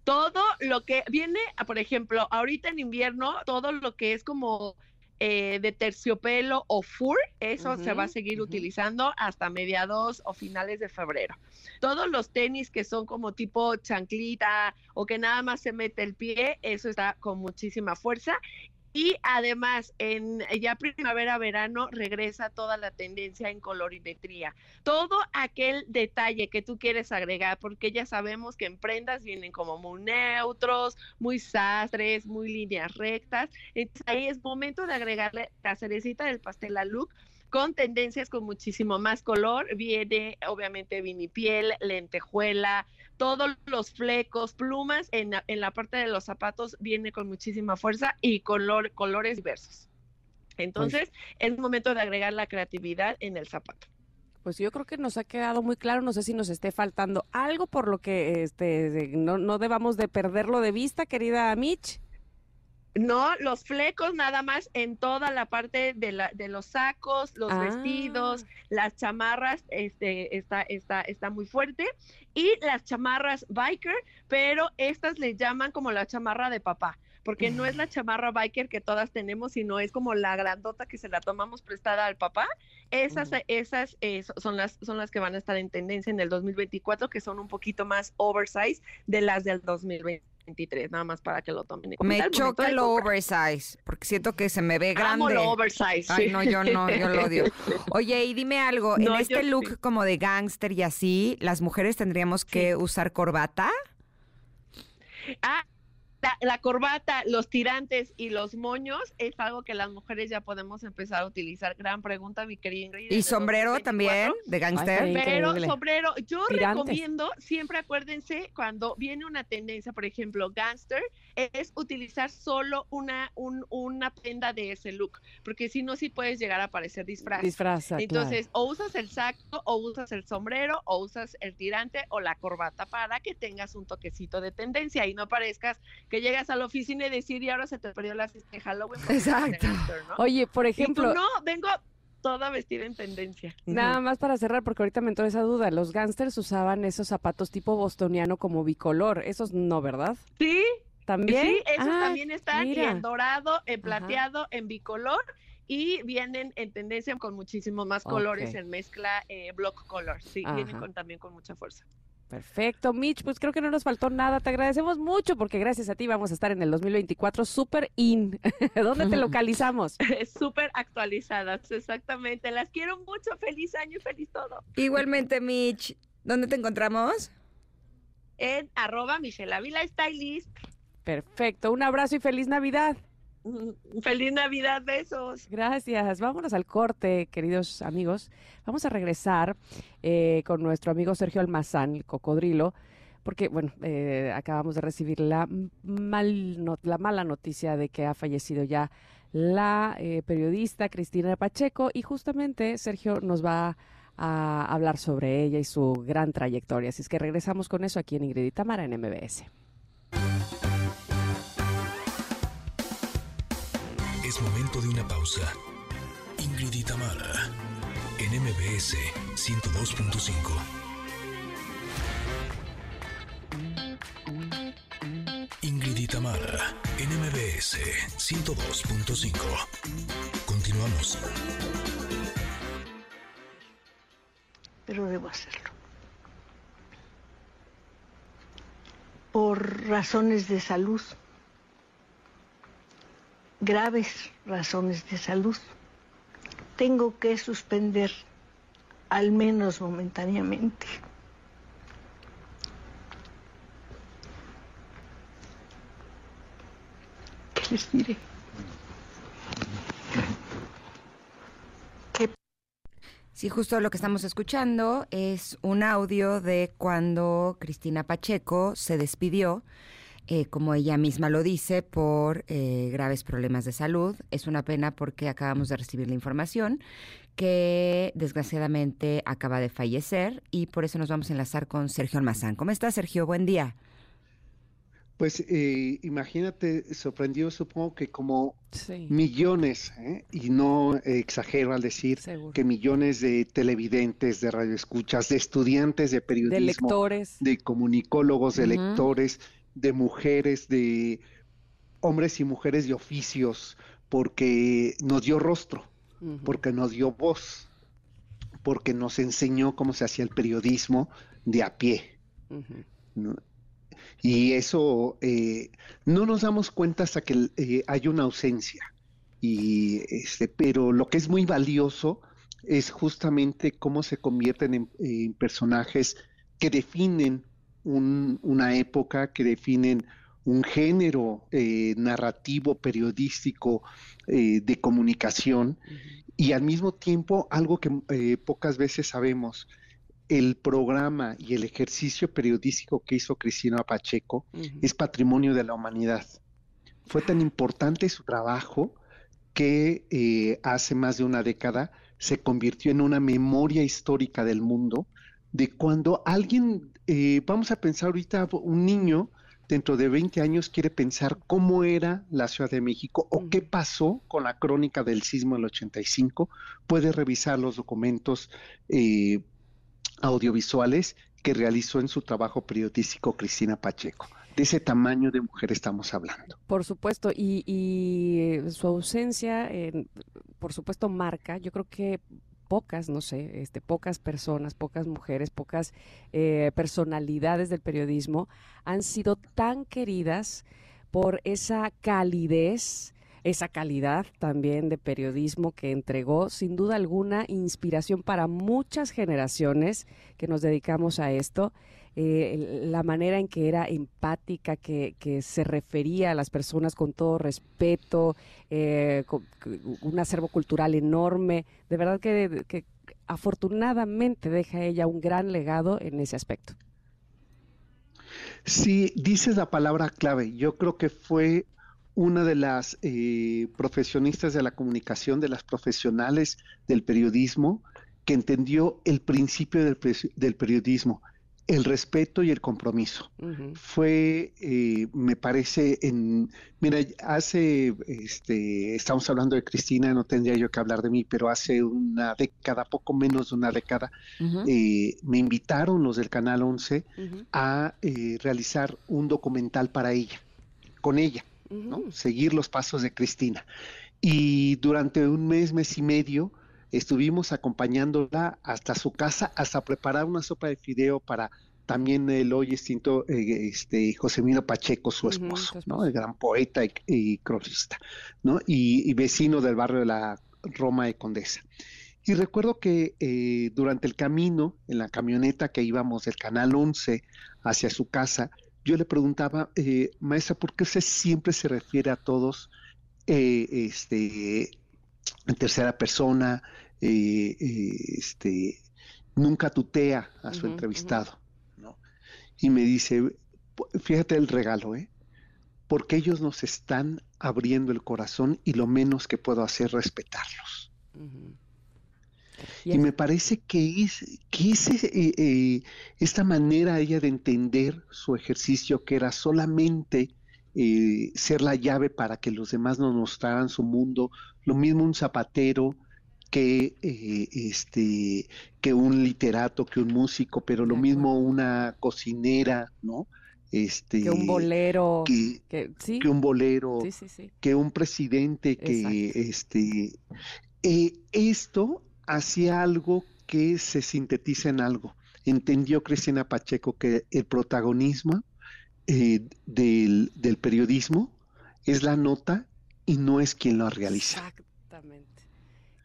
todo lo que viene, por ejemplo, ahorita en invierno, todo lo que es como eh, de terciopelo o fur, eso se va a seguir utilizando hasta mediados o finales de febrero. Todos los tenis que son como tipo chanclita o que nada más se mete el pie, eso está con muchísima fuerza. Y además, en ya primavera, verano, regresa toda la tendencia en colorimetría. Todo aquel detalle que tú quieres agregar, porque ya sabemos que en prendas vienen como muy neutros, muy sastres, muy líneas rectas. Entonces, ahí es momento de agregarle la cerecita del pastel a look con tendencias con muchísimo más color. Viene obviamente vinipiel, lentejuela, todos los flecos, plumas en, la parte de los zapatos viene con muchísima fuerza y color, colores diversos. Entonces, es momento de agregar la creatividad en el zapato. Pues yo creo que nos ha quedado muy claro, no sé si nos esté faltando algo por lo que este no, no debamos de perderlo de vista, querida Mitch. No, los flecos nada más en toda la parte de, la, de los sacos, los ah. vestidos, las chamarras, este, está, está, está muy fuerte. Y las chamarras biker, pero estas le llaman como la chamarra de papá, porque no es la <laughs> chamarra biker que todas tenemos, sino es como la grandota que se la tomamos prestada al papá. Esas, esas eh, son, las, son las que van a estar en tendencia en el 2024, que son un poquito más oversize de las del 2020 nada más para que lo tomen. Me choca lo oversize, porque siento que se me ve grande. Amo lo oversize. Ay, no, yo no, yo lo odio. <laughs> Oye, y dime algo, en este look como de gángster y así, ¿las mujeres tendríamos que usar corbata? Ah, la, corbata, los tirantes y los moños es algo que las mujeres ya podemos empezar a utilizar. Gran pregunta, mi querida Ingrid. ¿Y sombrero también de gangster? Pero sombrero, yo recomiendo, siempre acuérdense, cuando viene una tendencia, por ejemplo, gangster, es utilizar solo una, una prenda de ese look, porque si no, sí puedes llegar a parecer disfraz. Disfraz, Entonces, o usas el saco, o usas el sombrero, o usas el tirante o la corbata para que tengas un toquecito de tendencia y no parezcas que llegas a la oficina y decir, y ahora se te perdió la fiesta de Halloween. Exacto. Oye, por ejemplo... no, vengo toda vestida en tendencia. Nada más para cerrar, porque ahorita me entró esa duda. Los gángsters usaban esos zapatos tipo bostoniano como bicolor. Esos no, ¿verdad? Sí. ¿También? Sí, esos ah, también están en dorado, en plateado, en bicolor y vienen en tendencia con muchísimos más colores en mezcla eh, block color. Sí, vienen con, también con mucha fuerza. Perfecto, Mitch, pues creo que no nos faltó nada. Te agradecemos mucho porque gracias a ti vamos a estar en el 2024 super in. <laughs> ¿Dónde te <laughs> localizamos? Súper actualizadas, exactamente. Las quiero mucho. Feliz año y feliz todo. Igualmente, Mitch. ¿Dónde te encontramos? En arroba Michelle Avila Stylist. Perfecto. Un abrazo y feliz Navidad. <laughs> Feliz Navidad, besos. Gracias. Vámonos al corte, queridos amigos. Vamos a regresar eh, con nuestro amigo Sergio Almazán, el cocodrilo. porque, bueno, eh, acabamos de recibir la, mal, la mala noticia de que ha fallecido ya la eh, periodista Cristina Pacheco y justamente Sergio nos va a hablar sobre ella y su gran trayectoria. Así es que regresamos con eso aquí en Ingrid y Tamara en MBS. De una pausa. Ingrid y Tamara en MBS 102.5. Ingrid y Tamara, NMBS 102.5. Continuamos. Pero debo hacerlo. Por razones de salud, graves razones de salud, tengo que suspender, al menos momentáneamente, les diré. Sí, justo lo que estamos escuchando es un audio de cuando Cristina Pacheco se despidió, eh, como ella misma lo dice, por eh, graves problemas de salud. Es una pena porque acabamos de recibir la información que desgraciadamente acaba de fallecer y por eso nos vamos a enlazar con Sergio Almazán. ¿Cómo estás, Sergio? Buen día. Pues eh, imagínate, sorprendió supongo que como millones, ¿eh? y no exagero al decir que millones de televidentes, de radioescuchas, de estudiantes de periodismo, de lectores, de comunicólogos, de lectores, de mujeres, de hombres y mujeres de oficios, porque nos dio rostro, porque nos dio voz, porque nos enseñó cómo se hacía el periodismo de a pie. Y eso eh, no nos damos cuenta hasta que eh, hay una ausencia. Y este, pero lo que es muy valioso es justamente cómo se convierten en, personajes que definen una época, que definen un género eh, narrativo, periodístico, de comunicación, y al mismo tiempo algo que pocas veces sabemos, el programa y el ejercicio periodístico que hizo Cristina Pacheco es patrimonio de la humanidad. Fue tan importante su trabajo que eh, hace más de una década se convirtió en una memoria histórica del mundo de cuando alguien, eh, vamos a pensar ahorita, un niño dentro de 20 años quiere pensar cómo era la Ciudad de México o qué pasó con la crónica del sismo del 85, puede revisar los documentos eh, audiovisuales que realizó en su trabajo periodístico Cristina Pacheco. De ese tamaño de mujer estamos hablando. Por supuesto, y, y su ausencia, por supuesto, marca, yo creo que pocas, no sé, este, pocas personas, pocas mujeres, pocas eh, personalidades del periodismo han sido tan queridas por esa calidez, esa calidad también de periodismo que entregó sin duda alguna inspiración para muchas generaciones que nos dedicamos a esto. Eh, la manera en que era empática, que, se refería a las personas con todo respeto, eh, un acervo cultural enorme. De verdad que, que afortunadamente deja ella un gran legado en ese aspecto. Sí, dices la palabra clave. Yo creo que fue una de las eh, profesionistas de la comunicación, de las profesionales del periodismo, que entendió el principio del, periodismo, el respeto y el compromiso. Fue, eh, me parece, en, mira, hace, este, estamos hablando de Cristina, no tendría yo que hablar de mí, pero hace una década, poco menos de una década, eh, me invitaron los del Canal 11 a realizar un documental para ella, con ella. Seguir los pasos de Cristina. Y durante un mes, mes y medio, estuvimos acompañándola hasta su casa, hasta preparar una sopa de fideo para también el hoy extinto eh, este, Josemino Pacheco, su esposo, ¿no? El gran poeta y, cronista, ¿no? Y, vecino del barrio de la Roma de Condesa. Y recuerdo que eh, durante el camino, en la camioneta que íbamos del Canal 11 hacia su casa, yo le preguntaba, eh, maestra, ¿por qué usted siempre se refiere a todos eh, este, en tercera persona? Eh, este, nunca tutea a su entrevistado. y me dice, fíjate el regalo, ¿eh? Porque ellos nos están abriendo el corazón y lo menos que puedo hacer es respetarlos. Y, me parece que es, que eh, eh, esta manera ella de entender su ejercicio, que era solamente eh, ser la llave para que los demás nos mostraran su mundo, lo mismo un zapatero, que este que un literato, que un músico, pero lo mismo una cocinera, ¿no? Este, que un bolero, que, que, un bolero, que un presidente, que este, esto hacía algo que se sintetiza en algo. Entendió Cristina Pacheco que el protagonismo eh, del, periodismo es la nota y no es quien lo realiza. Exactamente.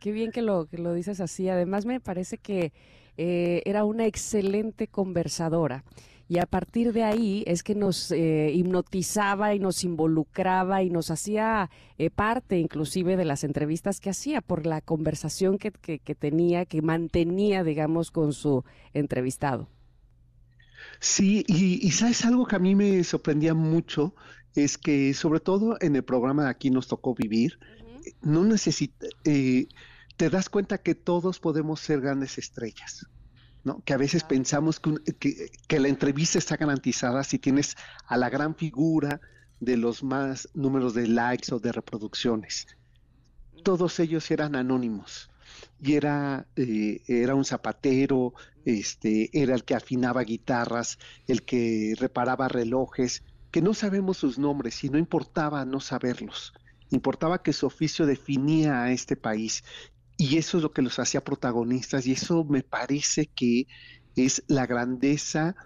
Qué bien que lo, que lo dices así. Además me parece que eh, era una excelente conversadora y a partir de ahí es que nos eh, hipnotizaba y nos involucraba y nos hacía eh, parte inclusive de las entrevistas que hacía por la conversación que, tenía, que mantenía, digamos, con su entrevistado. Sí, y, sabes algo que a mí me sorprendía mucho, es que sobre todo en el programa de Aquí nos tocó vivir, no necesita, eh, te das cuenta que todos podemos ser grandes estrellas. Que a veces pensamos que, la entrevista está garantizada si tienes a la gran figura de los más números de likes o de reproducciones. Todos ellos eran anónimos y era, eh, era un zapatero, este, era el que afinaba guitarras, el que reparaba relojes, que no sabemos sus nombres y no importaba no saberlos. Importaba que su oficio definía a este país y eso es lo que los hacía protagonistas y eso me parece que es la grandeza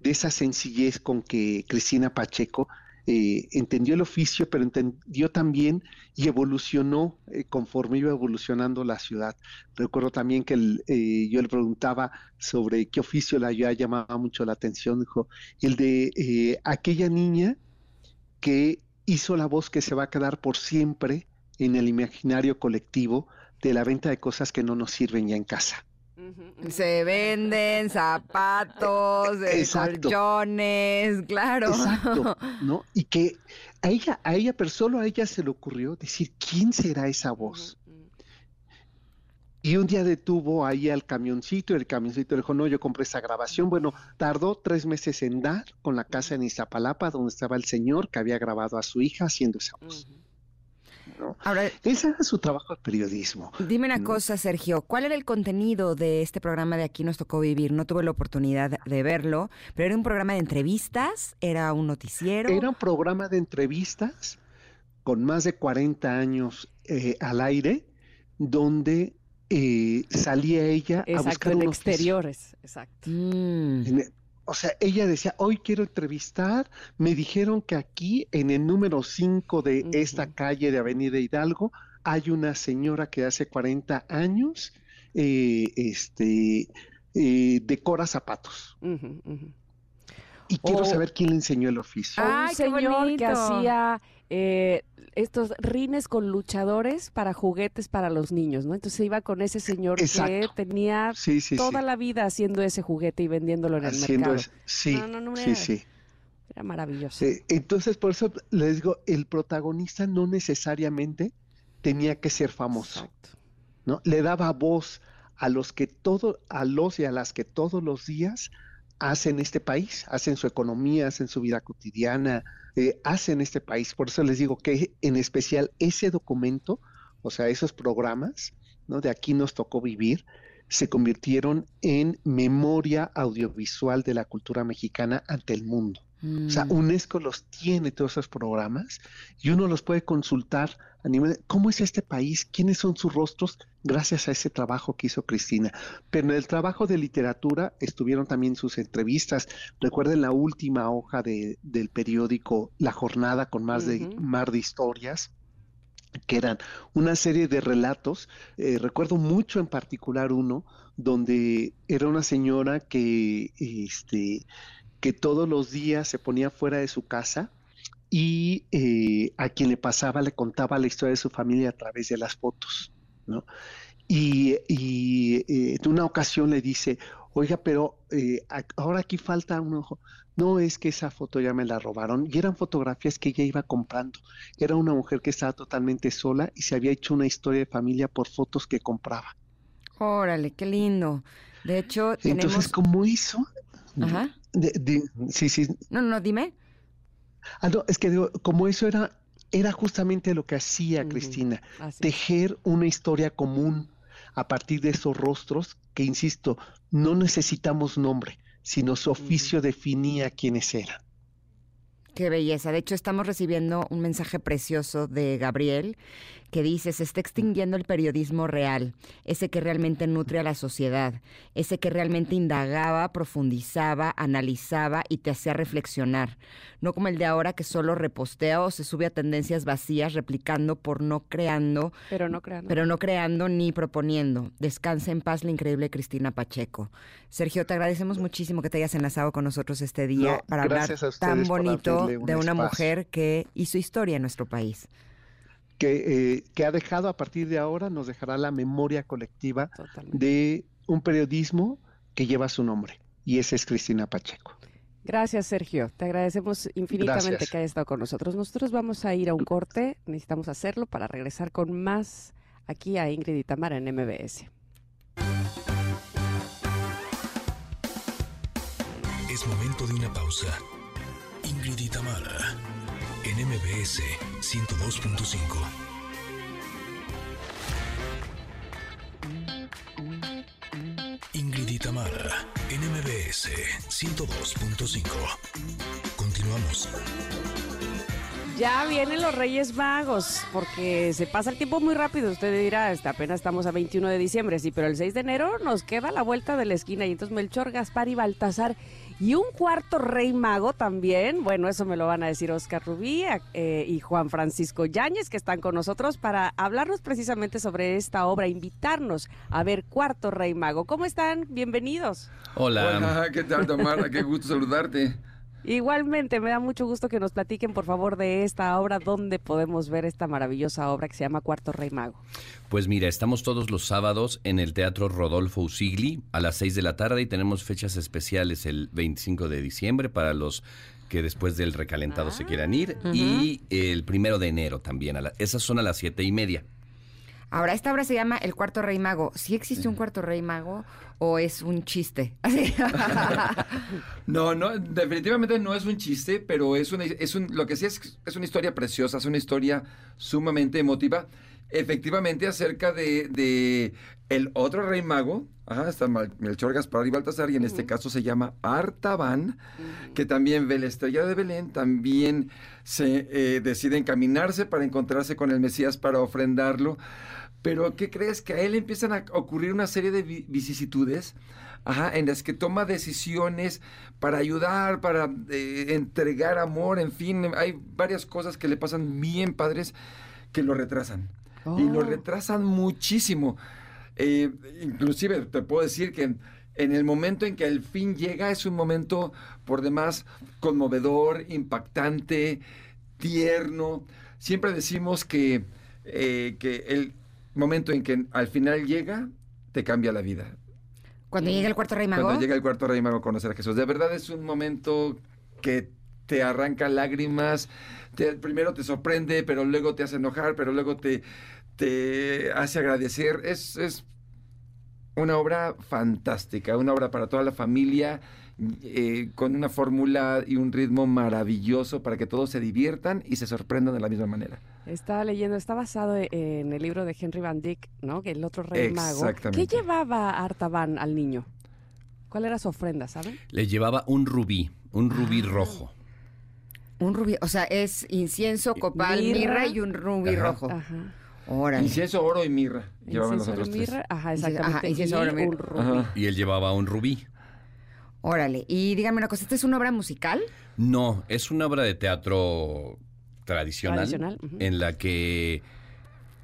de esa sencillez con que Cristina Pacheco eh, entendió el oficio, pero entendió también y evolucionó eh, conforme iba evolucionando la ciudad. Recuerdo también que eh, yo le preguntaba sobre qué oficio la ya llamaba mucho la atención, dijo, el de aquella niña que hizo la voz que se va a quedar por siempre en el imaginario colectivo de la venta de cosas que no nos sirven ya en casa. Se venden zapatos, colchones, claro. Exacto, <laughs> ¿no? Y que a ella, a ella, pero solo a ella se le ocurrió decir, ¿quién será esa voz? Y un día detuvo ahí al camioncito y el camioncito le dijo, no, yo compré esa grabación. Bueno, tardó tres meses en dar con la casa en Iztapalapa, donde estaba el señor que había grabado a su hija haciendo esa voz. Ahora, ese era su trabajo de periodismo. Dime una cosa, Sergio, ¿cuál era el contenido de este programa de Aquí nos tocó vivir? No tuve la oportunidad de verlo, pero era un programa de entrevistas, era un noticiero. Era un programa de entrevistas con más de 40 años eh, al aire, donde eh, salía ella a buscar en exteriores, exacto. Mm o sea, ella decía, hoy quiero entrevistar, me dijeron que aquí en el número 5 de esta calle de Avenida Hidalgo hay una señora que hace 40 años eh, este, eh, decora zapatos. Y quiero saber quién le enseñó el oficio. Ah, un señor que hacía eh, estos rines con luchadores para juguetes para los niños, ¿no? Entonces iba con ese señor que tenía toda la vida haciendo ese juguete y vendiéndolo en el mercado. sí, sí, sí. Era maravilloso. entonces, por eso les digo, el protagonista no necesariamente tenía que ser famoso, ¿no? Le daba voz a los que todo, a los y a las que todos los días hacen este país, hacen su economía, hacen su vida cotidiana, eh, hacen este país. Por eso les digo que en especial ese documento, o sea, esos programas, ¿no? De aquí nos tocó vivir, se convirtieron en memoria audiovisual de la cultura mexicana ante el mundo. O sea, mm. UNESCO los tiene todos esos programas y uno los puede consultar a nivel de cómo es este país, quiénes son sus rostros, gracias a ese trabajo que hizo Cristina. Pero en el trabajo de literatura estuvieron también sus entrevistas. Recuerden la última hoja de, del periódico La Jornada con más de mar de historias que eran una serie de relatos. Eh, recuerdo mucho en particular uno donde era una señora que este, que todos los días se ponía fuera de su casa y eh, a quien le pasaba le contaba la historia de su familia a través de las fotos, ¿no? Y, y eh, en una ocasión le dice, Oiga, pero eh, ahora aquí falta un ojo. No es que esa foto ya me la robaron y eran fotografías que ella iba comprando. Era una mujer que estaba totalmente sola y se había hecho una historia de familia por fotos que compraba. Órale, qué lindo. De hecho, tenemos... Entonces, ¿cómo hizo? Ajá. Sí, sí. No, no, dime. Ah, no, es que digo, como eso era, era justamente lo que hacía Cristina, tejer una historia común a partir de esos rostros que, insisto, no necesitamos nombre, sino su oficio definía quiénes eran. Qué belleza. De hecho, estamos recibiendo un mensaje precioso de Gabriel que dice, se está extinguiendo el periodismo real, ese que realmente nutre a la sociedad, ese que realmente indagaba, profundizaba, analizaba y te hacía reflexionar, no como el de ahora que solo repostea o se sube a tendencias vacías replicando por no creando, pero no creando, pero no creando ni proponiendo. Descansa en paz la increíble Cristina Pacheco. Sergio, te agradecemos muchísimo que te hayas enlazado con nosotros este día para hablar tan bonito de una mujer que hizo historia en nuestro país que, eh, que ha dejado a partir de ahora, nos dejará la memoria colectiva de un periodismo que lleva su nombre, y esa es Cristina Pacheco. Gracias, Sergio. Te agradecemos infinitamente que hayas estado con nosotros. Nosotros vamos a ir a un corte, necesitamos hacerlo para regresar con más aquí a Ingrid y Tamara en MBS. Es momento de una pausa. Ingrid y Tamara en MBS 102.5. Ingrid y Tamara, en MBS 102.5. Continuamos. Ya vienen los Reyes Magos, porque se pasa el tiempo muy rápido. Usted dirá, este, apenas estamos a 21 de diciembre, sí, pero el 6 de enero nos queda la vuelta de la esquina. Y entonces Melchor, Gaspar y Baltasar y un cuarto rey mago también. Bueno, eso me lo van a decir Oscar Rubí eh, y Juan Francisco Yáñez, que están con nosotros para hablarnos precisamente sobre esta obra, invitarnos a ver Cuarto Rey Mago. ¿Cómo están? Bienvenidos. Hola. Hola, ¿qué tal, Tamara? Qué gusto saludarte. Igualmente, me da mucho gusto que nos platiquen, por favor, de esta obra, dónde podemos ver esta maravillosa obra que se llama Cuarto Rey Mago. Pues mira, estamos todos los sábados en el Teatro Rodolfo Usigli a las 6 de la tarde y tenemos fechas especiales el 25 de diciembre para los que después del recalentado se quieran ir y el primero de enero también. A esas son a las siete y media. Ahora, esta obra se llama El Cuarto Rey Mago. ¿Sí existe un Cuarto Rey Mago o es un chiste? <laughs> no, no, definitivamente no es un chiste, pero es, una, es un, lo que sí es, es una historia preciosa, es una historia sumamente emotiva. Efectivamente, acerca de, de el otro rey mago, ajá, está Melchor, Gaspar y Baltasar, y en este caso se llama Artaban, que también ve la estrella de Belén, también se eh, decide encaminarse para encontrarse con el Mesías para ofrendarlo. Pero ¿qué crees? Que a él empiezan a ocurrir una serie de vicisitudes ajá, en las que toma decisiones para ayudar, para eh, entregar amor, en fin, hay varias cosas que le pasan bien padres que lo retrasan. Y lo oh. retrasan muchísimo. Eh, inclusive te puedo decir que en, en, el momento en que el fin llega es un momento por demás conmovedor, impactante, tierno. Siempre decimos que, eh, que el, momento en que al final llega, te cambia la vida. Cuando llega el cuarto rey mago. Cuando llega el cuarto rey mago a conocer a Jesús. De verdad es un momento que te arranca lágrimas. primero te sorprende, pero luego te hace enojar, pero luego te, te hace agradecer. Es, es una obra fantástica, una obra para toda la familia eh, con una fórmula y un ritmo maravilloso para que todos se diviertan y se sorprendan de la misma manera. Estaba leyendo, está basado en el libro de Henry Van Dyck, ¿no? Que el otro rey mago. ¿Qué llevaba Artaban al niño? ¿Cuál era su ofrenda, saben? Le llevaba un rubí, un rubí ah. rojo. Un rubí, o sea, es incienso, copal, mirra, y un rubí rojo. Ajá. Incienso, oro y mirra. Llevaban nosotros mirra, Ajá, exactamente. incienso, oro, mirra. Un rubí. Y él llevaba un rubí. Órale, y dígame una cosa, ¿esta es una obra musical? No, es una obra de teatro tradicional, en la que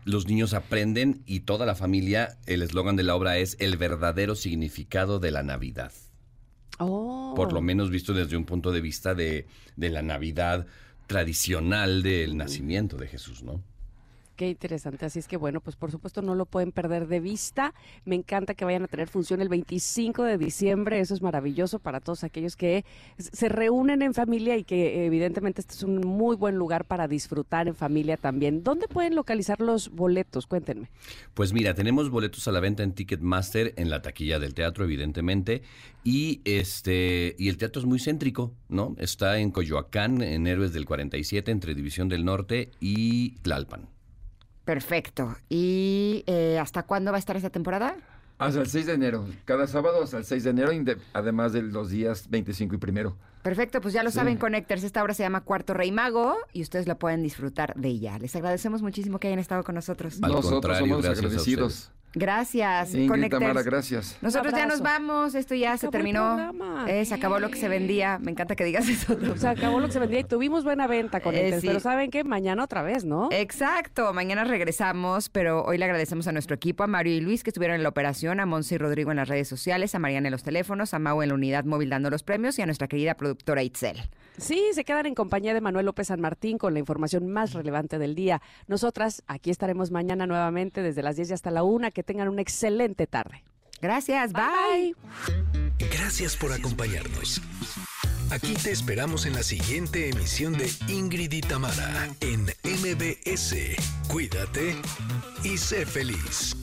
los niños aprenden y toda la familia, el eslogan de la obra es el verdadero significado de la Navidad. Oh. Por lo menos visto desde un punto de vista de, de la Navidad tradicional del nacimiento de Jesús, ¿no? Qué interesante. Así es que bueno, pues por supuesto no lo pueden perder de vista. Me encanta que vayan a tener función el 25 de diciembre. Eso es maravilloso para todos aquellos que se reúnen en familia y que evidentemente este es un muy buen lugar para disfrutar en familia también. ¿Dónde pueden localizar los boletos? Cuéntenme. Pues mira, tenemos boletos a la venta en Ticketmaster, en la taquilla del teatro, evidentemente. Y este y el teatro es muy céntrico, ¿no? Está en Coyoacán, en Héroes del 47, entre División del Norte y Tlalpan. Perfecto. ¿Y eh, hasta cuándo va a estar esta temporada? Hasta el 6 de enero. Cada sábado hasta el 6 de enero, además de los días 25 y primero. Perfecto, pues ya lo saben, Connectors. Esta obra se llama Cuarto Rey Mago y ustedes la pueden disfrutar de ella. Les agradecemos muchísimo que hayan estado con nosotros. Nosotros somos agradecidos. Gracias, Ingrid, Tamara, gracias. Nosotros ya nos vamos, esto ya se terminó. Eh, se acabó lo que se vendía. Me encanta que digas <laughs> eso. Se acabó lo que se vendía y tuvimos buena venta con eh, pero saben que mañana otra vez, ¿no? Exacto, mañana regresamos, pero hoy le agradecemos a nuestro equipo, a Mario y Luis que estuvieron en la operación, a Monse y Rodrigo en las redes sociales, a Mariana en los teléfonos, a Mau en la unidad móvil dando los premios y a nuestra querida productora Itzel. Sí, se quedan en compañía de Manuel López San Martín con la información más relevante del día. Nosotras aquí estaremos mañana nuevamente desde las 10 hasta la 1. Que tengan una excelente tarde. Gracias, bye. Gracias por acompañarnos. Aquí te esperamos en la siguiente emisión de Ingrid y Tamara en MBS. Cuídate y sé feliz.